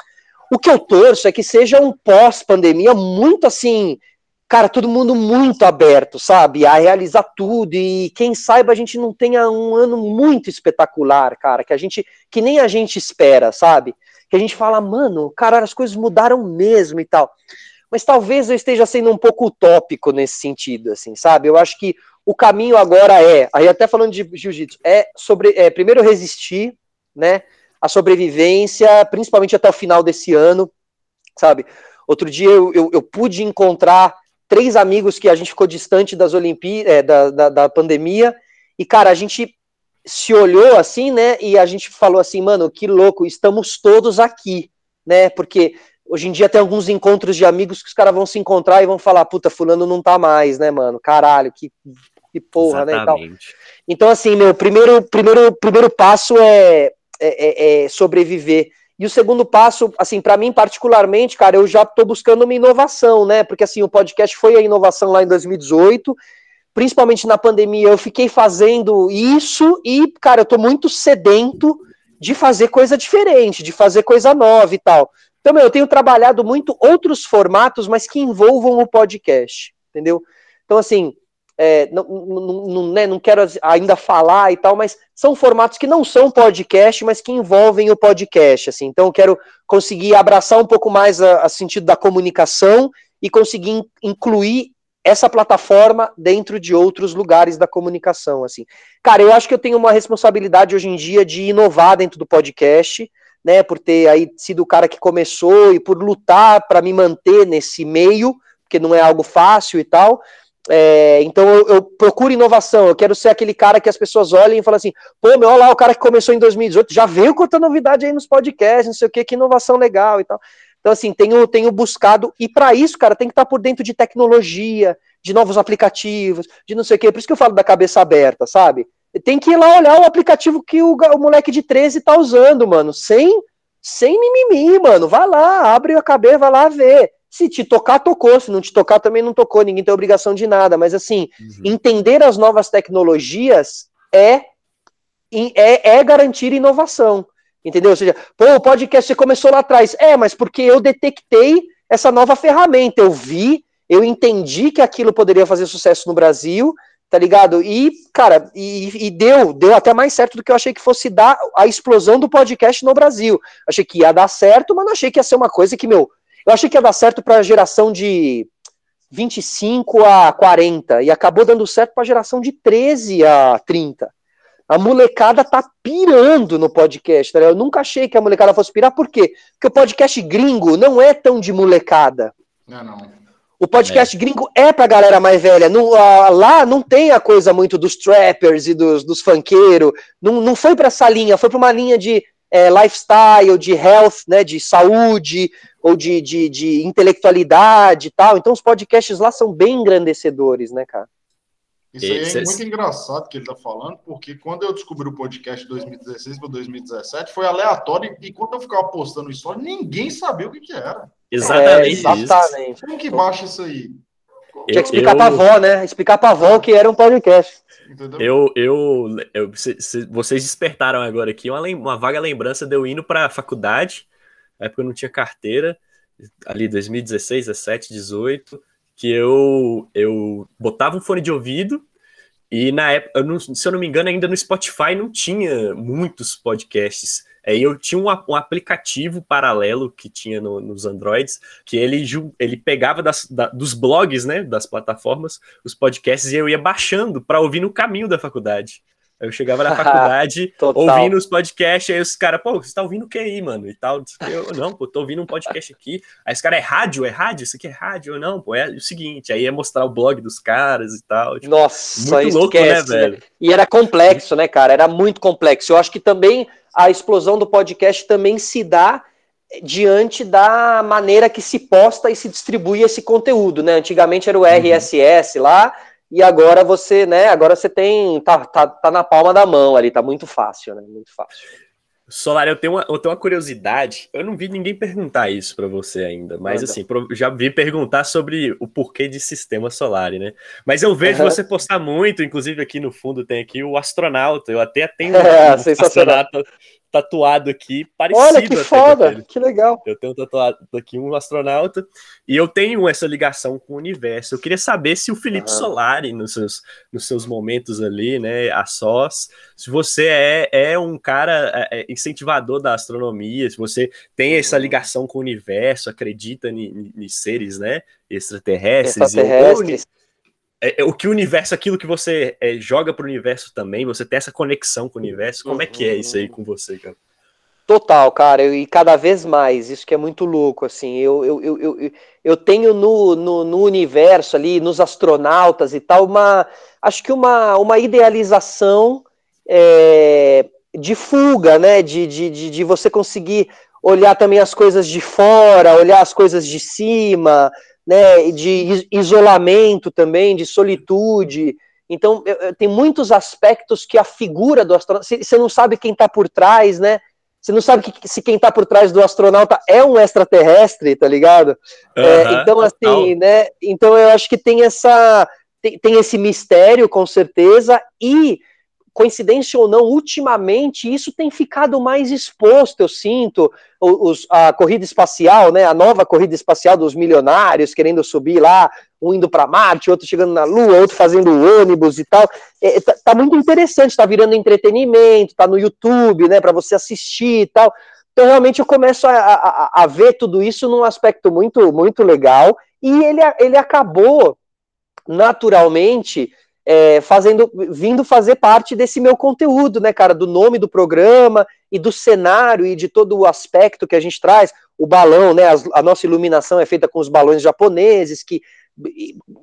o que eu torço é que seja um pós-pandemia muito assim, cara, todo mundo muito aberto, sabe? A realizar tudo e quem saiba a gente não tenha um ano muito espetacular, cara, que a gente que nem a gente espera, sabe? Que a gente fala, mano, cara, as coisas mudaram mesmo e tal. Mas talvez eu esteja sendo um pouco utópico nesse sentido, assim, sabe? Eu acho que o caminho agora é, aí até falando de jiu-jitsu, é sobre é, primeiro resistir, né? A sobrevivência, principalmente até o final desse ano, sabe? Outro dia eu, eu, eu pude encontrar três amigos que a gente ficou distante das Olimpíadas, é, da, da, da pandemia, e, cara, a gente se olhou assim, né, e a gente falou assim, mano, que louco, estamos todos aqui, né, porque hoje em dia tem alguns encontros de amigos que os caras vão se encontrar e vão falar, puta, fulano não tá mais, né, mano, caralho, que, que porra, Exatamente. né, e tal. Então, assim, meu, primeiro, primeiro, primeiro passo é é, é, é, sobreviver. E o segundo passo, assim, para mim particularmente, cara, eu já estou buscando uma inovação, né? Porque assim, o podcast foi a inovação lá em 2018, principalmente na pandemia, eu fiquei fazendo isso e, cara, eu estou muito sedento de fazer coisa diferente, de fazer coisa nova e tal. Então, eu tenho trabalhado muito outros formatos, mas que envolvam o podcast, entendeu? Então, assim, é, não, não, não, né, não quero ainda falar e tal, mas são formatos que não são podcast, mas que envolvem o podcast, assim. Então, eu quero conseguir abraçar um pouco mais a, a sentido da comunicação e conseguir incluir essa plataforma dentro de outros lugares da comunicação, assim. Cara, eu acho que eu tenho uma responsabilidade hoje em dia de inovar dentro do podcast, né, por ter aí sido o cara que começou e por lutar para me manter nesse meio, porque não é algo fácil e tal, é, então eu, eu, procuro inovação, eu quero ser aquele cara que as pessoas olhem e falam assim, pô, meu, olha lá o cara que começou em 2018, já veio contando novidade aí nos podcasts, não sei o que, que inovação legal e tal. Então, assim, tenho, tenho buscado, e para isso, cara, tem que estar tá por dentro de tecnologia, de novos aplicativos, de não sei o que, por isso que eu falo da cabeça aberta, sabe? Tem que ir lá olhar o aplicativo que o, o moleque de 13 tá usando, mano, sem, sem mimimi, mano, vai lá, abre a cabeça, vai lá ver. Se te tocar, tocou. Se não te tocar, também não tocou. Ninguém tem obrigação de nada. Mas, assim, uhum. entender as novas tecnologias é, é, é garantir inovação. Entendeu? Ou seja, pô, o podcast começou lá atrás. É, mas porque eu detectei essa nova ferramenta. Eu vi, eu entendi que aquilo poderia fazer sucesso no Brasil, tá ligado? E, cara, e, e, deu, deu até mais certo do que eu achei que fosse dar a explosão do podcast no Brasil. Achei que ia dar certo, mas não achei que ia ser uma coisa que, meu, eu achei que ia dar certo para a geração de 25 a 40 e acabou dando certo para a geração de 13 a 30. A molecada tá pirando no podcast, tá? Eu nunca achei que a molecada fosse pirar, por quê? Porque o podcast gringo não é tão de molecada. Não, não. O podcast é. gringo é pra galera mais velha. Não, lá não tem a coisa muito dos trappers e dos, dos funkeiros. Não, não foi para essa linha, foi para uma linha de é, lifestyle, de health, né, de saúde, ou de, de, de intelectualidade e tal. Então os podcasts lá são bem engrandecedores, né, cara? Isso aí é muito engraçado que ele está falando, porque quando eu descobri o podcast de 2016 para 2017, foi aleatório e quando eu ficava postando isso, ninguém sabia o que, que era. Exatamente. É, exatamente. Como que baixa isso aí? Tinha que explicar eu... pra avó, né? Explicar pra avó que era um podcast. Eu, eu, eu se, se, vocês despertaram agora aqui uma, uma vaga lembrança de eu indo para a faculdade, na época eu não tinha carteira, ali 2016, 17, 18, que eu, eu botava um fone de ouvido e na época, eu não, se eu não me engano, ainda no Spotify não tinha muitos podcasts. Aí eu tinha um, um aplicativo paralelo que tinha no, nos Androids, que ele, ele pegava das, da, dos blogs, né, das plataformas, os podcasts, e eu ia baixando para ouvir no caminho da faculdade. Aí eu chegava na [laughs] faculdade, ouvindo os podcasts, aí os caras, pô, você tá ouvindo o que aí, mano? E tal. Eu, não, pô, tô ouvindo um podcast aqui. Aí os caras, é rádio? É rádio? Isso aqui é rádio? Eu, não, pô, é o seguinte. Aí ia mostrar o blog dos caras e tal. Tipo, Nossa, muito louco, né, esquece, né, velho? E era complexo, né, cara? Era muito complexo. Eu acho que também a explosão do podcast também se dá diante da maneira que se posta e se distribui esse conteúdo, né? Antigamente era o RSS uhum. lá, e agora você, né, agora você tem, tá, tá, tá na palma da mão ali, tá muito fácil, né, muito fácil. Solar, eu tenho, uma, eu tenho uma curiosidade, eu não vi ninguém perguntar isso para você ainda, mas assim, já vi perguntar sobre o porquê de sistema solar, né? Mas eu vejo uhum. você [laughs] postar muito, inclusive aqui no fundo tem aqui o astronauta, eu até tenho [laughs] é, um astronauta tatuado aqui, parecido. Olha que foda, que legal. Eu tenho tatuado aqui um astronauta e eu tenho essa ligação com o universo. Eu queria saber se o Felipe uhum. Solari, nos seus, nos seus momentos ali, né, a sós, se você é, é um cara é, é incentivador da astronomia, se você tem essa uhum. ligação com o universo, acredita em seres, né, extraterrestres. extraterrestres. Ou, é, é, o que o universo, aquilo que você é, joga para o universo também, você tem essa conexão com o universo. Como é que é isso aí com você, cara? Total, cara, e cada vez mais, isso que é muito louco, assim, eu, eu, eu, eu, eu tenho no, no, no, universo ali, nos astronautas e tal, uma, acho que uma, uma idealização é, de fuga, né, de, de, de, de você conseguir olhar também as coisas de fora, olhar as coisas de cima, né, de isolamento também, de solitude. Então, tem muitos aspectos que a figura do astronauta. Você não sabe quem está por trás, né? Você não sabe que, se quem está por trás do astronauta é um extraterrestre, tá ligado? Uhum, é, então, assim, total. né? Então, eu acho que tem essa. Tem, tem esse mistério, com certeza, e coincidência ou não, ultimamente isso tem ficado mais exposto, eu sinto, os, a corrida espacial, né, a nova corrida espacial dos milionários querendo subir lá, um indo para Marte, outro chegando na Lua, outro fazendo ônibus e tal. É, tá, tá, muito interessante, tá virando entretenimento, tá no YouTube, né, para você assistir e tal. Então, realmente, eu começo a, a, a, ver tudo isso num aspecto muito, muito legal, e ele, ele acabou naturalmente é, fazendo, vindo fazer parte desse meu conteúdo, né, cara, do nome do programa e do cenário e de todo o aspecto que a gente traz. O balão, né, a, a nossa iluminação é feita com os balões japoneses, que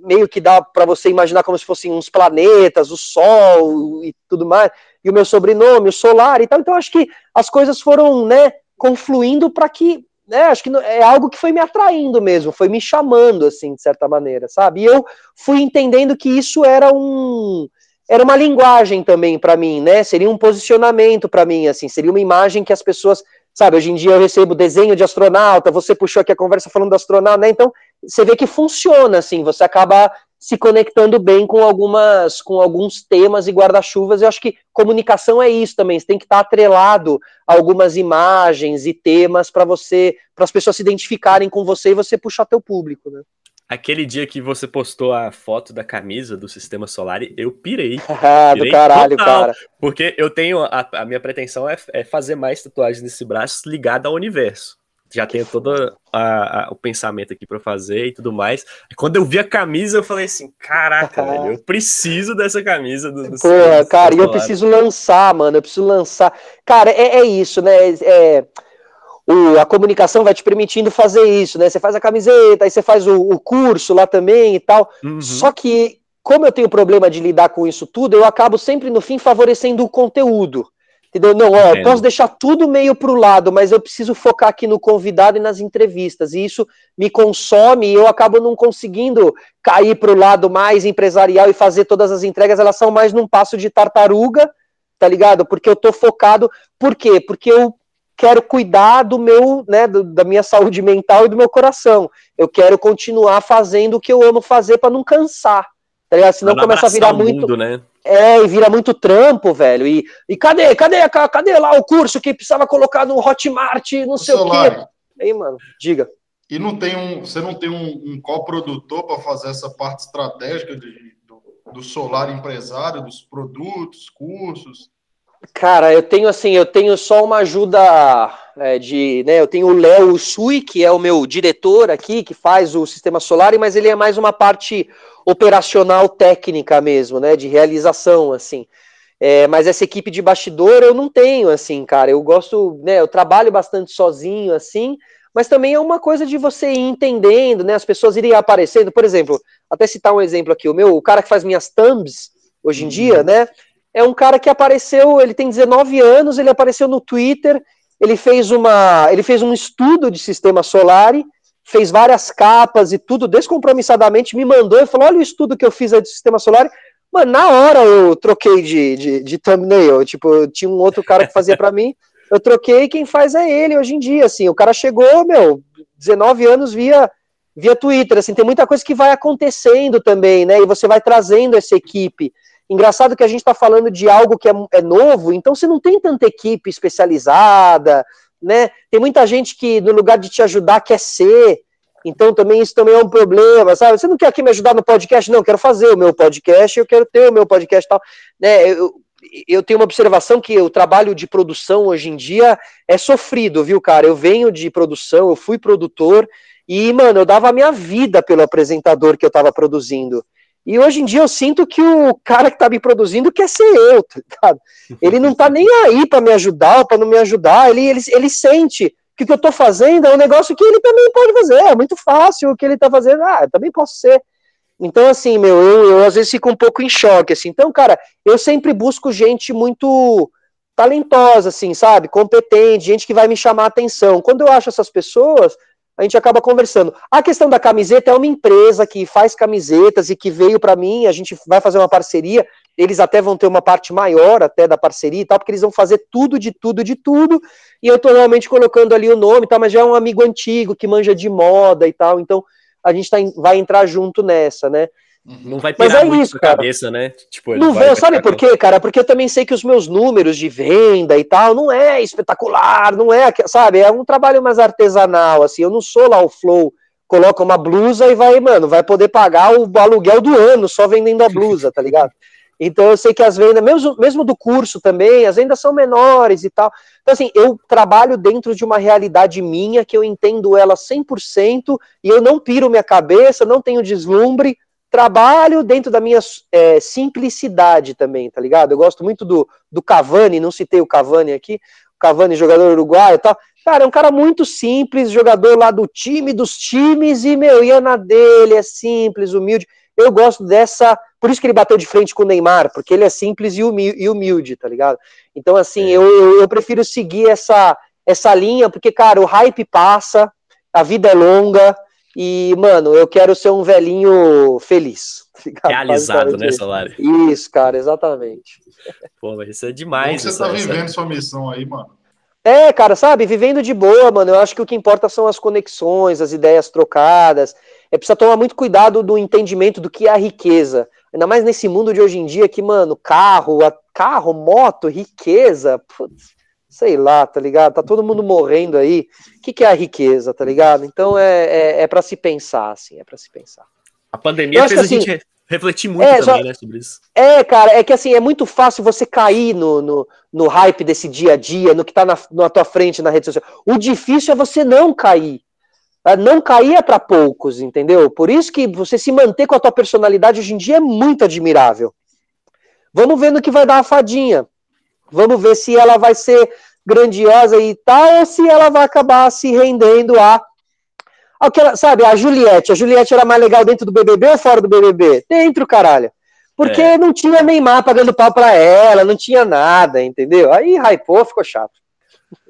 meio que dá para você imaginar como se fossem uns planetas, o Sol e tudo mais, e o meu sobrenome, o solar e tal. Então, acho que as coisas foram, né, confluindo para que né, acho que é algo que foi me atraindo mesmo, foi me chamando, assim, de certa maneira, sabe? E eu fui entendendo que isso era um era uma linguagem também para mim, né? Seria um posicionamento para mim, assim, seria uma imagem que as pessoas, sabe? Hoje em dia eu recebo desenho de astronauta, você puxou aqui a conversa falando do astronauta, né? Então você vê que funciona, assim, você acaba se conectando bem com algumas com alguns temas e guarda-chuvas. Eu acho que comunicação é isso também. Você tem que estar atrelado a algumas imagens e temas para você, para as pessoas se identificarem com você e você puxar teu público, né? Aquele dia que você postou a foto da camisa do Sistema Solar, eu pirei. [laughs] ah, do caralho, total, cara. Porque eu tenho. A, a minha pretensão é, é, fazer mais tatuagens nesse braço ligada ao universo. Já tenho todo a, a, o pensamento aqui para fazer e tudo mais. Quando eu vi a camisa, eu falei assim: caraca, [laughs] velho, eu preciso dessa camisa. Do, do Porra, cara, e eu preciso lançar, mano, eu preciso lançar. Cara, é, é isso, né? É, o, a comunicação vai te permitindo fazer isso, né? Você faz a camiseta, aí você faz o, o curso lá também e tal. Uhum. Só que, como eu tenho problema de lidar com isso tudo, eu acabo sempre, no fim, favorecendo o conteúdo. Entendeu? Não, ó, eu posso deixar tudo meio para o lado, mas eu preciso focar aqui no convidado e nas entrevistas. E isso me consome e eu acabo não conseguindo cair para o lado mais empresarial e fazer todas as entregas. Elas são mais num passo de tartaruga, tá ligado? Porque eu tô focado. Por quê? Porque eu quero cuidar do meu, né, do, da minha saúde mental e do meu coração. Eu quero continuar fazendo o que eu amo fazer para não cansar. Tá ligado? Senão começa a virar muito. Mundo, né? É, e vira muito trampo, velho. E, e cadê, cadê, cadê lá o curso que precisava colocar no Hotmart, não o sei celular. o quê? Aí, mano, diga. E não tem um, você não tem um, um coprodutor para fazer essa parte estratégica de, do, do solar empresário, dos produtos, cursos? Cara, eu tenho assim, eu tenho só uma ajuda é, de, né, eu tenho o Léo Sui, que é o meu diretor aqui, que faz o sistema solar, mas ele é mais uma parte operacional técnica mesmo, né, de realização, assim. É, mas essa equipe de bastidor eu não tenho, assim, cara. Eu gosto, né, eu trabalho bastante sozinho, assim, mas também é uma coisa de você ir entendendo, né, as pessoas irem aparecendo. Por exemplo, até citar um exemplo aqui, o meu, o cara que faz minhas thumbs hoje em uhum. dia, né, é um cara que apareceu, ele tem 19 anos, ele apareceu no Twitter, ele fez uma, ele fez um estudo de sistema solar, fez várias capas e tudo descompromissadamente, me mandou e falou: olha o estudo que eu fiz de sistema solar. Mano, na hora eu troquei de, de, de thumbnail, tipo, tinha um outro cara que fazia para mim, eu troquei, quem faz é ele hoje em dia, assim, o cara chegou, meu, 19 anos via via Twitter, assim, tem muita coisa que vai acontecendo também, né, e você vai trazendo essa equipe, Engraçado que a gente está falando de algo que é, é, novo, então você não tem tanta equipe especializada, né? Tem muita gente que, no lugar de te ajudar, quer ser. Então também isso também é um problema, sabe? Você não quer aqui me ajudar no podcast? Não, eu quero fazer o meu podcast, eu quero ter o meu podcast tal. Né? Eu, eu tenho uma observação que o trabalho de produção hoje em dia é sofrido, viu, cara? Eu venho de produção, eu fui produtor, e, mano, eu dava a minha vida pelo apresentador que eu estava produzindo. E hoje em dia eu sinto que o cara que tá me produzindo quer ser eu, tá ligado? Ele não tá nem aí para me ajudar para não me ajudar, ele, ele, ele sente que o que eu tô fazendo é um negócio que ele também pode fazer, é muito fácil o que ele tá fazendo, ah, eu também posso ser. Então, assim, meu, eu, eu às vezes fico um pouco em choque, assim. Então, cara, eu sempre busco gente muito talentosa, assim, sabe? Competente, gente que vai me chamar a atenção. Quando eu acho essas pessoas, a gente acaba conversando. A questão da camiseta é uma empresa que faz camisetas e que veio para mim, a gente vai fazer uma parceria, eles até vão ter uma parte maior até da parceria e tal, porque eles vão fazer tudo de tudo de tudo, e eu tô realmente colocando ali o nome, tá, mas já é um amigo antigo que manja de moda e tal, então a gente tá, vai entrar junto nessa, né? Uhum. Não vai pirar Mas é muito isso, cara. cabeça, né? Tipo, não vai, sabe por quê, cara? Porque eu também sei que os meus números de venda e tal não é espetacular, não é, sabe? É um trabalho mais artesanal, assim. Eu não sou lá o Flow, coloca uma blusa e vai, mano, vai poder pagar o aluguel do ano só vendendo a blusa, tá ligado? Então eu sei que as vendas, mesmo, mesmo do curso também, as vendas são menores e tal. Então, assim, eu trabalho dentro de uma realidade minha que eu entendo ela 100% e eu não piro minha cabeça, não tenho deslumbre, trabalho dentro da minha é, simplicidade também, tá ligado? Eu gosto muito do, do Cavani, não citei o Cavani aqui, o Cavani, jogador uruguaio e tal. Cara, é um cara muito simples, jogador lá do time dos times, e, meu, ia na dele, é simples, humilde. Eu gosto dessa. Por isso que ele bateu de frente com o Neymar, porque ele é simples e humilde, tá ligado? Então, assim, é. eu, eu, eu prefiro seguir essa, essa linha, porque, cara, o hype passa, a vida é longa, e, mano, eu quero ser um velhinho feliz. [laughs] Tá Realizado, né, Salário? Isso, cara, exatamente. Pô, mas isso é demais. Como você tá vivendo essa... sua missão aí, mano? É, cara, sabe, vivendo de boa, mano, eu acho que o que importa são as conexões, as ideias trocadas. É precisa tomar muito cuidado do entendimento do que é a riqueza. Ainda mais nesse mundo de hoje em dia que, mano, carro, carro, moto, riqueza, putz, sei lá, tá ligado? Tá todo mundo morrendo aí. O que, que é a riqueza, tá ligado? Então é, é, é para se pensar, assim, é para se pensar. A pandemia fez a assim, gente refletir muito é, também, só, né, sobre isso. É, cara, é que assim, é muito fácil você cair no, no, no hype desse dia a dia, no que tá na, na tua frente na rede social. O difícil é você não cair. É, não cair é para poucos, entendeu? Por isso que você se manter com a tua personalidade hoje em dia é muito admirável. Vamos ver no que vai dar a fadinha. Vamos ver se ela vai ser grandiosa e tal, ou se ela vai acabar se rendendo a Aquela, sabe, a Juliette. A Juliette era mais legal dentro do BBB ou fora do BBB? Dentro, caralho. Porque é. não tinha Neymar pagando pau pra ela, não tinha nada, entendeu? Aí hypou, ficou chato.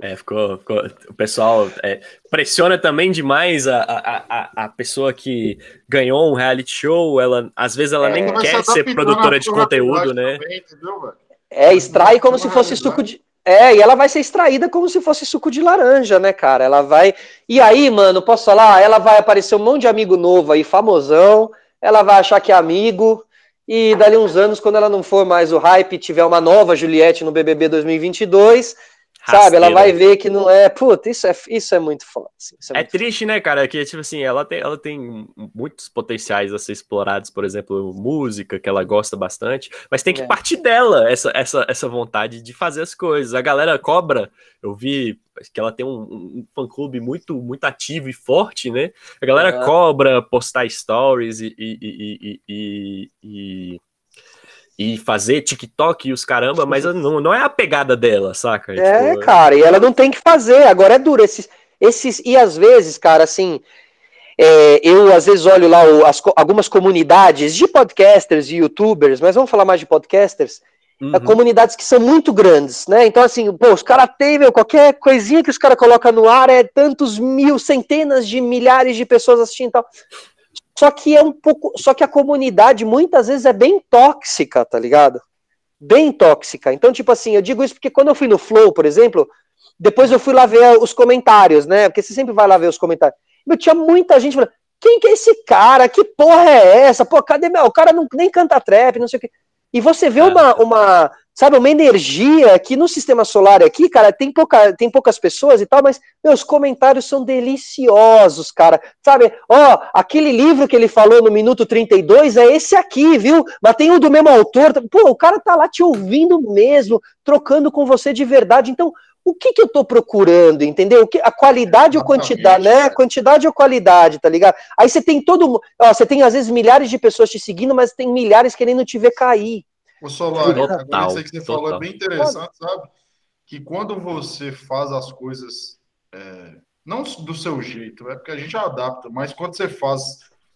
É, ficou, ficou o pessoal é, pressiona também demais a, a, a, a, pessoa que ganhou um reality show, ela às vezes ela é, nem quer ser produtora de conteúdo, né? Também, entendeu, é, extrai como se fosse suco de é, e ela vai ser extraída como se fosse suco de laranja, né, cara? Ela vai. E aí, mano, posso falar? Ela vai aparecer um monte de amigo novo aí, famosão. Ela vai achar que é amigo. E dali uns anos, quando ela não for mais o hype, tiver uma nova Juliette no BBB 2022, Sabe, ela vai ver que não é. Puta, isso é, isso é muito foda. Assim, é, é muito triste, foda. né, cara? Que, tipo assim, ela tem, ela tem muitos potenciais a ser explorados, por exemplo, música, que ela gosta bastante, mas tem que é. partir dela essa, essa, essa vontade de fazer as coisas. A galera cobra, eu vi que ela tem um, um fã-clube muito, muito ativo e forte, né? A galera é. cobra postar stories e, e, e, e, e fazer TikTok e os caramba, mas não, não é a pegada dela, saca? É, tipo, cara, e ela não tem que fazer, agora é duro. Esses, esses, e às vezes, cara, assim, é, eu às vezes olho lá o, as, algumas comunidades de podcasters e youtubers, mas vamos falar mais de podcasters, uhum. é, comunidades que são muito grandes, né? Então, assim, pô, os caras têm, meu, qualquer coisinha que os caras colocam no ar é tantos mil, centenas de milhares de pessoas assistindo e tal. Só que é um pouco. Só que a comunidade muitas vezes é bem tóxica, tá ligado? Bem tóxica. Então, tipo assim, eu digo isso porque quando eu fui no Flow, por exemplo, depois eu fui lá ver os comentários, né? Porque você sempre vai lá ver os comentários. Meu, tinha muita gente falando, quem que é esse cara? Que porra é essa? Pô, cadê meu? O cara não, nem canta trap, não sei o quê. E você vê é. uma, uma, sabe, uma energia que no sistema solar aqui, cara, tem, pouca, tem poucas pessoas e tal, mas meus comentários são deliciosos, cara. Sabe, ó, aquele livro que ele falou no minuto 32 é esse aqui, viu? Mas tem um do mesmo autor. Pô, o cara tá lá te ouvindo mesmo, trocando com você de verdade. Então, o que, que eu tô procurando, entendeu? A qualidade ou quantidade, né? Quantidade ou qualidade, tá ligado? Aí você tem todo. Ó, você tem às vezes milhares de pessoas te seguindo, mas tem milhares querendo te ver cair. O Solar, total, isso que você total. falou é bem interessante, sabe? Que quando você faz as coisas é, não do seu jeito, é porque a gente adapta, mas quando você faz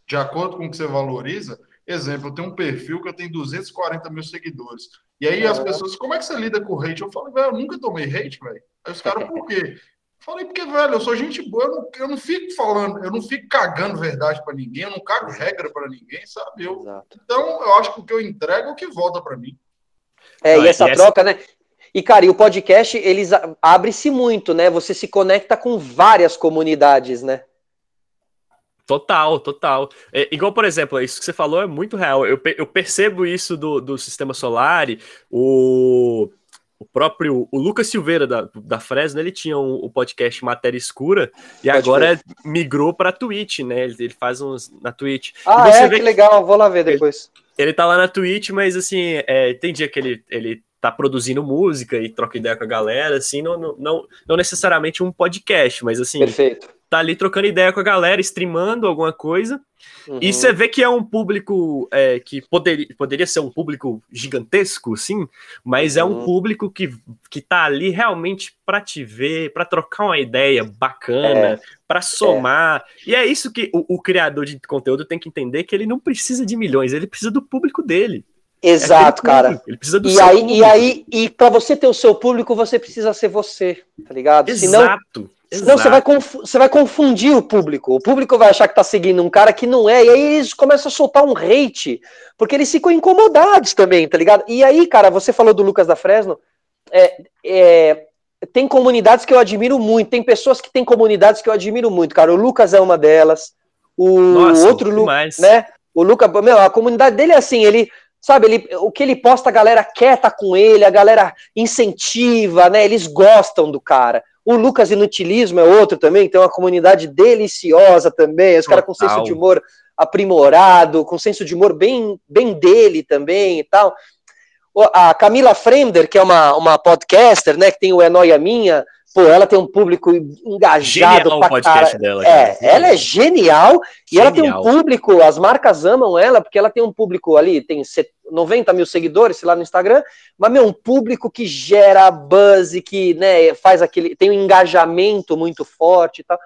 de acordo com o que você valoriza, exemplo, eu tenho um perfil que eu tenho 240 mil seguidores. E aí as pessoas, como é que você lida com hate? Eu falo, velho, eu nunca tomei hate, velho. Aí os caras, por quê? Falei, porque, velho, eu sou gente boa, eu não, eu não fico falando, eu não fico cagando verdade para ninguém, eu não cago regra para ninguém, sabe? Eu, então, eu acho que o que eu entrego é o que volta para mim. É, e essa troca, né? E, cara, e o podcast, eles abre-se muito, né? Você se conecta com várias comunidades, né? Total, total. É, igual, por exemplo, isso que você falou é muito real. Eu, eu percebo isso do, do sistema solar. O o próprio o Lucas Silveira da, da Fresno, ele tinha o um, um podcast Matéria Escura e Pode agora ver. migrou para Twitch, né? Ele, ele, faz uns na Twitch. Ah, é? Que legal, vou lá ver depois. Ele, ele tá lá na Twitch, mas assim, é, tem dia que ele, ele tá produzindo música e troca ideia com a galera, assim, não, não, não, não necessariamente um podcast, mas assim, Perfeito. Tá ali trocando ideia com a galera, streamando alguma coisa. Uhum. E você vê que é um público é, que poderia, poderia ser um público gigantesco, sim, mas uhum. é um uhum. público que, que tá ali realmente para te ver, para trocar uma ideia bacana, é. para somar. É. E é isso que o, o criador de conteúdo tem que entender que ele não precisa de milhões, ele precisa do público dele. Exato, é cara. Ele precisa do e seu aí, público. E aí, e para você ter o seu público, você precisa ser você, tá ligado? Exato. Senão, Senão você vai, você vai confundir o público. O público vai achar que tá seguindo um cara que não é, e aí eles começam a soltar um hate, porque eles ficam incomodados também, tá ligado? E aí, cara, você falou do Lucas da Fresno, é, é, tem comunidades que eu admiro muito, tem pessoas que têm comunidades que eu admiro muito, cara. O Lucas é uma delas, o Nossa, outro Lucas, né? O Lucas, meu, a comunidade dele é assim, ele Sabe, ele, o que ele posta, a galera quer tá com ele, a galera incentiva, né? Eles gostam do cara. O Lucas Inutilismo é outro também, tem uma comunidade deliciosa também, os caras com senso de humor aprimorado, com senso de humor bem, bem dele também e tal. A Camila Fremder, que é uma, uma podcaster, né, que tem o É Noia Minha, pô, ela tem um público engajado genial pra o podcast cara. dela. É, ela é genial, genial, e ela tem um público, as marcas amam ela, porque ela tem um público ali, tem 90 mil seguidores lá no Instagram, mas, meu, um público que gera buzz, que, né, faz aquele, tem um engajamento muito forte e tal.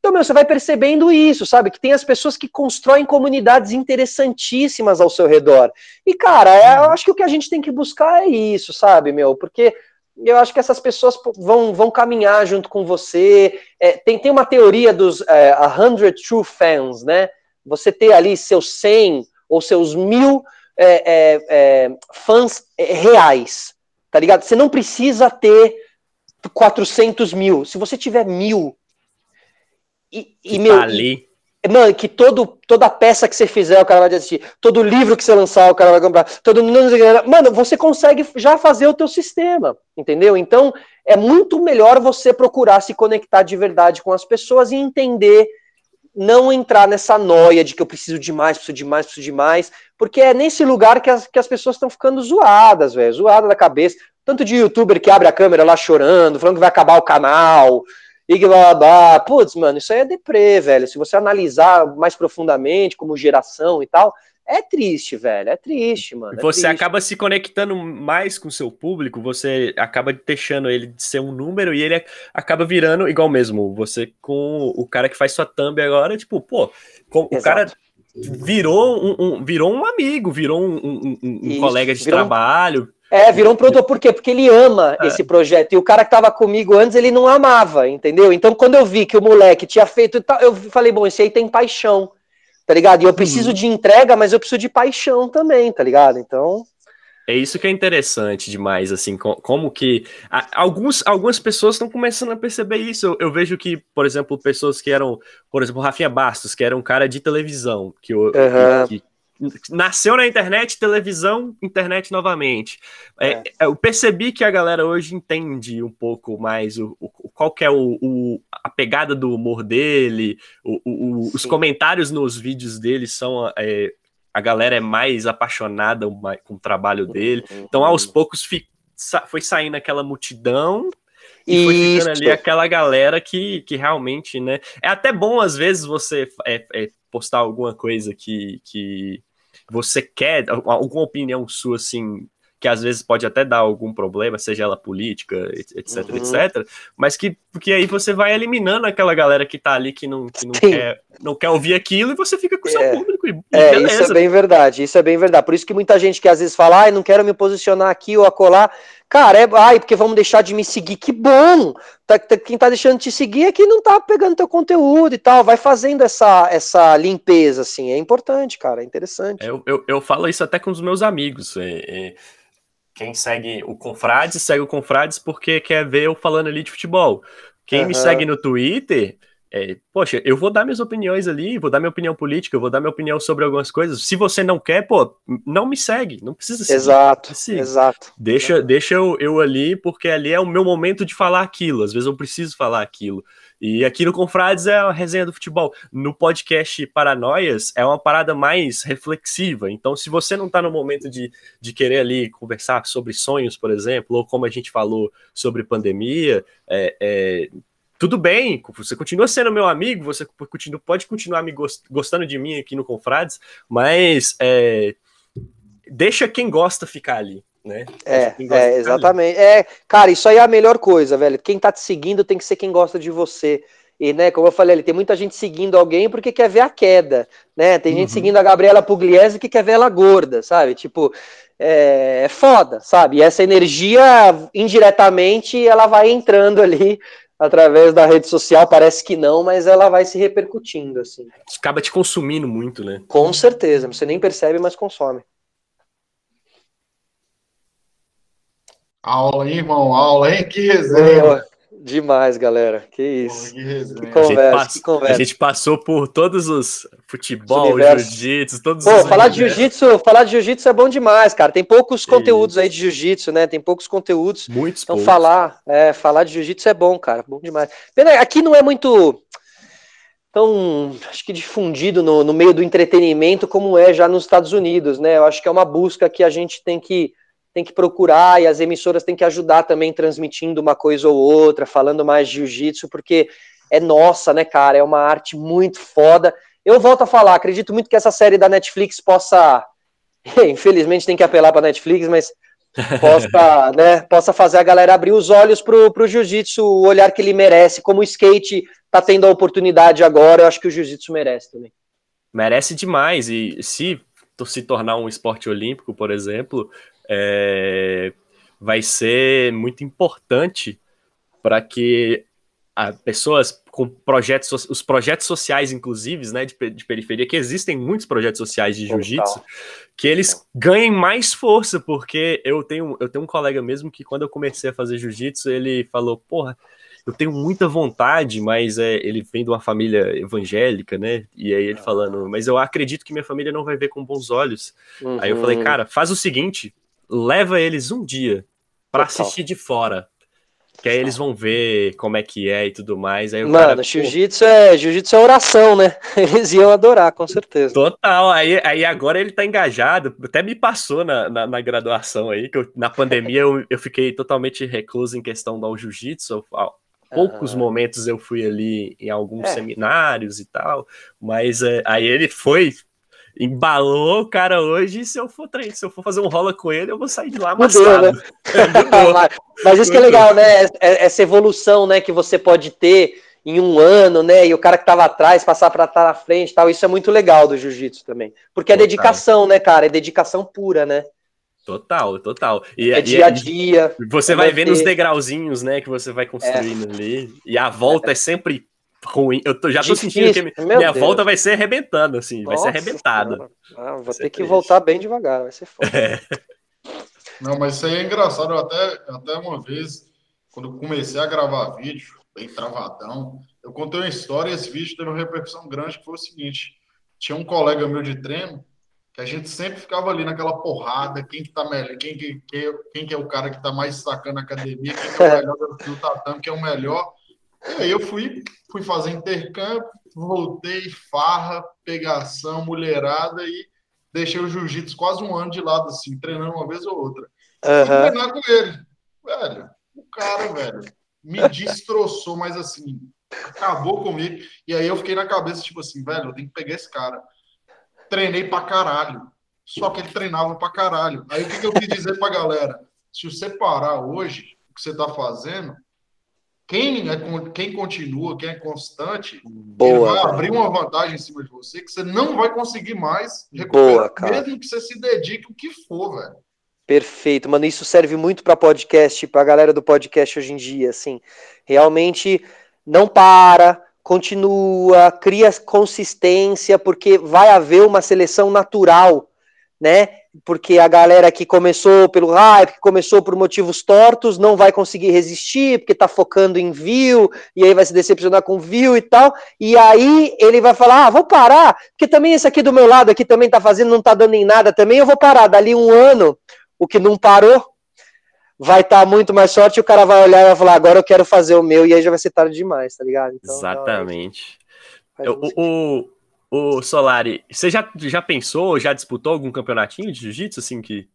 Então, meu, você vai percebendo isso, sabe? Que tem as pessoas que constroem comunidades interessantíssimas ao seu redor. E, cara, é, eu acho que o que a gente tem que buscar é isso, sabe, meu? Porque eu acho que essas pessoas vão, vão caminhar junto com você. É, tem, tem uma teoria dos é, 100 True Fans, né? Você ter ali seus 100 ou seus mil é, é, é fãs é, reais, tá ligado? Você não precisa ter 400 mil. Se você tiver mil, e, e meu, tá ali. Mano, que todo, toda peça que você fizer, o cara vai assistir. Todo livro que você lançar, o cara vai comprar. Todo Mano, você consegue já fazer o teu sistema, entendeu? Então, é muito melhor você procurar se conectar de verdade com as pessoas e entender não entrar nessa noia de que eu preciso de mais, preciso de mais, preciso de mais, porque é nesse lugar que as, que as pessoas estão ficando zoadas, velho, zoadas da cabeça. Tanto de youtuber que abre a câmera lá chorando, falando que vai acabar o canal, e que blá, blá, blá. Putz, mano, isso aí é deprê, velho. Se você analisar mais profundamente, como geração e tal, é triste, velho. É triste, mano. É você triste. acaba se conectando mais com o seu público, você acaba deixando ele de ser um número e ele acaba virando igual mesmo. Você com o cara que faz sua thumb agora, tipo, pô, o cara virou um, um, virou um amigo, virou um, um, colega de trabalho. É, virou um produtor. Por quê? Porque ele ama é. esse projeto. E o cara que tava comigo antes, ele não amava, entendeu? Então, quando eu vi que o moleque tinha feito tal, eu falei, bom, esse aí tem paixão, tá ligado? E eu preciso uhum. de entrega, mas eu preciso de paixão também, tá ligado? Então. É isso que é interessante demais, assim, como que alguns, algumas pessoas estão começando a perceber isso. Eu, eu, vejo que, por exemplo, pessoas que eram, por exemplo, Rafinha Bastos, que era um cara de televisão, que, uhum. que, nasceu na internet, televisão, internet novamente. É. É, eu percebi que a galera hoje entende um pouco mais o, o qual que é o, o, a pegada do humor dele, o, os comentários nos vídeos dele são é, a galera é mais apaixonada com o trabalho dele. Então, aos poucos foi saindo aquela multidão e foi ficando ali aquela galera que, que realmente, né? É até bom, às vezes, você é, é, postar alguma coisa que, que você quer, alguma opinião sua, assim, que às vezes pode até dar algum problema, seja ela política, etc, uhum. etc, mas que porque aí você vai eliminando aquela galera que tá ali que não, que não, quer, não quer ouvir aquilo e você fica com o seu é. público e, é, beleza. isso é bem verdade, isso é bem verdade. Por isso que muita gente que às vezes fala, ai, não quero me posicionar aqui ou acolá, cara, é, ai, porque vamos deixar de me seguir, que bom! Tá, tá, quem tá deixando de te seguir é quem não tá pegando teu conteúdo e tal, vai fazendo essa, essa limpeza, assim, é importante, cara, é interessante. Eu, eu, eu falo isso até com os meus amigos, é, é quem segue o Confrades, segue o Confrades porque quer ver eu falando ali de futebol. Quem uhum. me segue no Twitter, é, poxa, eu vou dar minhas opiniões ali, vou dar minha opinião política, eu vou dar minha opinião sobre algumas coisas. Se você não quer, pô, não me segue, não precisa seguir. Exato, exato. Deixa, deixa eu, eu ali, porque ali é o meu momento de falar aquilo. Às vezes eu preciso falar aquilo. E aqui no Confrades é a resenha do futebol. No podcast Paranoias é uma parada mais reflexiva. Então, se você não está no momento de, de querer ali conversar sobre sonhos, por exemplo, ou como a gente falou sobre pandemia, é, é, tudo bem, você continua sendo meu amigo, você continua, pode continuar me gost, gostando de mim aqui no Confrades, mas é, deixa quem gosta ficar ali né? É, é exatamente. É, cara, isso aí é a melhor coisa, velho. Quem tá te seguindo tem que ser quem gosta de você. E, né, como eu falei ali, tem muita gente seguindo alguém porque quer ver a queda, né? Tem gente uhum. seguindo a Gabriela Pugliese que quer ver ela gorda, sabe? Tipo, é, é foda, sabe? E essa energia, indiretamente, ela vai entrando ali através da rede social, parece que não, mas ela vai se repercutindo, assim. Acaba te consumindo muito, né? Com certeza, você nem percebe, mas consome. Aula, hein, irmão? Aula, hein? Que resenha. demais, galera. Que isso. Pô, que, que, conversa, que conversa. A gente passou por todos os futebol, jiu-jitsu, todos Pô, os falar de jiu-jitsu, falar de jiu-jitsu é bom demais, cara. Tem poucos conteúdos aí de jiu-jitsu, né? Tem poucos conteúdos. Muitos Então poucos. falar, é, falar de jiu-jitsu é bom, cara. Bom demais. Pena, aqui não é muito tão acho que difundido no, no meio do entretenimento como é já nos Estados Unidos, né? Eu acho que é uma busca que a gente tem que tem que procurar e as emissoras têm que ajudar também transmitindo uma coisa ou outra, falando mais de jiu-jitsu, porque é nossa, né, cara? É uma arte muito foda. Eu volto a falar, acredito muito que essa série da Netflix possa, [laughs] infelizmente tem que apelar para Netflix, mas [laughs] possa, né, possa fazer a galera abrir os olhos pro, pro jiu-jitsu, o olhar que ele merece, como o skate tá tendo a oportunidade agora, eu acho que o jiu-jitsu merece também. Merece demais, e se se tornar um esporte olímpico, por exemplo, é, vai ser muito importante para que a pessoas com projetos, os projetos sociais, inclusive, né, de, de, periferia, que existem muitos projetos sociais de jiu-jitsu, que eles ganhem mais força, porque eu tenho, eu tenho um colega mesmo que quando eu comecei a fazer jiu-jitsu, ele falou, porra, eu tenho muita vontade, mas é, ele vem de uma família evangélica, né? E aí ele falando, mas eu acredito que minha família não vai ver com bons olhos. Uhum. Aí eu falei, uhum. cara, faz o seguinte, leva eles um dia para assistir de fora. Que aí eles vão ver como é que é e tudo mais. Aí Mano, cara, jiu-jitsu é, jiu é oração, né? [laughs] Eles iam adorar, com certeza. Total. Aí, aí agora ele tá engajado. Até me passou na, na, na graduação aí, que eu, na pandemia eu, eu fiquei totalmente recluso em questão do jiu-jitsu. Poucos momentos eu fui ali em alguns é. seminários e tal, mas é, aí ele foi embalou o cara hoje. Se eu for treinar, se eu for fazer um rola com ele, eu vou sair de lá amassado. Né? [laughs] [laughs] Mas isso que é legal, né? É, essa evolução, né, que você pode ter em um ano, né? E o cara que tava atrás passar para estar na frente, tal. Isso é muito legal do jiu-jitsu também, porque é total. dedicação, né, cara? É dedicação pura, né? Total, total. E, é dia a dia. Você vai vendo os degrauzinhos, né, que você vai construindo é. ali. E a volta é, é sempre ruim. Eu tô, já tô Difícil. sentindo que minha Deus. volta vai ser arrebentando, assim, Nossa, vai ser arrebentada. Ah, vou ter que triste. voltar bem devagar, vai ser foda. [laughs] É. Não, mas isso aí é engraçado. Eu até, até uma vez, quando comecei a gravar vídeo, bem travadão, eu contei uma história e esse vídeo teve uma repercussão grande, que foi o seguinte. Tinha um colega meu de treino que a gente sempre ficava ali naquela porrada, quem que tá melhor, quem que, quem, quem que é o cara que tá mais sacando a academia, quem que é o melhor do tatame, quem é o melhor. E aí eu fui, fui fazer intercâmbio, voltei, farra, pegação, mulherada e deixei o jiu-jitsu quase um ano de lado, assim, treinando uma vez ou outra. Uhum. Fui treinar com ele. Velho, o cara, velho, me destroçou, mas assim, acabou comigo. E aí eu fiquei na cabeça, tipo assim, velho, eu tenho que pegar esse cara. Treinei pra caralho. Só que ele treinava pra caralho. Aí o que, que eu quis dizer pra galera? Se você parar hoje, o que você tá fazendo, quem, é, quem continua, quem é constante, Boa, ele vai cara. abrir uma vantagem em cima de você que você não vai conseguir mais recuperar, Boa, mesmo que você se dedique o que for, velho. Perfeito, mano. Isso serve muito para podcast, para a galera do podcast hoje em dia, assim. Realmente não para, continua, cria consistência, porque vai haver uma seleção natural, né? Porque a galera que começou pelo hype, que começou por motivos tortos, não vai conseguir resistir, porque tá focando em view, e aí vai se decepcionar com view e tal, e aí ele vai falar, ah, vou parar, porque também esse aqui do meu lado aqui também tá fazendo, não tá dando em nada também, eu vou parar, dali um ano, o que não parou, vai estar tá muito mais sorte, e o cara vai olhar e vai falar, agora eu quero fazer o meu, e aí já vai ser tarde demais, tá ligado? Então, Exatamente. Não, o, o, Ô, Solari, você já, já pensou, já disputou algum campeonatinho de jiu-jitsu, assim, que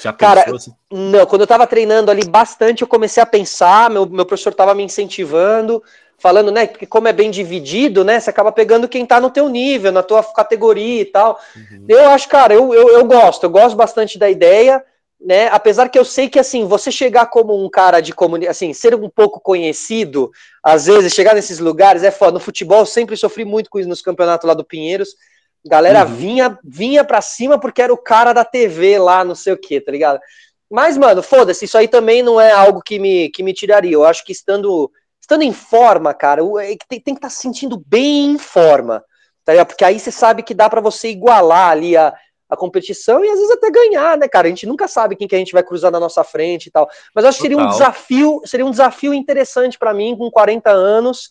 já pensou? Cara, assim? não, quando eu tava treinando ali bastante, eu comecei a pensar, meu, meu professor tava me incentivando, falando, né, porque como é bem dividido, né, você acaba pegando quem tá no teu nível, na tua categoria e tal. Uhum. Eu acho, cara, eu, eu, eu gosto, eu gosto bastante da ideia, né? Apesar que eu sei que assim, você chegar como um cara de comunidade, assim, ser um pouco conhecido, às vezes chegar nesses lugares é foda. No futebol eu sempre sofri muito com isso nos campeonatos lá do Pinheiros. Galera uhum. vinha vinha para cima porque era o cara da TV lá, não sei o que, tá ligado? Mas mano, foda-se, isso aí também não é algo que me que me tiraria. Eu acho que estando estando em forma, cara, é tem, tem que estar tá se sentindo bem em forma. Tá ligado? Porque aí você sabe que dá para você igualar ali a a competição e às vezes até ganhar, né, cara? A gente nunca sabe quem que a gente vai cruzar na nossa frente e tal. Mas acho que seria um desafio, seria um desafio interessante para mim com 40 anos,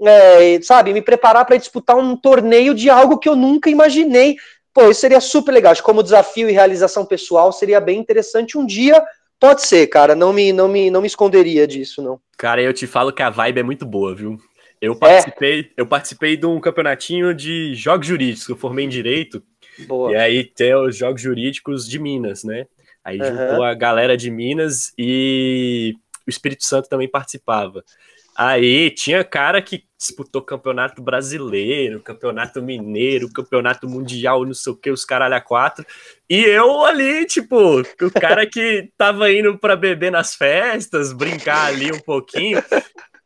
é, sabe, me preparar para disputar um torneio de algo que eu nunca imaginei. Pô, isso seria super legal. Acho que como desafio e realização pessoal seria bem interessante um dia. Pode ser, cara. Não me, não me, não me esconderia disso, não. Cara, eu te falo que a vibe é muito boa, viu? Eu participei, é. eu participei de um campeonatinho de jogos jurídicos, eu formei em direito. Boa. E aí tem os jogos jurídicos de Minas, né? Aí uhum. juntou a galera de Minas e o Espírito Santo também participava. Aí tinha cara que disputou campeonato brasileiro, campeonato mineiro, campeonato mundial, não sei o que, os caralho a quatro. E eu ali, tipo, o cara que tava indo para beber nas festas, brincar ali um pouquinho.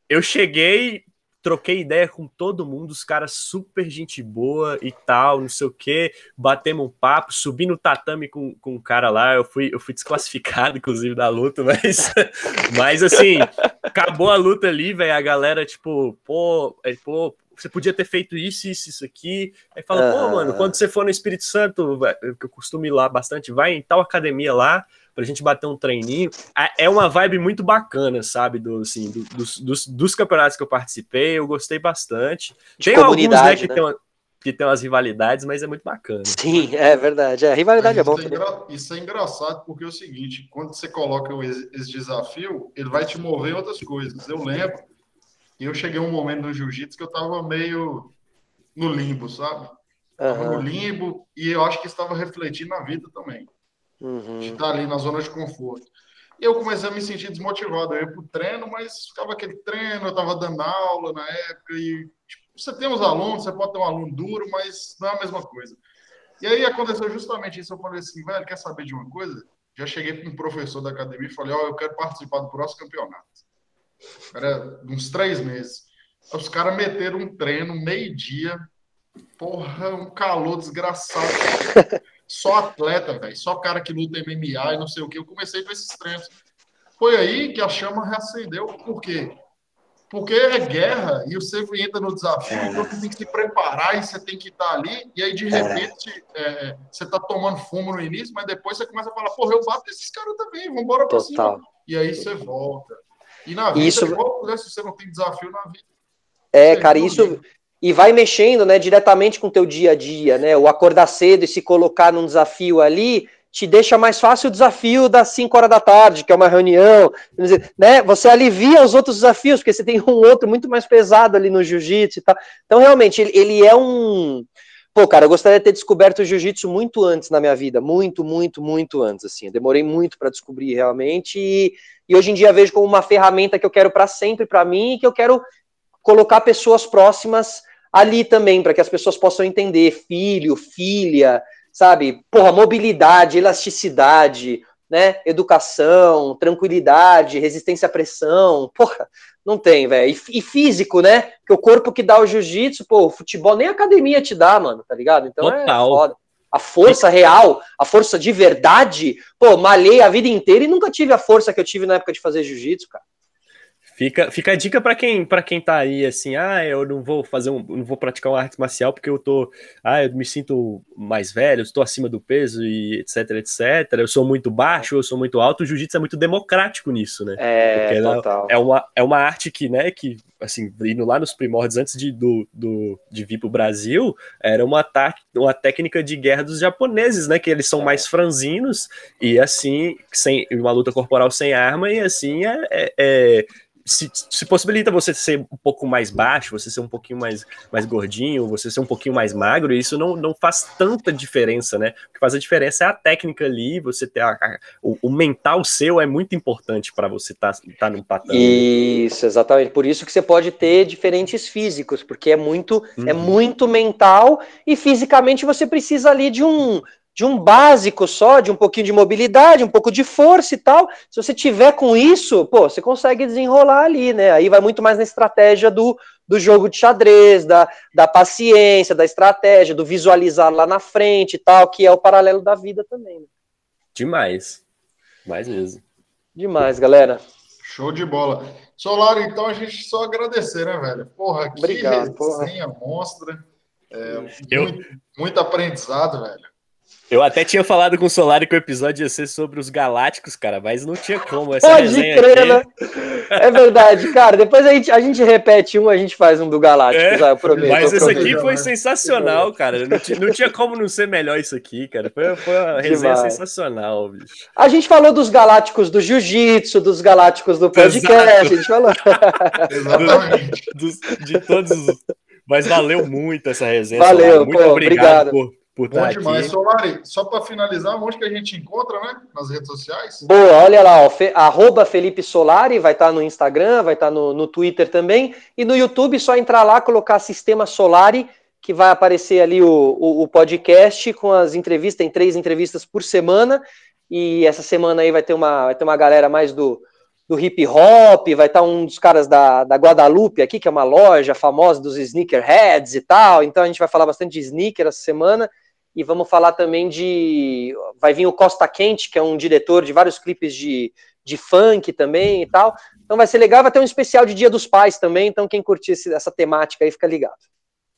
Eu cheguei, troquei ideia com todo mundo, os caras super gente boa e tal, não sei o que, batemos um papo, subi no tatame com, com um cara lá, eu fui, eu fui desclassificado, [laughs] inclusive, da luta, mas, [laughs] mas assim, acabou a luta ali, velho, a galera, tipo, pô, é, pô, você podia ter feito isso, isso, isso aqui. Aí fala, pô, mano, quando você for no Espírito Santo, que eu costumo ir lá bastante, vai em tal academia lá, pra gente bater um treininho. É uma vibe muito bacana, sabe? Do, assim, do, dos, dos, dos, campeonatos que eu participei, eu gostei bastante. De tem alguns né, que, né? Tem uma, que tem umas rivalidades, mas é muito bacana. Sim, é verdade. É, rivalidade é bom. Isso é, engra... isso é, engraçado porque é o seguinte: quando você coloca esse desafio, ele vai te mover em outras coisas. Eu lembro que eu cheguei um momento no jiu-jitsu que eu tava meio no limbo, sabe? Uhum. no limbo e eu acho que estava refletindo na vida também uhum. de estar ali na zona de conforto. E eu comecei a me sentir desmotivado. Eu ia para o treino, mas ficava aquele treino, eu estava dando aula na época, e tipo, você tem os alunos, você pode ter um aluno duro, mas não é a mesma coisa. E aí aconteceu justamente isso. Eu falei assim, velho, quer saber de uma coisa? Já cheguei para um professor da academia e falei, ó, oh, eu quero participar do próximo campeonato. Era uns três meses. Os caras meteram um treino, meio-dia, porra, um calor desgraçado. [laughs] só atleta, velho, só cara que luta MMA e não sei o que. Eu comecei com esses treinos. Foi aí que a chama reacendeu. Por quê? Porque é guerra e você entra no desafio, é. então você tem que se preparar e você tem que estar ali, e aí de é. repente é, você está tomando fumo no início, mas depois você começa a falar, porra, eu bato esses caras também, vamos embora pra cima. E aí você volta. E na vida, isso... igual, né, se você não tem desafio na vida. É, cara, isso, e vai mexendo, né, diretamente com o teu dia a dia, né? O acordar cedo e se colocar num desafio ali te deixa mais fácil o desafio das 5 horas da tarde, que é uma reunião, né? Você alivia os outros desafios, porque você tem um outro muito mais pesado ali no jiu-jitsu e tal. Então, realmente, ele, é um. Pô, cara, eu gostaria de ter descoberto o jiu-jitsu muito antes na minha vida, muito, muito, muito antes, assim. Eu demorei muito para descobrir realmente e, e hoje em dia vejo como uma ferramenta que eu quero para sempre para mim e que eu quero colocar pessoas próximas ali também, para que as pessoas possam entender filho, filha, sabe? Porra, mobilidade, elasticidade, né? Educação, tranquilidade, resistência à pressão. Porra, não tem, velho. E, físico, né? Que o corpo que dá o jiu-jitsu, pô, o futebol nem a academia te dá, mano, tá ligado? Então é Total. é foda. A força real, a força de verdade, pô, malhei a vida inteira e nunca tive a força que eu tive na época de fazer jiu-jitsu, cara. Fica, fica a dica para quem para quem tá aí assim, ah, eu não vou fazer um, não vou praticar uma arte marcial porque eu tô, ah, eu me sinto mais velho, estou acima do peso e etc, etc. Eu sou muito baixo, eu sou muito alto. O jiu-jitsu é muito democrático nisso, né? É, total. É uma, é uma arte que, né, que assim, indo lá nos primórdios antes de, do, do, de vir para o Brasil, era uma, uma técnica de guerra dos japoneses, né? Que eles são é. mais franzinos e assim, sem uma luta corporal sem arma, e assim é, é, é se, se, possibilita você ser um pouco mais baixo, você ser um pouquinho mais, mais gordinho, você ser um pouquinho mais magro, e isso não, não faz tanta diferença, né? O que faz a diferença é a técnica ali, você ter a, a, o, o, mental seu é muito importante para você estar tá, tá num patamar. Isso, exatamente. Por isso que você pode ter diferentes físicos, porque é muito, é uhum. é muito mental e fisicamente você precisa ali de um de um básico só, de um pouquinho de mobilidade, um pouco de força e tal. Se você tiver com isso, pô, você consegue desenrolar ali, né? Aí vai muito mais na estratégia do, do jogo de xadrez, da, da paciência, da estratégia, do visualizar lá na frente e tal, que é o paralelo da vida também. Né? Demais. Mais mesmo. Demais, galera. Show de bola. Solar, então a gente só agradecer, né, velho? Porra, que Obrigado, resenha porra. monstra. É, eu... muito, muito aprendizado, velho. Eu até tinha falado com o Solari que o episódio ia ser sobre os Galácticos, cara, mas não tinha como. Essa Pode crer, aqui... né? É verdade, cara. Depois a gente, a gente repete um, a gente faz um do Galácticos, é, ah, eu prometo. Mas eu esse aqui foi sensacional, cara. Não, não, tinha como não ser melhor isso aqui, cara. Foi, foi uma resenha Demais. sensacional, bicho. A gente falou dos Galácticos do Jiu-Jitsu, dos Galácticos do podcast, Exato. a gente falou. [laughs] Exatamente. de todos os... Mas valeu muito essa resenha. Valeu, muito pô, obrigado, obrigado. Por por Bom estar demais. aqui. Solari, só para finalizar, onde que a gente encontra, né? Nas redes sociais? Boa, olha lá, ó, fe, arroba Felipe Solari, vai estar tá no Instagram, vai estar tá no, no Twitter também, e no YouTube só entrar lá, colocar Sistema Solari, que vai aparecer ali o, o, o podcast com as entrevistas, tem três entrevistas por semana, e essa semana aí vai ter uma, vai ter uma galera mais do, do hip hop, vai estar tá um dos caras da, da Guadalupe aqui, que é uma loja famosa dos sneakerheads e tal, então a gente vai falar bastante de sneaker essa semana, e vamos falar também de. Vai vir o Costa Quente, que é um diretor de vários clipes de, de funk também e tal. Então vai ser legal, vai ter um especial de Dia dos Pais também. Então, quem curtir essa temática aí, fica ligado.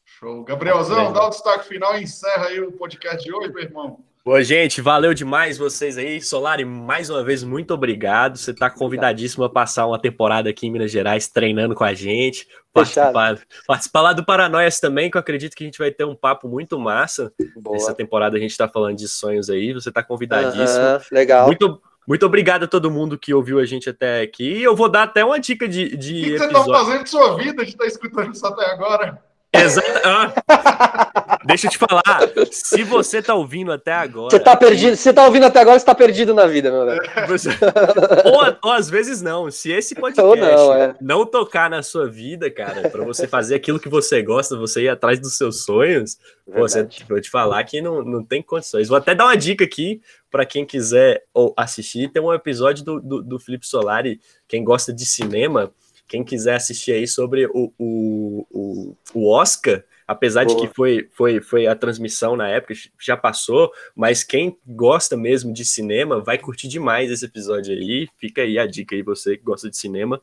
Show. Gabrielzão, dá o destaque final e encerra aí o podcast de hoje, meu irmão. Boa, gente, valeu demais vocês aí. Solari, mais uma vez, muito obrigado. Você está convidadíssimo a passar uma temporada aqui em Minas Gerais treinando com a gente. Participar, participar lá do Paranoias também, que eu acredito que a gente vai ter um papo muito massa. Boa. Essa temporada a gente está falando de sonhos aí. Você está convidadíssimo. legal. Muito, muito obrigado a todo mundo que ouviu a gente até aqui. Eu vou dar até uma dica de. de o que, que você está fazendo de sua vida de estar tá escutando isso até agora? Exato. Ah, deixa eu te falar. Se você tá ouvindo até agora. Você tá perdido. Você tá ouvindo até agora, você tá perdido na vida, meu velho. Você... [laughs] Ou, ou, às vezes não. Se esse podcast não, é. não, tocar na sua vida, cara, para você fazer aquilo que você gosta, você ir atrás dos seus sonhos, você, vou te falar que não, não tem condições. Vou até dar uma dica aqui para quem quiser ou assistir. Tem um episódio do, do, do Felipe Solari, quem gosta de cinema quem quiser assistir aí sobre o, o, o, o Oscar, apesar Boa. de que foi, foi, foi a transmissão na época, já passou, mas quem gosta mesmo de cinema vai curtir demais esse episódio aí. Fica aí a dica aí, você que gosta de cinema.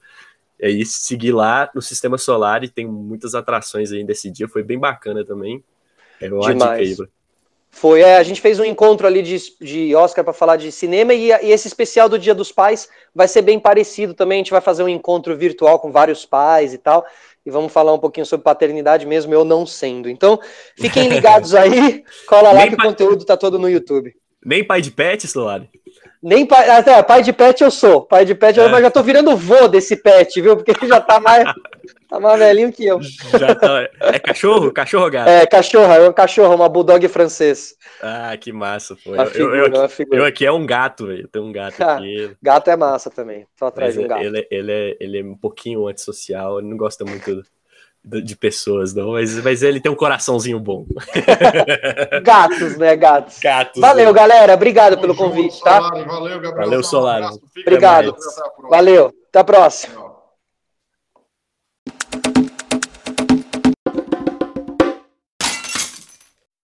É aí seguir lá no Sistema Solar e tem muitas atrações aí desse dia, foi bem bacana também. É uma demais. dica aí, foi, é, a gente fez um encontro ali de, de Oscar para falar de cinema e, e, esse especial do Dia dos Pais vai ser bem parecido também. A gente vai fazer um encontro virtual com vários pais e tal. E vamos falar um pouquinho sobre paternidade, mesmo eu não sendo. Então, fiquem [laughs] ligados aí, cola lá que pai... o conteúdo tá todo no YouTube. Nem pai de pet, Solari? Nem pai, até, pai de pet eu sou. Pai de pet, é. eu já tô virando vô desse pet, viu? Porque ele já tá mais, tá mais velhinho que eu. Tá, é cachorro? Cachorro gato? É, cachorro, é um cachorro, uma bulldog francês. Ah, que massa, pô. Eu, figura, eu, eu, aqui, eu, aqui, é um gato, velho. Tem um gato [laughs] ah, aqui. gato é massa também. Tô atrás de um gato. Ele, ele, é, ele é um pouquinho antissocial, ele não gosta muito de pessoas, não, mas, mas ele tem um coraçãozinho bom. [laughs] Gatos, né? Gatos. Gatos. Valeu, né? galera. Obrigado pelo convite, tá? Valeu, Gabriel. Valeu, Solar. Obrigado. Valeu. Até a próxima.